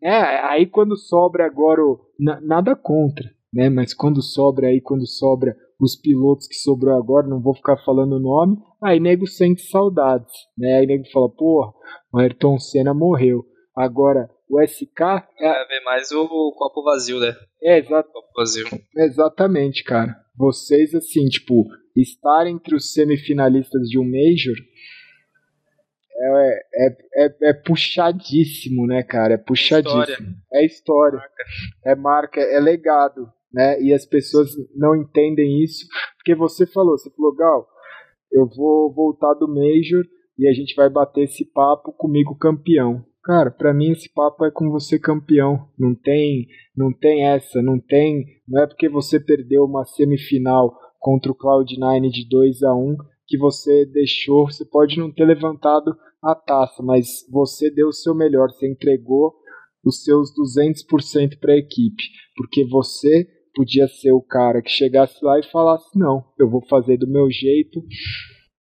É, aí quando sobra agora, nada contra, né? Mas quando sobra aí, quando sobra os pilotos que sobrou agora, não vou ficar falando o nome, aí nego sente saudades, né? Aí nego fala, porra, o Ayrton Senna morreu. Agora, o SK... É, é mais o, o copo vazio, né? É, exato. Copo vazio. Exatamente, cara. Vocês, assim, tipo, estar entre os semifinalistas de um Major é, é, é, é, puxadíssimo, né, cara? É puxadíssimo. História. É história. Marca. É marca, é legado né? E as pessoas não entendem isso, porque você falou, você falou, Gal, eu vou voltar do Major e a gente vai bater esse papo comigo campeão. Cara, para mim esse papo é com você campeão. Não tem, não tem essa, não tem, não é porque você perdeu uma semifinal contra o Cloud9 de 2 a 1 que você deixou, você pode não ter levantado a taça, mas você deu o seu melhor, você entregou os seus 200% para a equipe, porque você podia ser o cara que chegasse lá e falasse: não, eu vou fazer do meu jeito,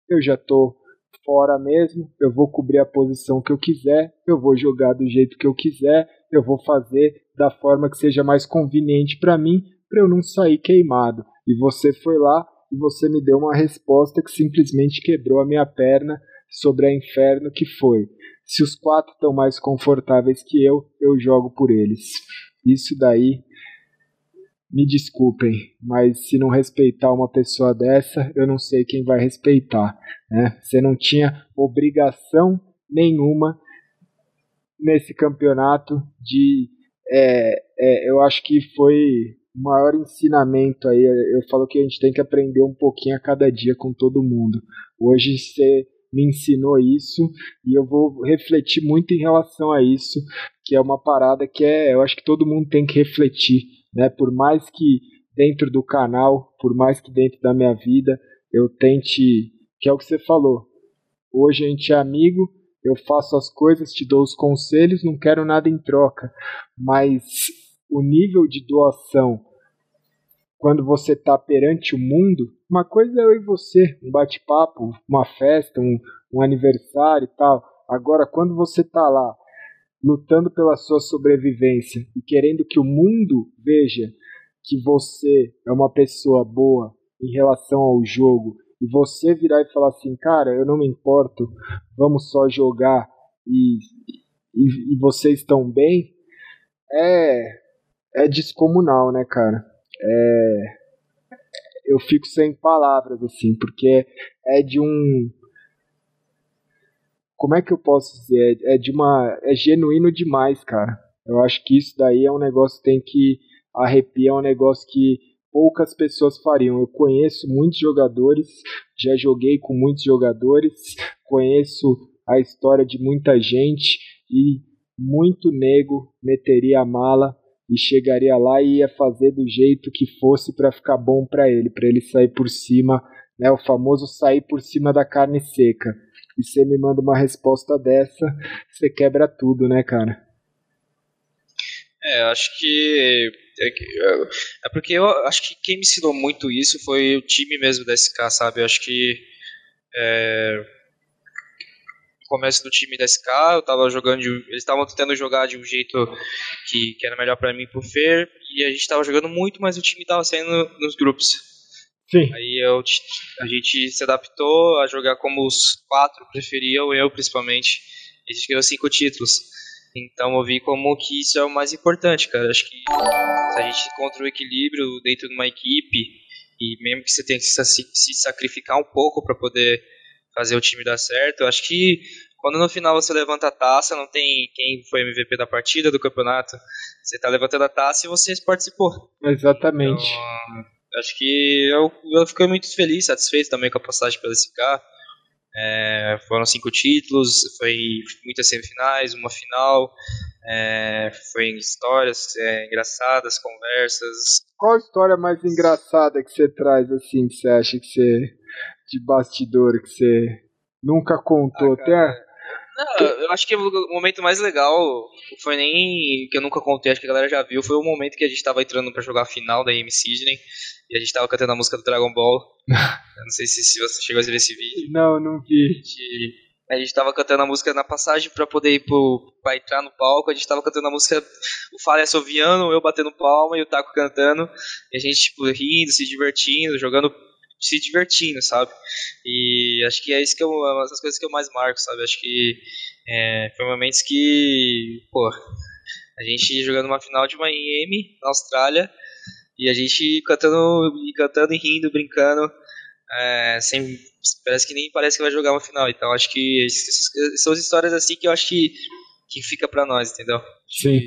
eu já tô fora mesmo, eu vou cobrir a posição que eu quiser, eu vou jogar do jeito que eu quiser, eu vou fazer da forma que seja mais conveniente para mim, para eu não sair queimado. E você foi lá e você me deu uma resposta que simplesmente quebrou a minha perna sobre a inferno que foi. Se os quatro estão mais confortáveis que eu, eu jogo por eles. Isso daí me desculpem, mas se não respeitar uma pessoa dessa, eu não sei quem vai respeitar. Né? Você não tinha obrigação nenhuma nesse campeonato de. É, é, eu acho que foi o maior ensinamento aí. Eu falo que a gente tem que aprender um pouquinho a cada dia com todo mundo. Hoje você me ensinou isso e eu vou refletir muito em relação a isso, que é uma parada que é, eu acho que todo mundo tem que refletir né? Por mais que dentro do canal, por mais que dentro da minha vida eu tente, que é o que você falou. Hoje a gente é amigo, eu faço as coisas, te dou os conselhos, não quero nada em troca, mas o nível de doação quando você está perante o mundo, uma coisa é eu e você, um bate-papo, uma festa, um, um aniversário e tal. Agora, quando você está lá lutando pela sua sobrevivência e querendo que o mundo veja que você é uma pessoa boa em relação ao jogo e você virar e falar assim, cara, eu não me importo, vamos só jogar e, e, e vocês estão bem, é, é descomunal, né, cara? É, eu fico sem palavras, assim, porque é de um. Como é que eu posso dizer? É de uma. É genuíno demais, cara. Eu acho que isso daí é um negócio que tem que arrepiar, é um negócio que poucas pessoas fariam. Eu conheço muitos jogadores, já joguei com muitos jogadores, conheço a história de muita gente e muito nego meteria a mala e chegaria lá e ia fazer do jeito que fosse para ficar bom para ele, para ele sair por cima, né, o famoso sair por cima da carne seca. E você me manda uma resposta dessa, você quebra tudo, né, cara? É, acho que é, é porque eu acho que quem me ensinou muito isso foi o time mesmo da SK, sabe? Eu acho que é, começo do time da SK, eu tava jogando, de, eles estavam tentando jogar de um jeito que, que era melhor para mim pro Fer, e a gente tava jogando muito, mas o time tava saindo nos grupos. Sim. Aí eu, a gente se adaptou a jogar como os quatro preferiam, eu principalmente. A gente ganhou cinco títulos. Então eu vi como que isso é o mais importante, cara. Acho que se a gente encontra o equilíbrio dentro de uma equipe, e mesmo que você tenha que se sacrificar um pouco para poder fazer o time dar certo. Eu acho que quando no final você levanta a taça, não tem quem foi MVP da partida, do campeonato. Você está levantando a taça e você participou. Exatamente. Então, acho que eu, eu fiquei muito feliz, satisfeito também com a passagem pela SK. É, foram cinco títulos, foi muitas semifinais, uma final, é, foi histórias é, engraçadas, conversas. Qual a história mais engraçada que você traz assim, que você acha que você de bastidor que você nunca contou ah, até? Não, eu acho que o momento mais legal foi nem que eu nunca contei, acho que a galera já viu, foi o momento que a gente tava entrando para jogar a final da AM Sydney e a gente tava cantando a música do Dragon Ball. eu não sei se, se, você chegou a ver esse vídeo. Não, não vi. A gente, a gente tava cantando a música na passagem para poder ir pro, pra entrar no palco, a gente tava cantando a música, o Falha assoviando, eu batendo palma e o Taco cantando, e a gente, tipo, rindo, se divertindo, jogando se divertindo, sabe? E acho que é isso que eu, uma das coisas que eu mais marco, sabe? Acho que é, foi momentos que, pô, a gente jogando uma final de uma IM na Austrália e a gente cantando e cantando e rindo, brincando, é, sem, parece que nem parece que vai jogar uma final. Então acho que essas, são as histórias assim que eu acho que, que fica para nós, entendeu? Sim.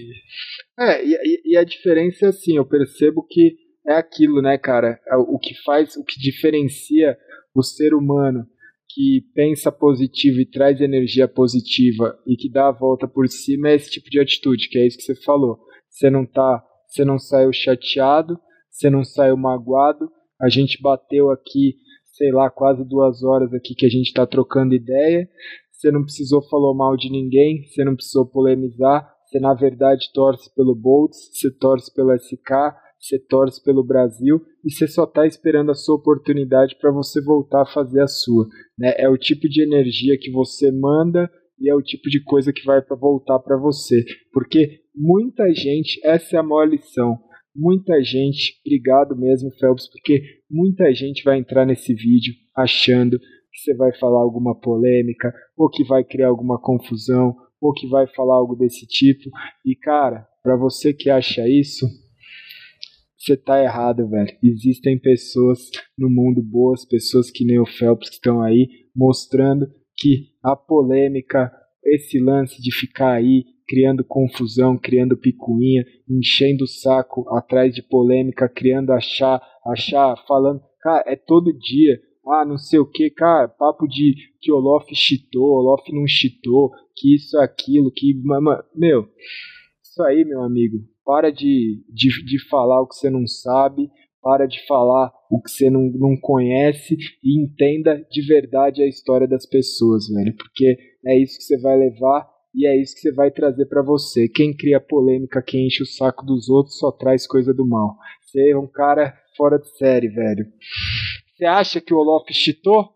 É, e, e a diferença é assim, eu percebo que é aquilo, né, cara? É o que faz, o que diferencia o ser humano que pensa positivo e traz energia positiva e que dá a volta por cima é esse tipo de atitude, que é isso que você falou. Você não tá, você não saiu chateado, você não saiu magoado. A gente bateu aqui, sei lá, quase duas horas aqui que a gente está trocando ideia. Você não precisou falar mal de ninguém, você não precisou polemizar. Você na verdade torce pelo Boltz, você torce pelo SK, você torce pelo Brasil e você só está esperando a sua oportunidade para você voltar a fazer a sua. Né? É o tipo de energia que você manda e é o tipo de coisa que vai para voltar para você. Porque muita gente, essa é a maior lição. Muita gente, obrigado mesmo, Phelps, porque muita gente vai entrar nesse vídeo achando que você vai falar alguma polêmica, ou que vai criar alguma confusão, ou que vai falar algo desse tipo. E cara, para você que acha isso, você tá errado, velho. Existem pessoas no mundo boas, pessoas que nem o Phelps que estão aí mostrando que a polêmica, esse lance de ficar aí criando confusão, criando picuinha, enchendo o saco atrás de polêmica, criando achar, achar, falando, cara, é todo dia. Ah, não sei o que, cara, papo de que Olof chitou, Olof não chitou, que isso, aquilo, que. Meu, isso aí, meu amigo, para de, de, de falar o que você não sabe, para de falar o que você não, não conhece e entenda de verdade a história das pessoas, velho. Porque é isso que você vai levar e é isso que você vai trazer para você. Quem cria polêmica, quem enche o saco dos outros, só traz coisa do mal. Você é um cara fora de série, velho. Você acha que o Olof cheatou?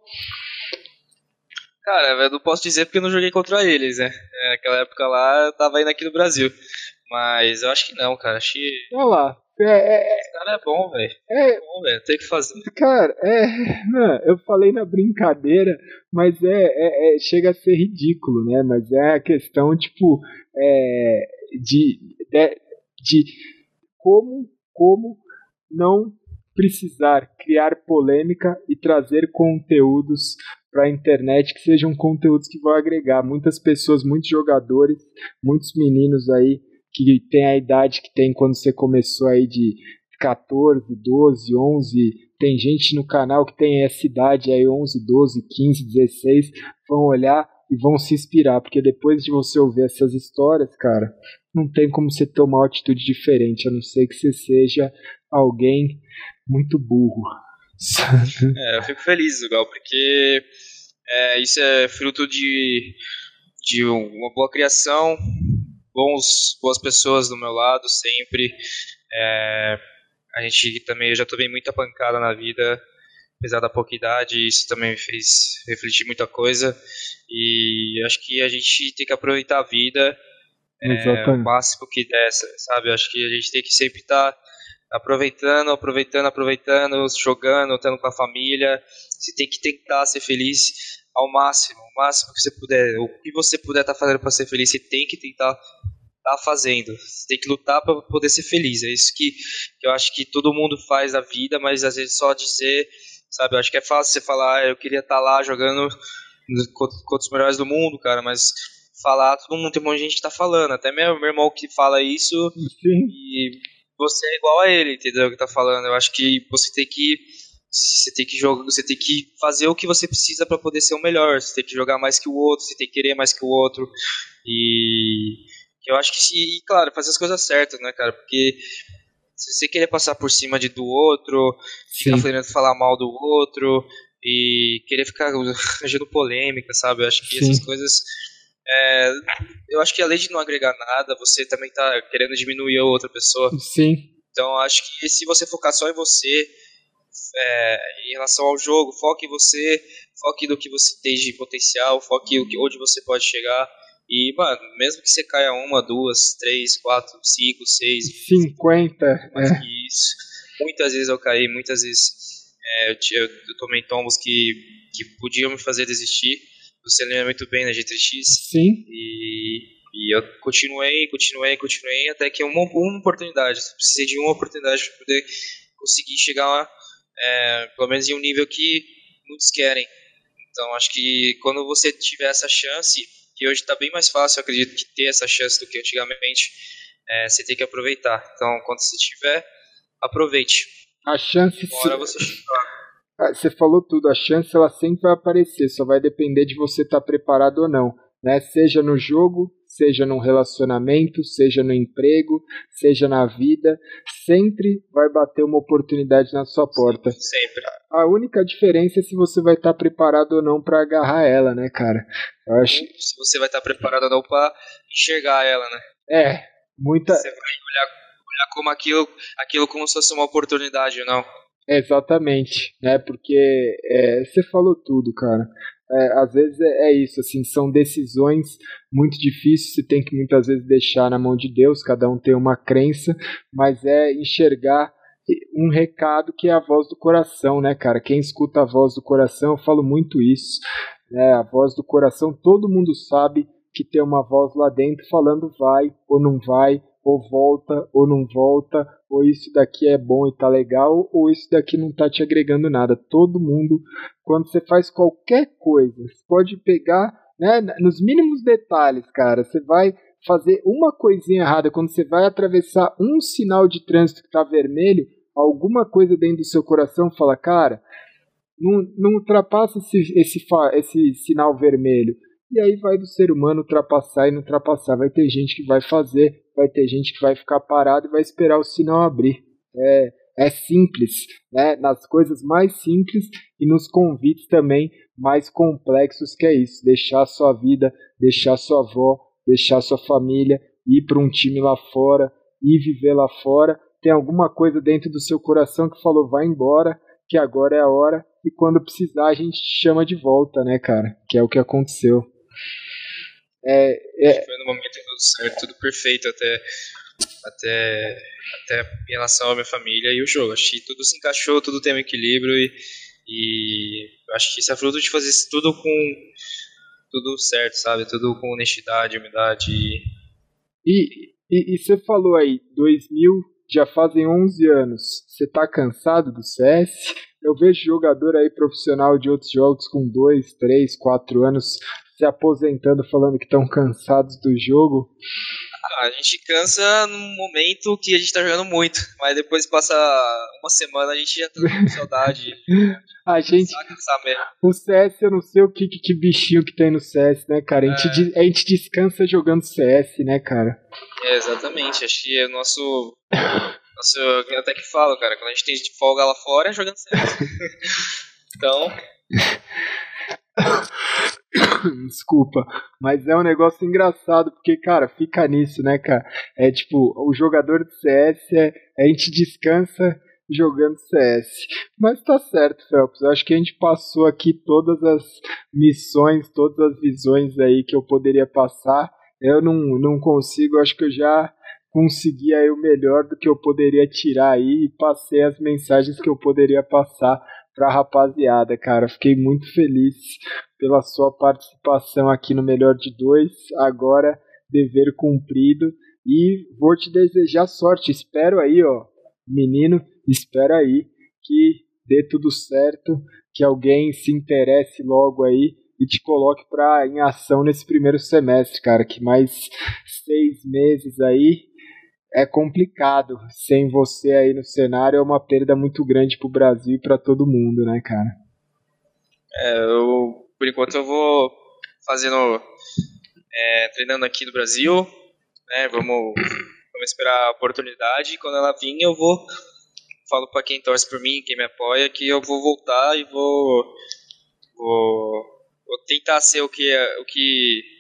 Cara, eu não posso dizer porque não joguei contra eles, né? É, naquela época lá eu tava indo aqui no Brasil. Mas eu acho que não, cara. Acho que. Olha lá. É, é, Esse cara é bom, velho. É, É bom, velho. Tem que fazer. Cara, é. Não, eu falei na brincadeira, mas é, é, é- chega a ser ridículo, né? Mas é a questão, tipo, é, de, de, de como, como não precisar criar polêmica e trazer conteúdos para a internet que sejam conteúdos que vão agregar muitas pessoas, muitos jogadores, muitos meninos aí que tem a idade que tem quando você começou aí de 14, 12, 11, tem gente no canal que tem essa idade aí 11, 12, 15, 16, vão olhar e vão se inspirar, porque depois de você ouvir essas histórias, cara, não tem como você tomar uma atitude diferente, a não ser que você seja alguém muito burro. É, eu fico feliz, Gal, porque é, isso é fruto de, de uma boa criação, bons, boas pessoas do meu lado sempre. É, a gente também, eu já tomei muita pancada na vida, apesar da pouca idade, isso também me fez refletir muita coisa. E acho que a gente tem que aproveitar a vida é, o máximo que der, sabe? Acho que a gente tem que sempre estar aproveitando, aproveitando, aproveitando, jogando, estando com a família. Você tem que tentar ser feliz ao máximo, o máximo que você puder. O que você puder estar fazendo para ser feliz, você tem que tentar estar fazendo. Você tem que lutar para poder ser feliz. É isso que, que eu acho que todo mundo faz na vida, mas às vezes só dizer, sabe? Eu acho que é fácil você falar, ah, eu queria estar lá jogando contra contra os melhores do mundo, cara, mas falar, todo mundo tem um monte de gente que tá falando, até meu, meu irmão que fala isso Sim, e você é igual a ele, entendeu? Que tá falando. Eu acho que você tem que você tem que jogar, você tem que fazer o que você precisa para poder ser o melhor. Você tem que jogar mais que o outro, você tem que querer mais que o outro. E eu acho que e claro, fazer as coisas certas, né, cara? Porque se você querer passar por cima de do outro, ficar querendo falar mal do outro e querer ficar arranjando polêmica, sabe? Eu acho que Sim. essas coisas é, eu acho que além de não agregar nada, você também tá querendo diminuir a outra pessoa. sim, Então eu acho que se você focar só em você, é, em relação ao jogo, foque em você, foque no que você tem de potencial, foque onde você pode chegar. E, mano, mesmo que você caia uma, duas, três, quatro, cinco, seis, 50. mais É, isso. Muitas vezes eu caí, muitas vezes é, eu, ti- eu- eu tomei tombos que, que podiam me fazer desistir. Você lembra muito bem na G3X. sim, E, e eu continuei, continuei, continuei, até que uma, uma oportunidade. Precisei de uma oportunidade para poder conseguir chegar lá, é, pelo menos em um nível que muitos querem. Então acho que quando você tiver essa chance, que hoje está bem mais fácil, eu acredito que ter essa chance do que antigamente, é, você tem que aproveitar. Então quando você tiver, aproveite. a chance. Uma hora você Ah, Você falou tudo, a chance ela sempre vai aparecer, só vai depender de você estar preparado ou não, né? Seja no jogo, seja num relacionamento, seja no emprego, seja na vida, sempre vai bater uma oportunidade na sua porta. sempre. A única diferença é se você vai estar preparado ou não para agarrar ela, né, cara? Eu acho, Se você vai estar preparado ou não para enxergar ela, né? é, muita, Você vai olhar, olhar como aquilo, aquilo como se fosse uma oportunidade, não. Exatamente, né? Porque é, você falou tudo, cara. É, às vezes é, é isso, assim, são decisões muito difíceis, você tem que muitas vezes deixar na mão de Deus, cada um tem uma crença, mas é enxergar um recado que é a voz do coração, né, cara? Quem escuta a voz do coração, eu falo muito isso, né? A voz do coração, todo mundo sabe que tem uma voz lá dentro falando vai ou não vai, ou volta ou não volta, ou isso daqui é bom e tá legal, ou isso daqui não tá te agregando nada. Todo mundo, quando você faz qualquer coisa, você pode pegar, né, nos mínimos detalhes, cara, você vai fazer uma coisinha errada, quando você vai atravessar um sinal de trânsito que tá vermelho, alguma coisa dentro do seu coração fala, cara, não, não ultrapassa esse, esse, esse sinal vermelho. E aí vai do ser humano ultrapassar e não ultrapassar. Vai ter gente que vai fazer, vai ter gente que vai ficar parado e vai esperar o sinal abrir. É, é simples, né? Nas coisas mais simples e nos convites também mais complexos que é isso. Deixar sua vida, deixar sua avó, deixar sua família, ir para um time lá fora, ir viver lá fora. Tem alguma coisa dentro do seu coração que falou, vai embora, que agora é a hora, e quando precisar a gente chama de volta, né, cara? Que é o que aconteceu. É, é... Foi no momento tudo certo, tudo perfeito até, até, até em relação à minha família e o jogo. Acho que tudo se encaixou, tudo tem um equilíbrio e, e acho que isso é fruto de fazer tudo com tudo certo, sabe? Tudo com honestidade, humildade. E, e, e você falou aí, 2000 já fazem 11 anos. Você tá cansado do CS? Eu vejo jogador aí profissional de outros jogos com 2, 3, 4 anos se aposentando falando que estão cansados do jogo. Ah, a gente cansa num momento que a gente tá jogando muito, mas depois passa uma semana a gente já tá com saudade. a gente. O CS, eu não sei o que, que, que, bichinho que tem no CS, né, cara? A gente, é. a gente descansa jogando CS, né, cara? É, exatamente. Acho que é o nosso. nosso eu até que falo, cara, quando a gente tem de folga lá fora é jogando CS. então. Desculpa, mas é um negócio engraçado, porque, cara, fica nisso, né, cara? É tipo, o jogador de CS, é, a gente descansa jogando CS. Mas tá certo, Phelps. Eu acho que a gente passou aqui todas as missões, todas as visões aí que eu poderia passar. Eu não, não consigo, acho que eu já consegui aí o melhor do que eu poderia tirar aí e passei as mensagens que eu poderia passar pra rapaziada, cara. Fiquei muito feliz pela sua participação aqui no Melhor de Dois. Agora, dever cumprido. E vou te desejar sorte. Espero aí, ó, menino, espero aí que dê tudo certo, que alguém se interesse logo aí e te coloque pra, em ação nesse primeiro semestre, cara. Que mais seis meses aí é complicado. Sem você aí no cenário é uma perda muito grande pro Brasil e para todo mundo, né, cara? É, eu, por enquanto eu vou fazendo, é, treinando aqui no Brasil, né, vamos, vamos esperar a oportunidade quando ela vir eu vou, falo para quem torce por mim, quem me apoia, que eu vou voltar e vou, vou, vou tentar ser o que, o que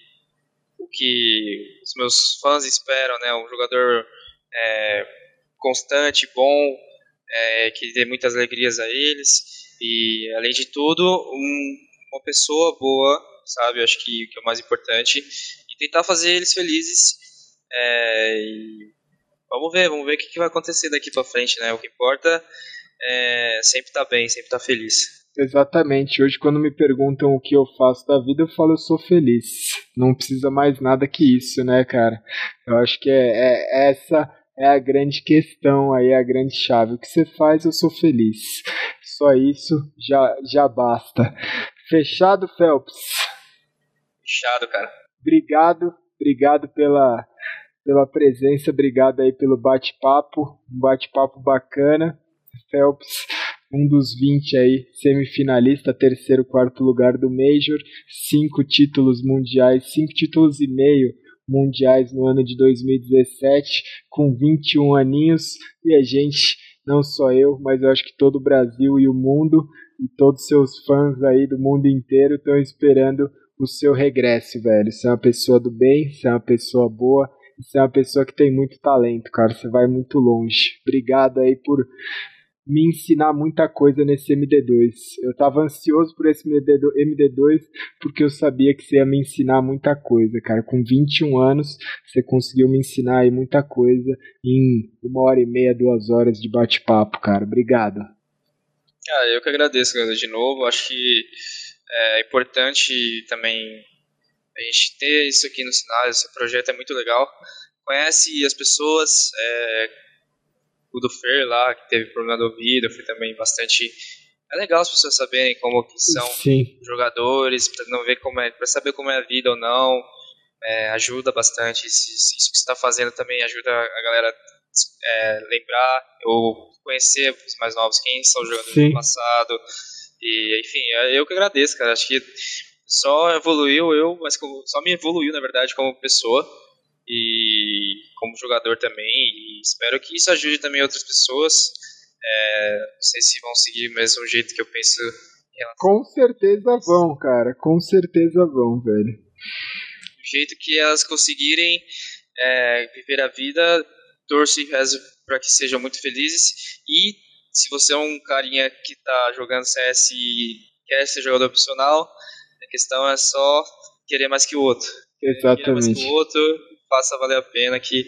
o que os meus fãs esperam, né? Um jogador é, constante, bom, é, que dê muitas alegrias a eles e, além de tudo, um, uma pessoa boa, sabe? Eu acho que, que é o mais importante e tentar fazer eles felizes. É, vamos ver, vamos ver o que, que vai acontecer daqui para frente, né? O que importa é sempre estar tá bem, sempre estar tá feliz. Exatamente. Hoje, quando me perguntam o que eu faço da vida, eu falo eu sou feliz. Não precisa mais nada que isso, né, cara? Eu acho que é, é essa é a grande questão aí, a grande chave. O que você faz, eu sou feliz. Só isso já, já basta. Fechado, Phelps? Fechado, cara. Obrigado, obrigado pela, pela presença, obrigado aí pelo bate-papo, um bate-papo bacana. Phelps, um dos 20 aí, semifinalista, terceiro, quarto lugar do Major, cinco títulos mundiais, cinco títulos e meio mundiais no ano de 2017, com 21 aninhos, e a gente, não só eu, mas eu acho que todo o Brasil e o mundo, e todos seus fãs aí do mundo inteiro estão esperando o seu regresso, velho. Você é uma pessoa do bem, você é uma pessoa boa, você é uma pessoa que tem muito talento, cara. Você vai muito longe. Obrigado aí por me ensinar muita coisa nesse MD2. Eu estava ansioso por esse MD2 porque eu sabia que você ia me ensinar muita coisa, cara. Com 21 anos, você conseguiu me ensinar aí muita coisa em uma hora e meia, duas horas de bate-papo, cara. Obrigado. Ah, eu que agradeço, galera, de novo. Acho que é importante também a gente ter isso aqui no sinal. Esse projeto é muito legal. Conhece as pessoas, é, o do Fer lá, que teve problema do ouvido, foi também bastante. É legal as pessoas saberem como que são Sim. jogadores, para não ver como é, para saber como é a vida ou não. É, ajuda bastante. Isso, isso que está fazendo também ajuda a galera é, lembrar ou conhecer os mais novos quem são os jogadores Sim. do passado. E enfim, é, eu que agradeço, cara. Acho que só evoluiu eu, mas só me evoluiu na verdade como pessoa e como jogador também. E espero que isso ajude também outras pessoas. É, não sei se vão seguir o mesmo jeito que eu penso. Com certeza vão, cara. Com certeza vão, velho. jeito que elas conseguirem é, viver a vida, torço e rezo para que sejam muito felizes. E se você é um carinha que está jogando CS e quer ser jogador profissional, a questão é só querer mais que o outro. Exatamente. Querer mais que o outro, faça valer a pena que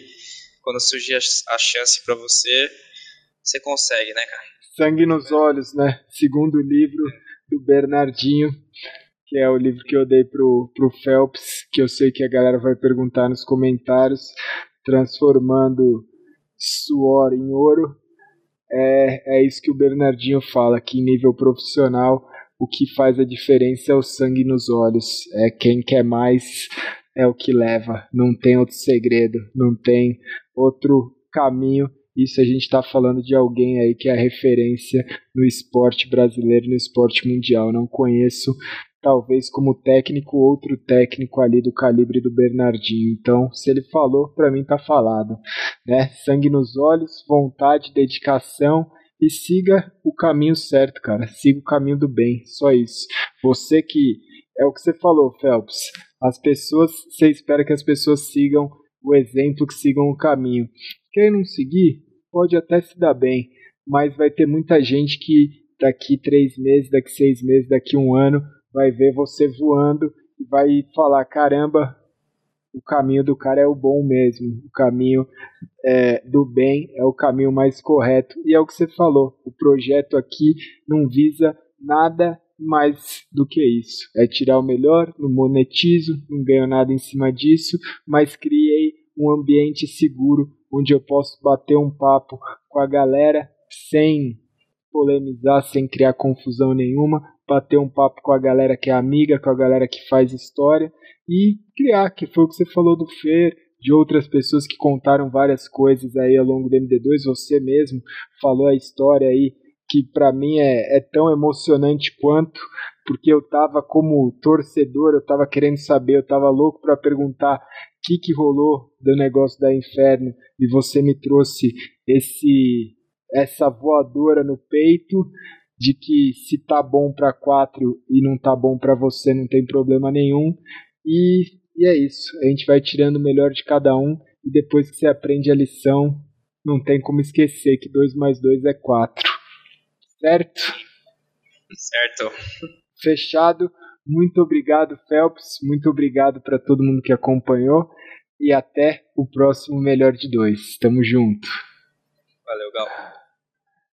quando surgir a chance para você, você consegue, né, cara? Sangue nos olhos, né? Segundo livro do Bernardinho, que é o livro que eu dei pro, pro Phelps, que eu sei que a galera vai perguntar nos comentários, transformando suor em ouro. É, é isso que o Bernardinho fala, que em nível profissional o que faz a diferença é o sangue nos olhos. É quem quer mais é o que leva. Não tem outro segredo, não tem outro caminho. Isso a gente está falando de alguém aí que é referência no esporte brasileiro, no esporte mundial. Não conheço, talvez como técnico, outro técnico ali do calibre do Bernardinho. Então, se ele falou, para mim tá falado. Né? Sangue nos olhos, vontade, dedicação e siga o caminho certo, cara. Siga o caminho do bem, só isso. Você que é o que você falou, Phelps. As pessoas, você espera que as pessoas sigam o exemplo, que sigam o caminho. Quem não seguir, pode até se dar bem, mas vai ter muita gente que daqui três meses, daqui seis meses, daqui um ano, vai ver você voando e vai falar: caramba, o caminho do cara é o bom mesmo, o caminho é, do bem é o caminho mais correto. E é o que você falou: o projeto aqui não visa nada mais do que isso. É tirar o melhor, não monetizo, não ganho nada em cima disso, mas criei um ambiente seguro onde eu posso bater um papo com a galera sem polemizar, sem criar confusão nenhuma, bater um papo com a galera que é amiga, com a galera que faz história e criar, que foi o que você falou do Fer, de outras pessoas que contaram várias coisas aí ao longo do MD2, você mesmo falou a história aí que para mim é, é, tão emocionante quanto, porque eu tava como torcedor, eu tava querendo saber, eu tava louco para perguntar o que, que rolou do negócio da Inferno e você me trouxe esse essa voadora no peito de que se tá bom para quatro e não tá bom para você não tem problema nenhum. E, e é isso a gente vai tirando o melhor de cada um e depois que você aprende a lição não tem como esquecer que 2 mais 2 é 4 Certo? Certo. Fechado. Muito obrigado, Phelps. Muito obrigado para todo mundo que acompanhou. E até o próximo Melhor de Dois. Tamo junto. Valeu, Gal.